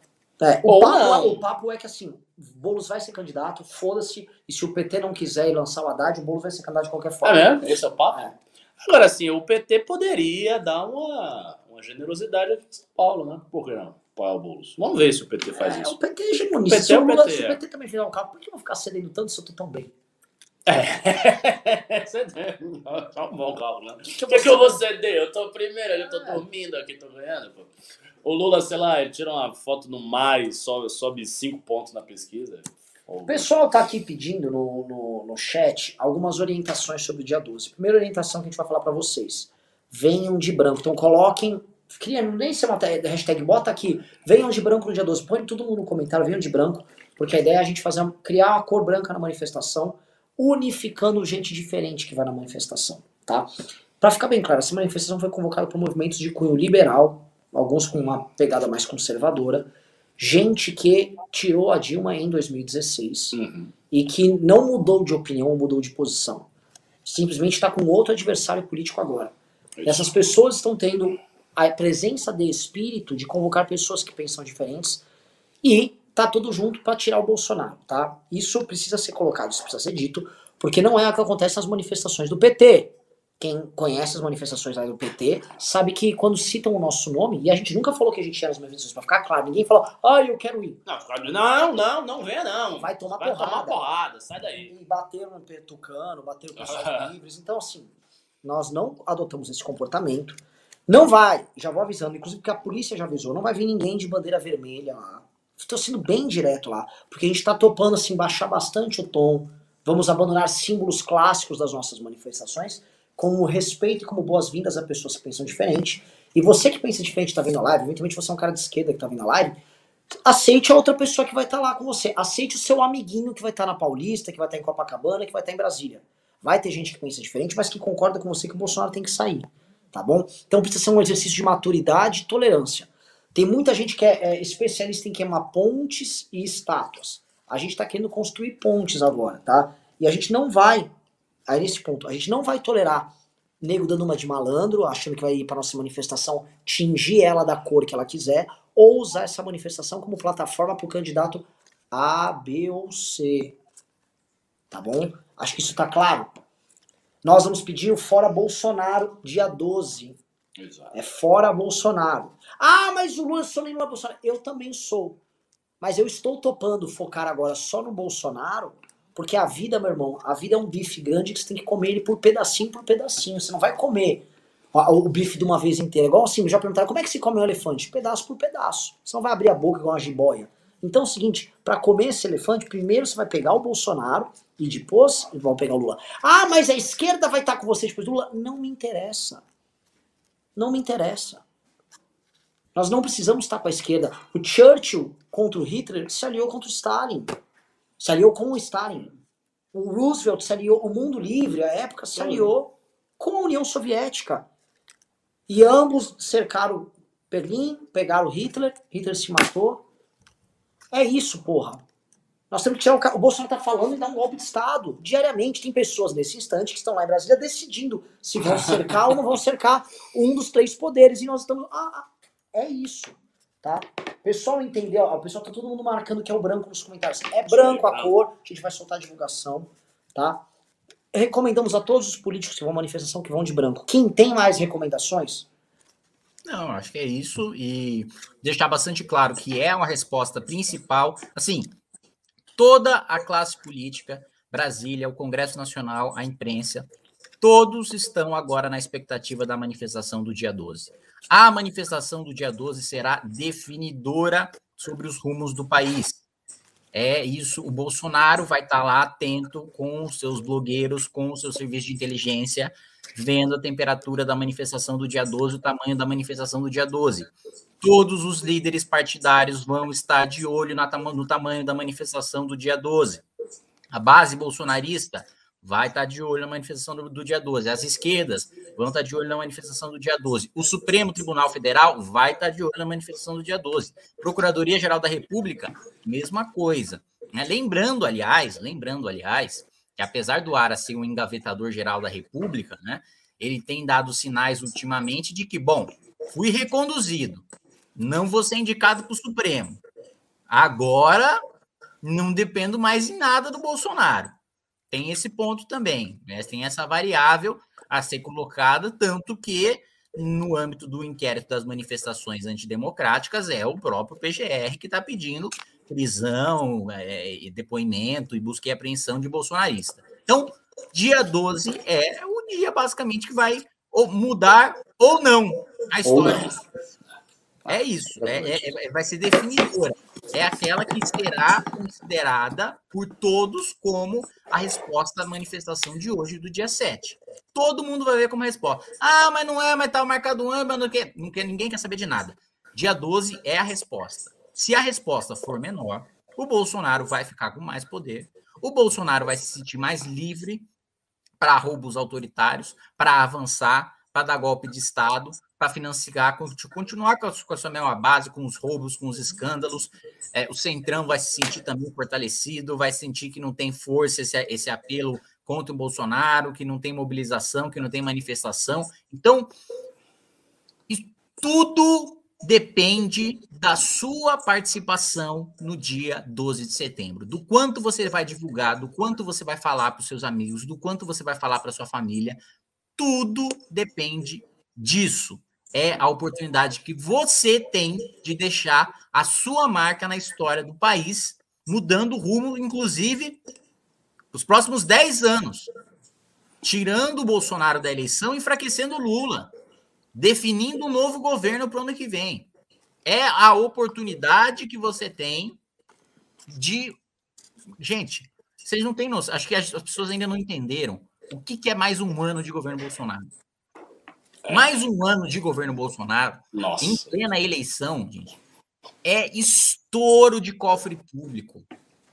É, o, papo, não. o papo é que assim, Boulos vai ser candidato, foda-se, e se o PT não quiser ir lançar o Haddad, o Boulos vai ser candidato de qualquer É forma. mesmo? Esse é o papo? Agora, assim, o PT poderia dar uma, uma generosidade aqui em São Paulo, né? Por que não? Apoiar o Boulos. Vamos ver se o PT faz É, isso. o PT é hegemonista. Se, é o o PT, se o é. PT também virar o carro, por que eu vou ficar cedendo tanto se eu tô tão bem? Tem só um bom cálculo, né? O que, que eu vou ceder? Eu tô primeiro, eu tô dormindo aqui, tô ganhando, pô. O Lula, sei lá, ele tira uma foto no mar e sobe, sobe cinco pontos na pesquisa. O pessoal tá aqui pedindo no, no, no chat algumas orientações sobre o dia 12. Primeira orientação que a gente vai falar pra vocês. Venham de branco. Então coloquem. Cria, nem se é uma hashtag, bota aqui. Venham de branco no dia 12. Põe todo mundo no comentário, venham de branco. Porque a ideia é a gente fazer criar uma cor branca na manifestação, unificando gente diferente que vai na manifestação. Tá? Pra ficar bem claro, essa manifestação foi convocada por movimentos de cunho liberal, alguns com uma pegada mais conservadora, gente que tirou a Dilma em 2016 e que não mudou de opinião, mudou de posição. Simplesmente está com outro adversário político agora. E essas pessoas estão tendo a presença de espírito de convocar pessoas que pensam diferentes e tá tudo junto para tirar o Bolsonaro, tá? Isso precisa ser colocado, isso precisa ser dito, porque não é o que acontece nas manifestações do PT. Quem conhece as manifestações lá do PT sabe que quando citam o nosso nome, e a gente nunca falou que a gente ia nas manifestações, pra ficar claro, ninguém falou, ah, eu quero ir. Não, não, não, não venha não. Vai tomar Vai porrada. tomar porrada, sai daí. E bateram no Tucano, bateram no pessoal livres. Então, assim, nós não adotamos esse comportamento. Não vai, já vou avisando, inclusive porque a polícia já avisou, não vai vir ninguém de bandeira vermelha lá. Estou sendo bem direto lá, porque a gente está topando assim, baixar bastante o tom. Vamos abandonar símbolos clássicos das nossas manifestações, com respeito e como boas-vindas a pessoas que pensam diferente. E você que pensa diferente está vendo a live, eventualmente você é um cara de esquerda que está vendo a live, aceite a outra pessoa que vai estar lá com você. Aceite o seu amiguinho que vai estar na Paulista, que vai estar em Copacabana, que vai estar em Brasília. Vai ter gente que pensa diferente, mas que concorda com você que o Bolsonaro tem que sair. Tá bom? Então precisa ser um exercício de maturidade e tolerância. Tem muita gente que é, é especialista em queimar pontes e estátuas. A gente está querendo construir pontes agora, tá? E a gente não vai aí nesse ponto, a gente não vai tolerar nego dando uma de malandro, achando que vai ir para nossa manifestação, tingir ela da cor que ela quiser, ou usar essa manifestação como plataforma para o candidato A, B ou C. Tá bom? Acho que isso tá claro. Nós vamos pedir o fora Bolsonaro dia 12. Exato. É fora Bolsonaro. Ah, mas o Lula só nem Lula Bolsonaro. Eu também sou. Mas eu estou topando focar agora só no Bolsonaro, porque a vida, meu irmão, a vida é um bife grande que você tem que comer ele por pedacinho por pedacinho. Você não vai comer o, bife de uma vez inteira. Igual assim, já perguntaram como é que se come um elefante? Pedaço por pedaço. Você não vai abrir a boca igual uma jiboia. Então é o seguinte, para comer esse elefante, primeiro você vai pegar o Bolsonaro e depois vão pegar o Lula. Ah, mas a esquerda vai estar com você depois do Lula? Não me interessa. Não me interessa. Nós não precisamos estar com a esquerda. O Churchill contra o Hitler se aliou contra o Stalin. Se aliou com o Stalin. O Roosevelt se aliou, o mundo livre, a época, se aliou com a União Soviética. E ambos cercaram Berlim, pegaram Hitler, Hitler se matou. É isso, porra. Nós temos que tirar o, o Bolsonaro tá falando e dar um golpe de Estado. Diariamente tem pessoas nesse instante que estão lá em Brasília decidindo se vão cercar ou não vão cercar um dos três poderes. E nós estamos. Ah, ah, é isso. Tá? O pessoal entendeu? O pessoal tá todo mundo marcando que é o branco nos comentários. É branco a cor, a gente vai soltar a divulgação. Tá? Recomendamos a todos os políticos que vão à manifestação que vão de branco. Quem tem mais recomendações? Não, acho que é isso. E deixar bastante claro que é uma resposta principal. Assim, toda a classe política, Brasília, o Congresso Nacional, a imprensa, todos estão agora na expectativa da manifestação do dia 12. A manifestação do dia 12 será definidora sobre os rumos do país. É isso, o Bolsonaro vai estar lá atento com os seus blogueiros, com o seu serviço de inteligência, vendo a temperatura da manifestação do dia 12, o tamanho da manifestação do dia 12. Todos os líderes partidários vão estar de olho no tamanho da manifestação do dia 12. A base bolsonarista vai estar de olho na manifestação do, do dia 12. As esquerdas vão estar de olho na manifestação do dia 12. O Supremo Tribunal Federal vai estar de olho na manifestação do dia 12. Procuradoria-Geral da República, mesma coisa. né? Lembrando, aliás, lembrando, aliás, que apesar do Ara ser um engavetador geral da República, né, ele tem dado sinais ultimamente de que, bom, fui reconduzido, não vou ser indicado para o Supremo. Agora não dependo mais em nada do Bolsonaro. Tem esse ponto também, né? tem essa variável a ser colocada, tanto que no âmbito do inquérito das manifestações antidemocráticas é o próprio PGR que está pedindo prisão, é, e depoimento e busca e apreensão de bolsonarista. Então, dia 12 é o dia basicamente que vai ou mudar ou não a história. É isso, é, é- é- vai ser definidora. É aquela que será considerada por todos como a resposta à manifestação de hoje, do dia 7. Todo mundo vai ver como resposta. Ah, mas não é, mas tá marcado um ano, mas não quer, não quer, ninguém quer saber de nada. Dia 12 é a resposta. Se a resposta for menor, o Bolsonaro vai ficar com mais poder, o Bolsonaro vai se sentir mais livre para roubos autoritários, para avançar, para dar golpe de Estado, para financiar, con- continuar com a, sua mesma base, com os roubos, com os escândalos. É, o Centrão vai se sentir também fortalecido, vai sentir que não tem força esse, esse apelo contra o Bolsonaro, que não tem mobilização, que não tem manifestação. Então, tudo depende da sua participação no dia 12 de setembro, do quanto você vai divulgar, do quanto você vai falar para os seus amigos, do quanto você vai falar para sua família. Tudo depende disso. É a oportunidade que você tem de deixar a sua marca na história do país, mudando o rumo, inclusive, os próximos 10 anos, tirando o Bolsonaro da eleição, enfraquecendo o Lula, definindo um novo governo para o ano que vem. É a oportunidade que você tem de. Gente, vocês não têm noção. Acho que as as pessoas ainda não entenderam o que, que é mais um ano de governo Bolsonaro. Mais um ano de governo Bolsonaro, Nossa. em plena eleição, gente, é estouro de cofre público.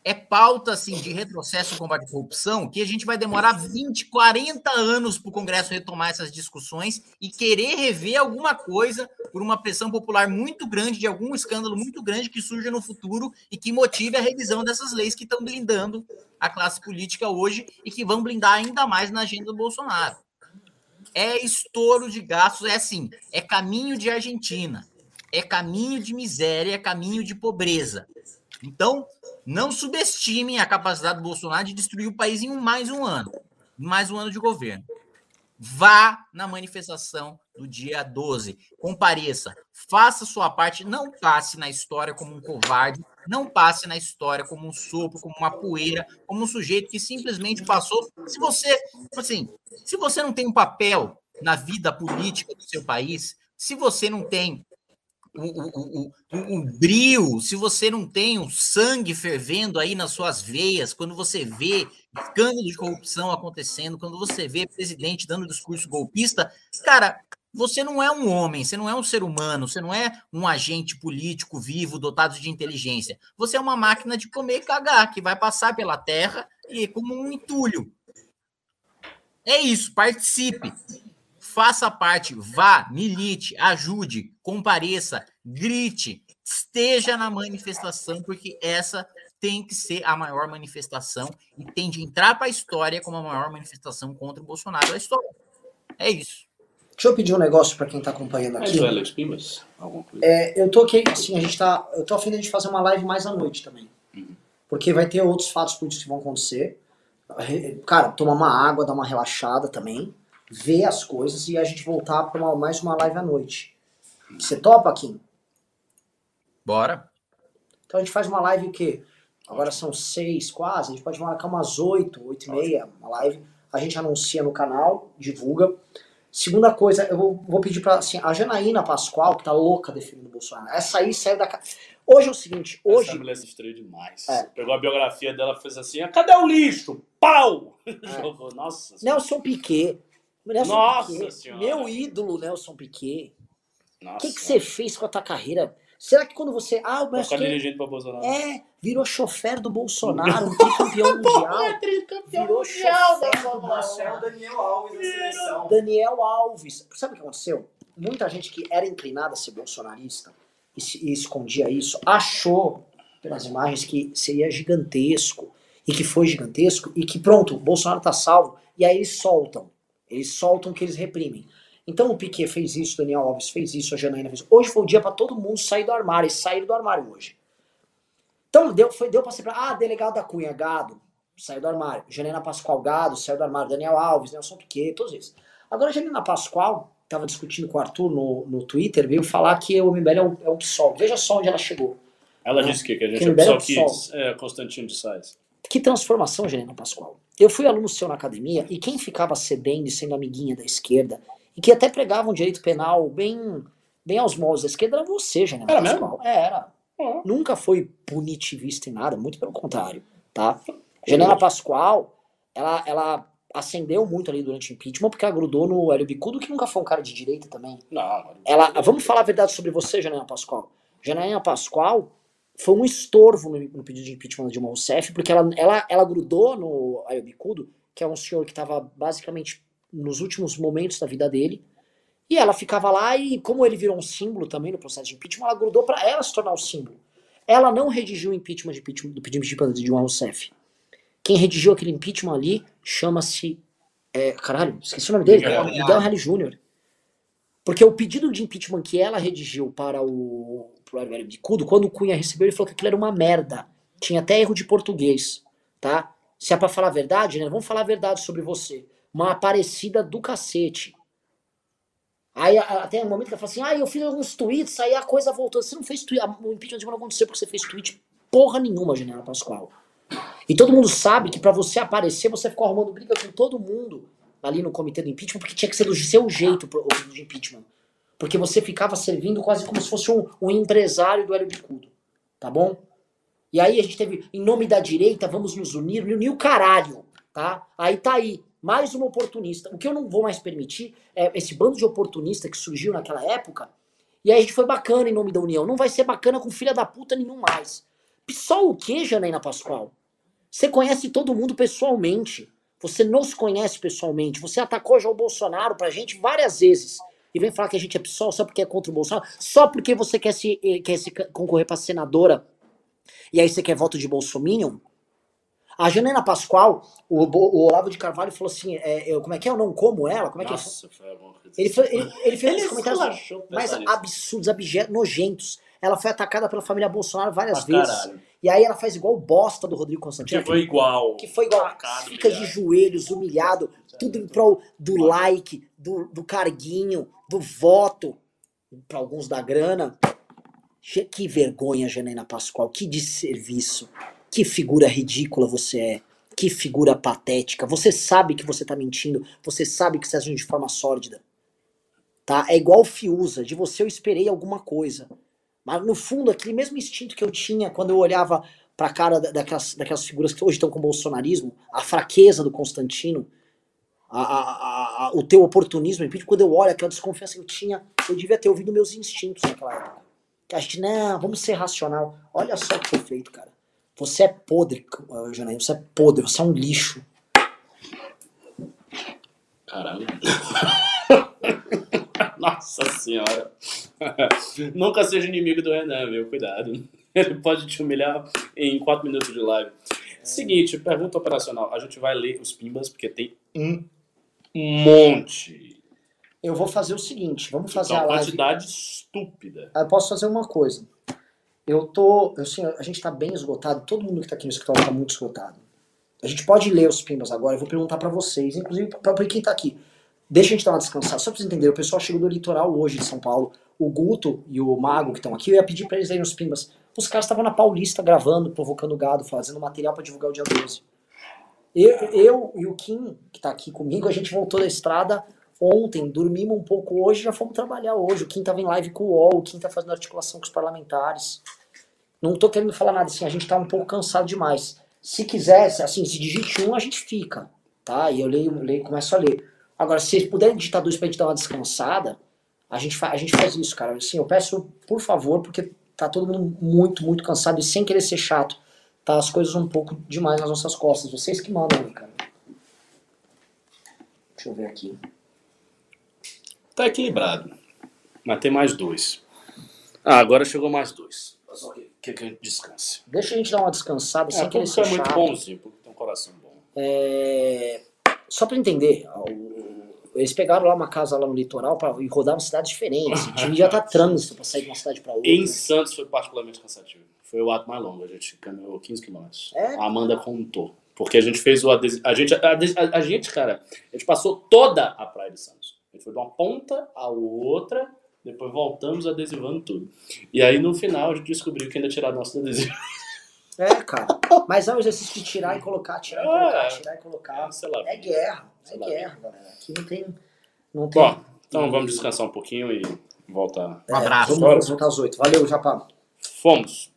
é pauta assim de retrocesso no combate à corrupção que a gente vai demorar 20, 40 anos para o Congresso retomar essas discussões e querer rever alguma coisa por uma pressão popular muito grande, de algum escândalo muito grande que surja no futuro e que motive a revisão dessas leis que estão blindando a classe política hoje e que vão blindar ainda mais na agenda do Bolsonaro. É estouro de gastos, é assim, é caminho de Argentina, é caminho de miséria, é caminho de pobreza. Então, não subestimem a capacidade do Bolsonaro de destruir o país em mais um ano, mais um ano de governo. Vá na manifestação do dia 12, compareça, faça sua parte, não passe na história como um covarde, não passe na história como um sopro, como uma poeira, como um sujeito que simplesmente passou. Se você, assim, se você não tem um papel na vida política do seu país, se você não tem o, o, o, o, o brio, se você não tem o sangue fervendo aí nas suas veias, quando você vê escândalo de corrupção acontecendo, quando você vê presidente dando discurso golpista, cara, você não é um homem, você não é um ser humano, você não é um agente político vivo dotado de inteligência. Você é uma máquina de comer e cagar que vai passar pela terra e como um entulho. É isso, participe faça parte, vá, milite, ajude, compareça, grite, esteja na manifestação, porque essa tem que ser a maior manifestação e tem de entrar para a história como a maior manifestação contra o Bolsonaro da história. É isso. Deixa eu pedir um negócio para quem tá acompanhando Mas aqui. o Alex Pimas? Alguma coisa? É, eu tô aqui, assim, a gente tá. Eu tô afim de a gente fazer uma live mais à noite também. Porque vai ter outros fatos políticos que vão acontecer. Cara, tomar uma água, dar uma relaxada também. Ver as coisas e a gente voltar para uma, mais uma live à noite. Você topa, Kim? Bora. Então a gente faz uma live o quê? Agora são seis quase, a gente pode marcar umas oito, oito e meia, uma live. A gente anuncia no canal, divulga. Segunda coisa, eu vou, vou pedir pra, assim, a Janaína Pascoal, que tá louca defendendo o Bolsonaro, essa aí saiu da... ca- Hoje é o seguinte, hoje... Essa mulher se estreou demais. É. Pegou a biografia dela e fez assim: "Ah, cadê o lixo? Pau! Jogou. Nossa. Nelson Piquet. Nelson Nossa Piquet, Senhora. Meu ídolo, Nelson Piquet. O que, que você fez com a tua carreira? Será que quando você... Ah, o dirigindo pra Bolsonaro. é, virou chofer do Bolsonaro, um tricampeão mundial. Virou mundial da Fórmula 1. Bolsonaro. Daniel Alves da seleção. Daniel Alves. Sabe o que aconteceu? Muita gente que era inclinada a ser bolsonarista e, se- e escondia isso, achou pelas imagens que seria gigantesco e que foi gigantesco e que pronto, o Bolsonaro tá salvo e aí eles soltam. Eles soltam o que eles reprimem. Então o Piquet fez isso, o Daniel Alves fez isso, a Janaína fez isso. Hoje foi o dia para todo mundo sair do armário, e sair do armário hoje. Então deu, foi, deu pra ser. Ah, delegado da Cunha, gado, saiu do armário. Janina Pascoal, gado, saiu do armário. Daniel Alves, Nelson Piquet, todos esses. Agora a Janina Pascoal, tava discutindo com o Arthur no, no Twitter, veio falar que o MBL é o, é o PSOL. Veja só onde ela chegou. Ela Né? disse que, que a gente Que é o o Belo pessoal que é Constantino de Sais. Que transformação, Janina Pascoal. Eu fui aluno seu na academia e quem ficava cedendo e sendo amiguinha da esquerda e que até pregava um direito penal bem, bem aos moldes da esquerda era você, Janina Era Pascoal. É, era. Nunca foi punitivista em nada, muito pelo contrário, tá? Janela Pascoal, ela, ela ascendeu muito ali durante o impeachment porque ela grudou no Hélio Bicudo, que nunca foi um cara de direita também. Não, Ela, vamos falar a verdade sobre você, Janela Pascoal. Janela Pascoal foi um estorvo no, no pedido de impeachment da Dilma Rousseff, porque ela, ela, ela grudou no Hélio Bicudo, que é um senhor que estava basicamente nos últimos momentos da vida dele, e ela ficava lá e, como ele virou um símbolo também no processo de impeachment, ela grudou para ela se tornar o símbolo. Ela não redigiu o impeachment, de impeachment do pedido de impeachment de Dilma Rousseff. Quem redigiu aquele impeachment ali chama-se. é, caralho, esqueci o nome dele. Miguel. Miguel Jr. Porque o pedido de impeachment que ela redigiu para o Hélio Bicudo, quando o Cunha recebeu, ele falou que aquilo era uma merda. Tinha até erro de português, tá? Se é pra falar a verdade, né? Vamos falar a verdade sobre você. Uma aparecida do cacete. Aí até um momento que ela fala assim, ah, eu fiz alguns tweets, aí a coisa voltou. Você não fez tweet, o impeachment não aconteceu porque você fez tweet porra nenhuma, General Pascoal. E todo mundo sabe que pra você aparecer, você ficou arrumando briga com todo mundo ali no comitê do impeachment, porque tinha que ser do seu jeito o impeachment. Porque você ficava servindo quase como se fosse um, um empresário do Hélio Bicudo. Tá bom? E aí a gente teve, em nome da direita, vamos nos unir, unir o caralho, tá? Aí tá aí, mais uma oportunista. O que eu não vou mais permitir é esse bando de oportunista que surgiu naquela época, e aí a gente foi bacana em nome da união. Não vai ser bacana com filha da puta nenhum mais. PSOL o quê, Janaína Pascoal? Você conhece todo mundo pessoalmente. Você nos conhece pessoalmente. Você atacou já o Bolsonaro pra gente várias vezes. E vem falar que a gente é PSOL só porque é contra o Bolsonaro? Só porque você quer se, quer se concorrer pra senadora e aí você quer voto de Bolsominion? A Janaína Pascoal, o, o Olavo de Carvalho falou assim: é, eu- como é que é? Eu não como ela? Como é que é? Nossa, coisa Ele, assim. foi, ele, ele fez uns comentários mais absurdos, abjetos, nojentos. Ela foi atacada pela família Bolsonaro várias Pra vezes. caralho. E aí ela faz igual o bosta do Rodrigo Constantino. Que foi igual. Que foi igual. Atacado, Fica de joelhos, humilhado, tudo em prol do like, do, do carguinho, do voto. Para alguns da grana. Que vergonha, Janaína Pascoal. Que desserviço. Que figura ridícula você é. Que figura patética. Você sabe que você tá mentindo. Você sabe que você tá agindo de forma sórdida. Tá? É igual Fiuza. De você eu esperei alguma coisa. Mas no fundo, aquele mesmo instinto que eu tinha quando eu olhava pra cara da- daquelas, daquelas figuras que hoje estão com o bolsonarismo, a fraqueza do Constantino, a- a- a- o teu oportunismo, quando eu olho aquela desconfiança que eu tinha, eu devia ter ouvido meus instintos naquela época. Que a gente, não, vamos ser racional. Olha só o que foi feito, cara. Você é podre, Janaína, você é podre, você é um lixo. Caralho. Nossa senhora. Nunca seja inimigo do Renan, viu? Cuidado. Ele pode te humilhar em 4 minutos de live. Seguinte, pergunta operacional. A gente vai ler os pimbas, porque tem um monte. Eu vou fazer o seguinte, vamos fazer Então, a live. quantidade estúpida. Eu posso fazer uma coisa. Eu tô. Assim, a gente tá bem esgotado, todo mundo que tá aqui no escritório tá muito esgotado. A gente pode ler os pimbas agora, eu vou perguntar pra vocês, inclusive pra quem tá aqui. Deixa a gente dar uma descansada, só pra vocês entenderem. O pessoal chegou do litoral hoje de São Paulo. O Guto e o Mago que estão aqui, eu ia pedir pra eles irem nos pimbas. Os caras estavam na Paulista gravando, provocando gado, fazendo material pra divulgar o dia 12. Eu, eu e o Kim, que tá aqui comigo, a gente voltou da estrada ontem, dormimos um pouco hoje, já fomos trabalhar hoje. O Kim tava em live com o UOL, o Kim tá fazendo articulação com os parlamentares. Não tô querendo falar nada assim, a gente tá um pouco cansado demais. Se quiser, se- assim, se digite um, a gente fica, tá? E eu leio, leio começo a ler. Agora, se puderem digitar dois pra gente dar uma descansada, a gente, a gente faz isso, cara. Assim, eu peço, por favor, porque tá todo mundo muito, muito cansado e sem querer ser chato. Tá as coisas um pouco demais nas nossas costas. Vocês que mandam aí, cara. Deixa eu ver aqui. Tá equilibrado. Mas tem mais dois. Ah, agora chegou mais dois. Só que, que, que a gente descanse. Deixa a gente dar uma descansada sem É, querer porque ser é muito chato. bonzinho, porque tem um coração bom. É, Só pra entender, eles pegaram lá uma casa lá no litoral pra... e rodaram cidades diferentes. O time já tá trânsito pra sair de uma cidade pra outra. Em Santos foi particularmente cansativo. Foi o ato mais longo, a gente caminhou 15 quilômetros. É? A Amanda contou. Porque a gente fez o adesivo. A gente, a, a- a gente, cara, a gente passou toda a Praia de Santos. Gente foi de uma ponta à outra, depois voltamos adesivando tudo. E aí no final a gente descobriu que ainda tiraram nosso adesivo. É, cara. Mas é um exercício de tirar e colocar, tirar e colocar, É. tirar e colocar. Sei lá. É guerra, é guerra, galera. Aqui não tem. Não tem. Bom, então vamos descansar um pouquinho e voltar. É, Vamos, vamos voltar às oito. Valeu, Japá. Fomos.